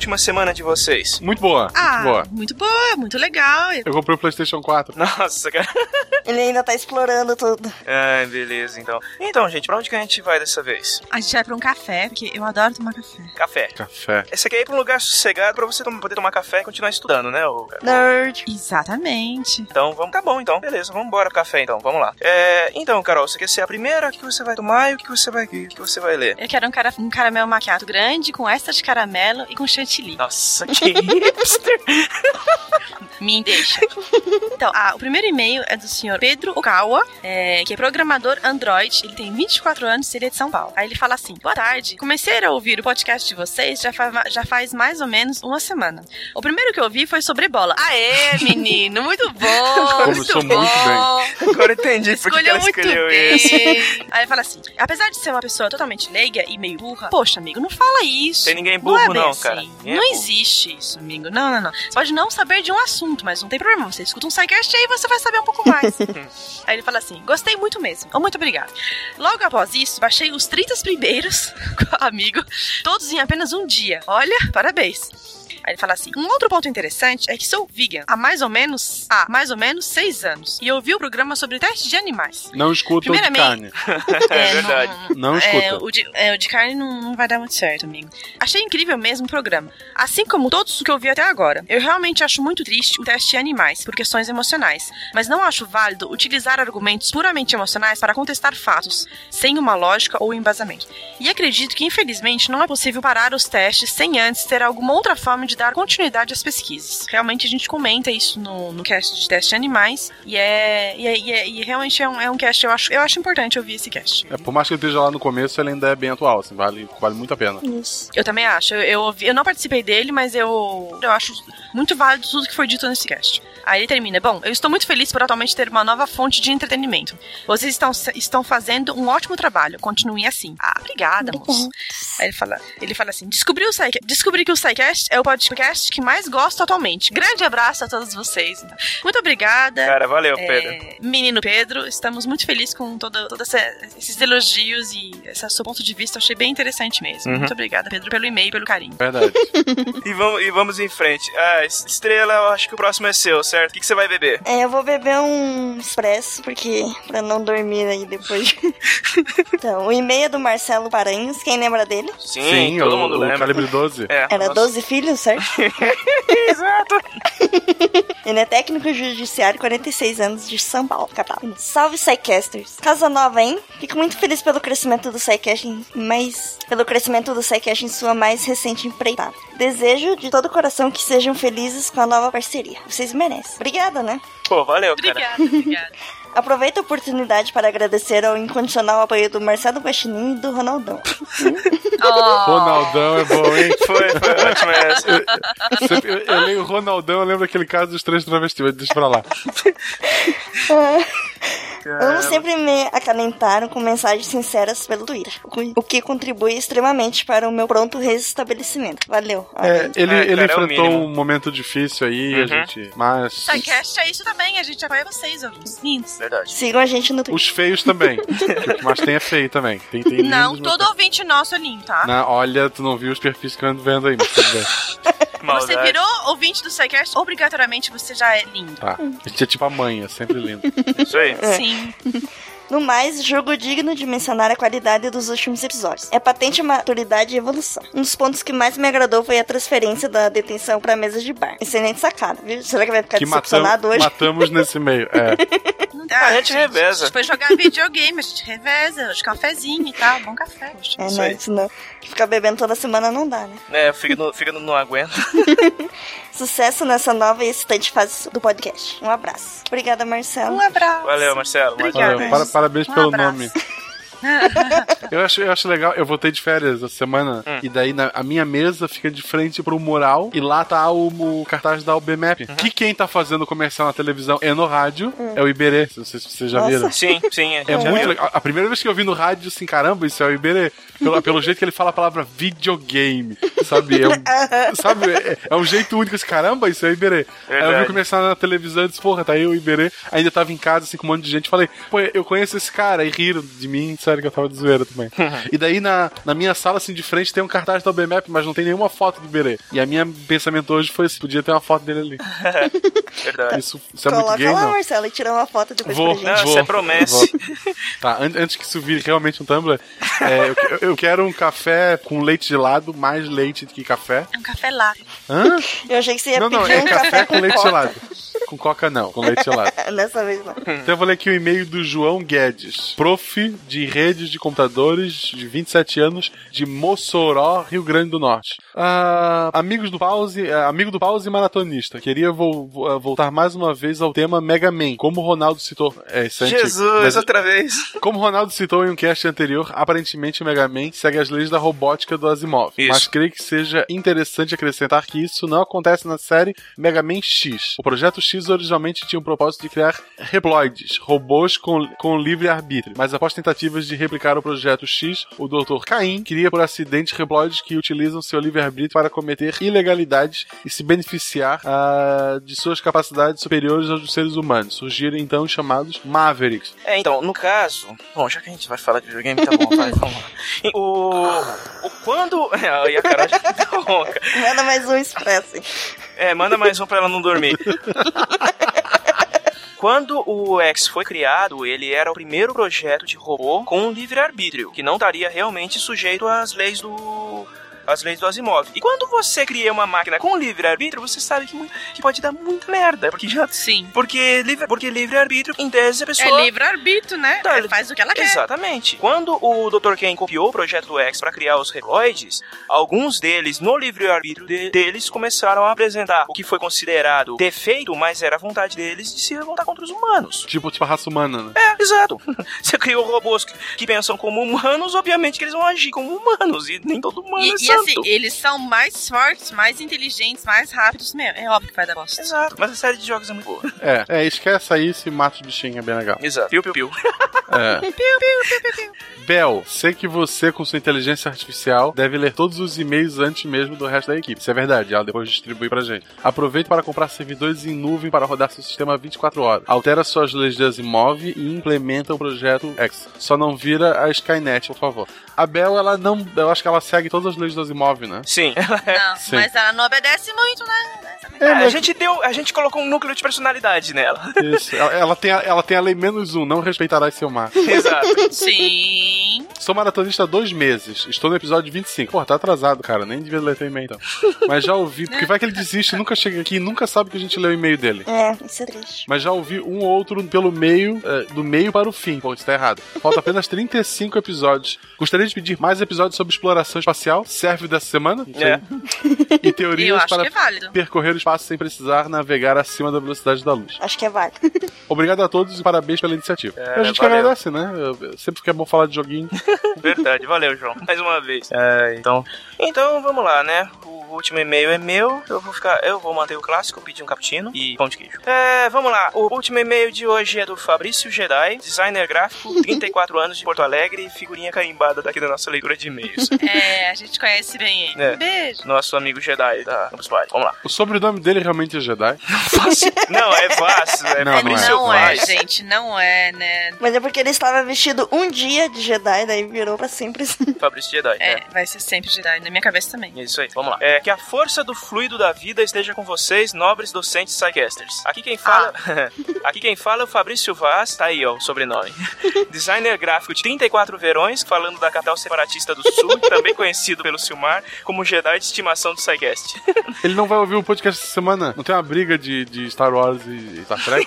Speaker 6: Última semana de vocês?
Speaker 4: Muito boa,
Speaker 16: Ah,
Speaker 4: muito boa.
Speaker 16: muito boa, muito legal.
Speaker 4: Eu comprei o PlayStation 4.
Speaker 6: Nossa, cara.
Speaker 16: Ele ainda tá explorando tudo.
Speaker 6: Ai, beleza, então. Então, gente, pra onde que a gente vai dessa vez?
Speaker 16: A gente vai pra um café, porque eu adoro tomar café.
Speaker 6: Café.
Speaker 4: Café.
Speaker 6: Esse aqui é ir pra um lugar sossegado pra você poder tomar café e continuar estudando, né? ô-
Speaker 16: Nerd. Exatamente.
Speaker 6: Então, vamos, tá bom, então. Beleza, vamos embora pro café, então. Vamos lá. É, então, Carol, você quer ser a primeira? O que você vai tomar e o que você vai, o que você vai ler?
Speaker 16: Eu quero um, cara, um caramelo maquiado grande, com extra de caramelo e com chantilly.
Speaker 6: Nossa, que hipster!
Speaker 16: Me deixa. Então, ah, o primeiro e-mail é do senhor Pedro Okawa, é, que é programador Android. Ele tem 24 anos e ele é de São Paulo. Aí ele fala assim: Boa tarde. Comecei a ouvir o podcast de vocês já, fa já faz mais ou menos uma semana. O primeiro que eu ouvi foi sobre bola. Aê, menino, muito bom!
Speaker 4: Começou
Speaker 16: muito
Speaker 4: muito
Speaker 16: bom.
Speaker 6: Agora entendi por que que
Speaker 16: Escolheu
Speaker 6: ela
Speaker 16: muito
Speaker 6: escolheu
Speaker 16: bem.
Speaker 6: esse.
Speaker 16: Aí ele fala assim: apesar de ser uma pessoa totalmente leiga e meio burra, poxa, amigo, não fala isso.
Speaker 6: Tem ninguém
Speaker 16: Não
Speaker 6: burro,
Speaker 16: é bem
Speaker 6: não,
Speaker 16: assim.
Speaker 6: cara. É
Speaker 16: Não existe isso, amigo. Não, não, não. Você pode não saber de um assunto, mas não tem problema. Você escuta um sidecast aí você vai saber um pouco mais. aí ele fala assim: gostei muito mesmo. Oh, muito obrigado. Logo após isso, baixei os 30 primeiros, amigo, todos em apenas um dia. Olha, parabéns. Aí ele fala assim: um outro ponto interessante é que sou vegan há mais ou menos há mais ou menos seis anos e ouvi o programa sobre teste de animais.
Speaker 4: Não escuta o de carne.
Speaker 16: Primeiramente-
Speaker 6: É verdade.
Speaker 4: Não
Speaker 16: É,
Speaker 4: escuta.
Speaker 16: o, de, é, o de carne não, não vai dar muito certo, amigo. Achei incrível mesmo o programa. Assim como todos os que eu vi até agora. Eu realmente acho muito triste o teste de animais, por questões emocionais. Mas não acho válido utilizar argumentos puramente emocionais para contestar fatos, sem uma lógica ou embasamento. E acredito que, infelizmente, não é possível parar os testes sem antes ter alguma outra forma de dar continuidade às pesquisas. Realmente a gente comenta isso no, no cast de teste de animais, e é. E, é, e, é- e realmente é um, é um cast, eu acho, eu acho importante ouvir esse cast.
Speaker 4: É, por mais que ele esteja lá no começo, ele ainda é bem atual, assim, vale, vale muito a pena.
Speaker 16: Isso. Eu também acho. Eu, eu, ouvi- eu não participei dele, mas eu, eu acho muito válido tudo que foi dito nesse cast. Aí ele termina. Bom, eu estou muito feliz por atualmente ter uma nova fonte de entretenimento. Vocês estão, estão fazendo um ótimo trabalho. Continuem assim. Ah, obrigada, moço. Aí ele fala, ele fala assim: descobri, o Psy- descobri que o SciCast é o podcast que mais gosto atualmente. Grande abraço a todos vocês. Muito obrigada.
Speaker 6: Cara, valeu,
Speaker 16: É,
Speaker 6: Pedro.
Speaker 16: Menino Pedro, estamos muito felizes com todos todo esses elogios e esse seu ponto de vista. Eu achei bem interessante mesmo.
Speaker 6: Uhum.
Speaker 16: Muito obrigada, Pedro, pelo e-mail e pelo carinho.
Speaker 4: Verdade.
Speaker 6: E vamos, e vamos em frente. Ah, Estrela, eu acho que o próximo é seu, certo? O que, que você vai beber?
Speaker 17: É, eu vou beber um expresso, porque pra não dormir aí depois. então, o e-mail é do Marcelo Paranhos, quem lembra dele?
Speaker 6: Sim, todo
Speaker 4: o,
Speaker 6: mundo
Speaker 4: o
Speaker 6: lembra.
Speaker 4: calibre 12.
Speaker 6: É,
Speaker 17: Era
Speaker 6: nossa.
Speaker 17: 12 filhos, certo?
Speaker 6: Exato.
Speaker 17: Ele é técnico judiciário, 46 anos, de São Paulo, capital. Salve, Psycasters. Casa nova, hein? Fico muito feliz pelo crescimento do Psycast, mas pelo crescimento do Psycast em sua mais recente empreitada. Desejo de todo o coração que sejam felizes com a nova parceria. Vocês merecem. Obrigada, né?
Speaker 6: Pô, valeu, cara.
Speaker 16: Obrigada, obrigada.
Speaker 17: Aproveito a oportunidade para agradecer ao incondicional apoio do Marcelo Guaxinim e do Ronaldão.
Speaker 4: Ronaldão é bom, hein?
Speaker 6: Foi, foi ótimo essa.
Speaker 4: Eu, eu, eu leio Ronaldão, eu lembro daquele caso dos três travestis, mas deixa pra lá.
Speaker 17: Ambos sempre me acalentaram com mensagens sinceras pelo Twitter, o que contribui extremamente para o meu pronto restabelecimento. Valeu.
Speaker 4: É, ele
Speaker 6: Ai,
Speaker 4: ele
Speaker 6: cara, é
Speaker 4: enfrentou
Speaker 6: mínimo.
Speaker 4: um momento difícil aí, a
Speaker 6: Uhum.
Speaker 4: gente. Mas.
Speaker 16: Sidecast é isso também, a gente apoia vocês, ouvintes lindos.
Speaker 6: Verdade.
Speaker 17: Sigam a gente no Twitter.
Speaker 4: Os feios também. o que mais tem é feio também. Tem, tem
Speaker 16: Não,
Speaker 4: lindos, mas
Speaker 16: todo ouvinte nosso é lindo, tá?
Speaker 4: Na, olha, tu não viu os perfis que eu ando vendo aí, mas tudo bem.
Speaker 16: Você virou ouvinte do SciCast, obrigatoriamente você já é lindo.
Speaker 4: Tá. A gente é tipo a mãe, é sempre lindo.
Speaker 6: Isso aí.
Speaker 17: É.
Speaker 16: Sim.
Speaker 17: No mais, jogo digno de mencionar a qualidade dos últimos episódios. É patente a maturidade e evolução. Um dos pontos que mais me agradou foi a transferência da detenção pra mesa de bar. Excelente sacada, viu? Será que vai ficar
Speaker 4: que matam,
Speaker 17: decepcionado hoje?
Speaker 4: matamos nesse meio. É.
Speaker 16: Ah,
Speaker 6: a gente reveza.
Speaker 16: A gente foi jogar videogame, a gente reveza, os cafezinho e tal, bom café.
Speaker 17: É,
Speaker 6: Isso
Speaker 17: não, isso não. Ficar bebendo toda semana não dá, né?
Speaker 6: É, o fígado, fígado não aguenta.
Speaker 17: Sucesso nessa nova e excitante fase do podcast. Um abraço. Obrigada, Marcelo.
Speaker 16: Um abraço.
Speaker 6: Valeu, Marcelo. uma
Speaker 4: Valeu, para- parabéns
Speaker 16: Um
Speaker 4: pelo
Speaker 16: abraço.
Speaker 4: nome. Eu acho, eu acho legal, eu voltei de férias essa semana
Speaker 6: Hum.
Speaker 4: e daí na- a minha mesa fica de frente pro mural e lá tá o, o cartaz da UBMAP.
Speaker 6: Uhum.
Speaker 4: Que quem tá fazendo comercial na televisão e no rádio é o Iberê. Não sei se vocês já
Speaker 17: Nossa.
Speaker 4: viram.
Speaker 6: Sim, sim.
Speaker 4: É
Speaker 6: já
Speaker 4: muito legal. A primeira vez que eu vi no rádio, assim, caramba, isso é o Iberê. Pelo, pelo jeito que ele fala a palavra videogame, sabe? É um, sabe? É, é um jeito único, assim, caramba, isso é o Iberê. Aí eu vi começar na televisão e disse, porra, tá aí o Iberê. Ainda tava em casa, assim, com um monte de gente. Falei, pô, eu conheço esse cara. E riram de mim, sério que eu tava de zoeira também. e daí na, na minha sala, assim, de frente, tem um cartaz da OBMAP, mas não tem nenhuma foto do Iberê. E a minha pensamento hoje foi, assim, podia ter uma foto dele ali.
Speaker 6: Verdade.
Speaker 4: Isso, isso é muito
Speaker 17: Coloca
Speaker 4: gay,
Speaker 17: lá,
Speaker 4: não?
Speaker 17: Marcelo, e tira uma foto depois
Speaker 4: Vou,
Speaker 17: pra gente.
Speaker 6: Não,
Speaker 4: vou,
Speaker 6: isso é promessa.
Speaker 4: vou. Tá, an- antes que isso vire realmente um Tumblr, é, eu, eu quero um café com leite gelado, mais leite do que café.
Speaker 16: É um café lá.
Speaker 4: Hã?
Speaker 17: Eu achei que você ia
Speaker 4: Não, não,
Speaker 17: pedir
Speaker 4: é
Speaker 17: um
Speaker 4: café com leite
Speaker 17: coca.
Speaker 4: gelado. Com coca não, com leite gelado.
Speaker 17: Nessa vez não.
Speaker 4: Então eu vou ler aqui o e-mail do João Guedes, prof de redes de computadores de 27 anos de Mossoró, Rio Grande do Norte. Ah, amigos do Pause, eh, amigo do Pause e maratonista. Queria vo- vo- voltar mais uma vez ao tema Mega Man, como o Ronaldo citou. É, isso é
Speaker 6: Jesus,
Speaker 4: mas-
Speaker 6: outra vez.
Speaker 4: como o Ronaldo citou em um cast anterior, aparentemente o Mega Man segue as leis da robótica do Asimov.
Speaker 6: Isso.
Speaker 4: Mas creio que seja interessante acrescentar que isso não acontece na série Mega Man X. O projeto X originalmente tinha o propósito de criar Reploids, robôs com, com livre arbítrio. Mas após tentativas de replicar o projeto X, o Dr. Caim cria por acidente Reploids que utilizam seu livre-arbítrio para cometer ilegalidades e se beneficiar ah, de suas capacidades superiores aos dos seres humanos. Surgiram então os chamados Mavericks.
Speaker 6: É, então, no caso. Bom, já que a gente vai falar de videogame, tá bom, vai, vamos lá. O. o quando. E a tá ronca.
Speaker 17: Manda mais um expresso.
Speaker 6: É, manda mais um pra ela não dormir. Quando o X foi criado, ele era o primeiro projeto de robô com livre-arbítrio, que não estaria realmente sujeito às leis do. As leis do Asimov. E quando você cria uma máquina com livre-arbítrio, você sabe que, que pode dar muita merda. Porque já.
Speaker 16: Sim.
Speaker 6: Porque livre- porque livre-arbítrio, em tese, a pessoa.
Speaker 16: É livre-arbítrio, né?
Speaker 6: Tá,
Speaker 16: Ela faz o que ela quer.
Speaker 6: Exatamente. Quando o Dr. Ken copiou o projeto do X para criar os Reploids, alguns deles, no livre-arbítrio de- deles, começaram a apresentar o que foi considerado defeito, mas era a vontade deles de se revoltar contra os humanos.
Speaker 4: Tipo, tipo a raça humana, né?
Speaker 6: É, exato. Você criou robôs que, que pensam como humanos, obviamente que eles vão agir como humanos, e nem todo humano
Speaker 16: E,
Speaker 6: é
Speaker 16: e. assim, eles são mais fortes, mais inteligentes, mais rápidos. Meu, é óbvio que vai dar bosta.
Speaker 6: Exato. Mas a série de jogos é muito boa.
Speaker 4: É, é, esquece aí se mata os bichinhos, é bem legal.
Speaker 6: Exato. Piu, piu, piu.
Speaker 4: É.
Speaker 16: Piu, piu, piu, piu, piu.
Speaker 4: Bel, sei que você, com sua inteligência artificial, deve ler todos os e-mails antes mesmo do resto da equipe. Isso é verdade, ela depois distribui pra gente. Aproveite para comprar servidores em nuvem para rodar seu sistema 24 horas. Altera suas leis de Asimov e implementa o projeto X. Só não vira a Skynet, por favor. A Bel, ela não. Eu acho que ela segue todas as leis do Asimov, né?
Speaker 6: Sim.
Speaker 16: Não,
Speaker 4: Sim.
Speaker 16: mas ela não obedece muito, né?
Speaker 6: É, a gente deu, a gente colocou um núcleo de personalidade nela.
Speaker 4: Isso. Ela, ela tem a, ela tem a lei menos um, não respeitará seu mar.
Speaker 6: Exato.
Speaker 16: Sim.
Speaker 4: Sou maratonista há dois meses. Estou no episódio 25. Pô, tá atrasado, cara. Nem devia ler teu e-mail, então. Mas já ouvi. Porque vai que ele desiste, nunca chega aqui e nunca sabe que a gente leu o e-mail dele.
Speaker 17: É, isso é triste.
Speaker 4: Mas já ouvi um ou outro pelo meio, eh, do meio para o fim. Pô, isso tá errado. Falta apenas 35 episódios. Gostaria de pedir mais episódios sobre exploração espacial. Serve dessa semana?
Speaker 6: É.
Speaker 4: E teorias
Speaker 16: acho
Speaker 4: para
Speaker 16: que é válido.
Speaker 4: percorrer o espaço sem precisar navegar acima da velocidade da luz.
Speaker 17: Acho que é válido.
Speaker 4: Obrigado a todos e parabéns pela iniciativa.
Speaker 6: É,
Speaker 4: a gente que
Speaker 6: valeu.
Speaker 4: agradece, né? Eu- Sempre que é bom falar de joguinho.
Speaker 6: Verdade, valeu, João. Mais uma vez. É, então, então vamos lá, né? O o último e-mail é meu. Eu vou ficar, eu vou manter o clássico, pedir um cappuccino e pão de queijo. É, vamos lá. O último e-mail de hoje é do Fabrício Jedi, designer gráfico, 34 anos de Porto Alegre e figurinha carimbada daqui da nossa leitura de e-mails.
Speaker 16: É, a gente conhece bem ele.
Speaker 6: É.
Speaker 16: Beijo.
Speaker 6: Nosso amigo Jedi da Campus Party. Vamos lá.
Speaker 4: O sobrenome dele realmente é Jedi?
Speaker 6: Não, é Vaz. É
Speaker 4: Não, não é.
Speaker 6: Fabrício
Speaker 16: Não é,
Speaker 6: Vaz.
Speaker 16: gente, não é, né?
Speaker 17: Mas é porque ele estava vestido um dia de Jedi, daí virou pra sempre.
Speaker 6: Fabrício Jedi.
Speaker 16: É, vai ser sempre Jedi, na minha cabeça também.
Speaker 6: É isso aí, vamos lá. É, que a força do fluido da vida esteja com vocês, nobres docentes Psycasters. Aqui quem fala. Aqui quem fala é o Fabrício Vaz, tá aí, ó, o sobrenome. Designer gráfico de 34 verões, falando da capital separatista do sul, também conhecido pelo Silmar como Jedi de estimação do Psycast.
Speaker 4: Ele não vai ouvir o podcast essa semana? Não tem uma briga de, de Star Wars e Star Trek?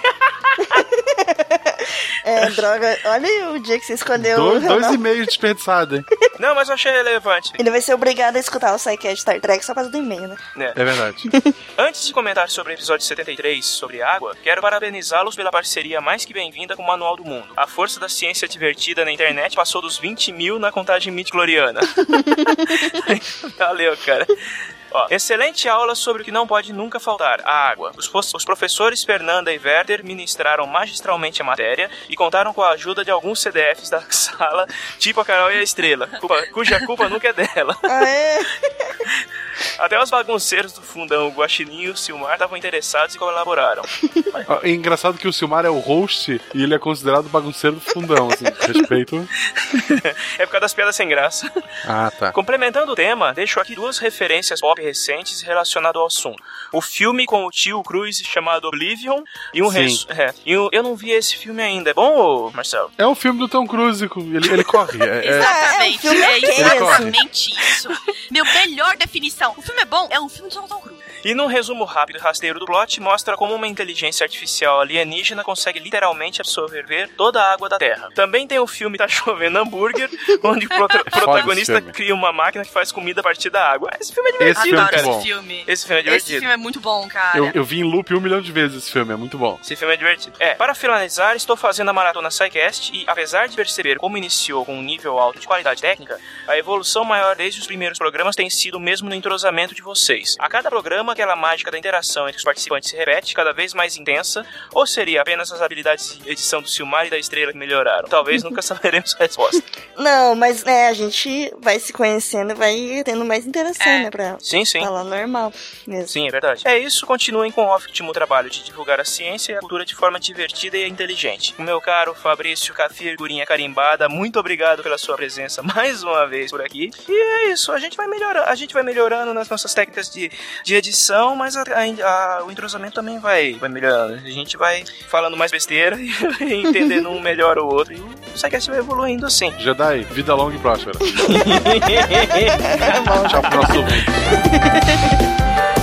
Speaker 17: É, droga. Olha o dia que você escolheu.
Speaker 4: dois, dois
Speaker 17: Renan.
Speaker 4: e-mails desperdiçados, hein?
Speaker 6: Não, mas eu achei relevante.
Speaker 17: Ele vai ser obrigado a escutar o Psycast Star Trek só por causa do e-mail, né?
Speaker 4: É verdade.
Speaker 6: Antes de comentar sobre o episódio 73, sobre água, quero parabenizá-los pela parceria mais que bem-vinda com o Manual do Mundo. A força da ciência divertida na internet passou dos 20 mil na contagem midi-chloriana. Valeu, cara. Ó, excelente aula sobre o que não pode nunca faltar, a água. Os, os professores Fernanda e Werther ministraram magistralmente a matéria e contaram com a ajuda de alguns CDFs da sala, tipo a Carol e a Estrela, culpa- cuja culpa nunca é dela.
Speaker 17: Ah, é?
Speaker 6: Até os bagunceiros do fundão, o Guaxinim e o Silmar estavam interessados e colaboraram.
Speaker 4: Ó, É engraçado que o Silmar é o host e ele é considerado bagunceiro do fundão, assim. Respeito.
Speaker 6: é por causa das piadas sem graça.
Speaker 4: Ah, tá.
Speaker 6: Complementando o tema, deixo aqui duas referências pop recentes relacionadas ao assunto. O filme com o tio Cruz chamado Oblivion e um res... é, e um- Eu não vi esse filme ainda. É bom, Marcelo?
Speaker 4: É um filme do Tom Cruise, com- ele, ele corre. É, é-
Speaker 16: Exatamente,
Speaker 17: filme
Speaker 16: é,
Speaker 17: ok,
Speaker 16: exatamente isso. Meu melhor definição. O filme é bom, é um filme de Tom Cruise.
Speaker 6: E num resumo rápido e rasteiro do plot, mostra como uma inteligência artificial alienígena consegue literalmente absorver toda a água da Terra. Também tem o filme Tá Chovendo Hambúrguer, onde o prota- protagonista cria uma máquina que faz comida a partir da água. Esse filme é divertido,
Speaker 4: Esse filme é
Speaker 6: cara.
Speaker 4: muito bom.
Speaker 16: Esse filme.
Speaker 6: Esse filme é
Speaker 16: Esse
Speaker 6: divertido.
Speaker 16: filme é muito bom, cara.
Speaker 4: eu, eu vi em loop um milhão de vezes esse filme, é muito bom.
Speaker 6: Esse filme é divertido. É, para finalizar, estou fazendo a maratona SciCast e, apesar de perceber como iniciou com um nível alto de qualidade técnica, a evolução maior desde os primeiros programas tem sido mesmo no entrosamento de vocês. A cada programa, aquela mágica da interação entre os participantes se repete, cada vez mais intensa, ou seria apenas as habilidades de edição do Silmar e da Estrela que melhoraram? Talvez nunca saberemos a resposta.
Speaker 17: Não, mas né, a gente vai se conhecendo e vai tendo mais interação,
Speaker 16: É.
Speaker 17: né? Pra
Speaker 6: Sim, sim.
Speaker 17: falar normal mesmo.
Speaker 6: Sim, é verdade. É isso, continuem com o ótimo trabalho de divulgar a ciência e a cultura de forma divertida e inteligente. Meu caro Fabrício Cafir Gurinha Carimbada, muito obrigado pela sua presença mais uma vez por aqui. E é isso, a gente vai melhorando, a gente vai melhorando nas nossas técnicas de, de edição, mas a- a- a- o entrosamento também vai, vai melhorando. A gente vai falando mais besteira e entendendo um melhor o outro. E o SciCast vai evoluindo assim.
Speaker 4: Jedi, vida longa e próspera. Tchau pro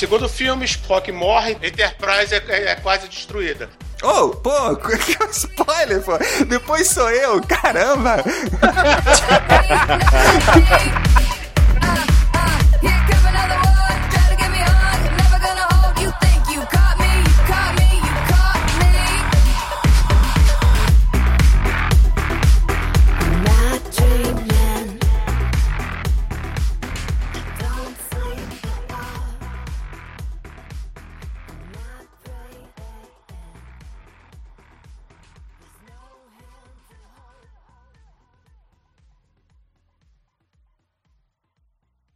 Speaker 2: Segundo filme, Spock morre, Enterprise é, é- é quase destruída.
Speaker 7: Ô, pô, que spoiler, pô. Depois sou eu, caramba.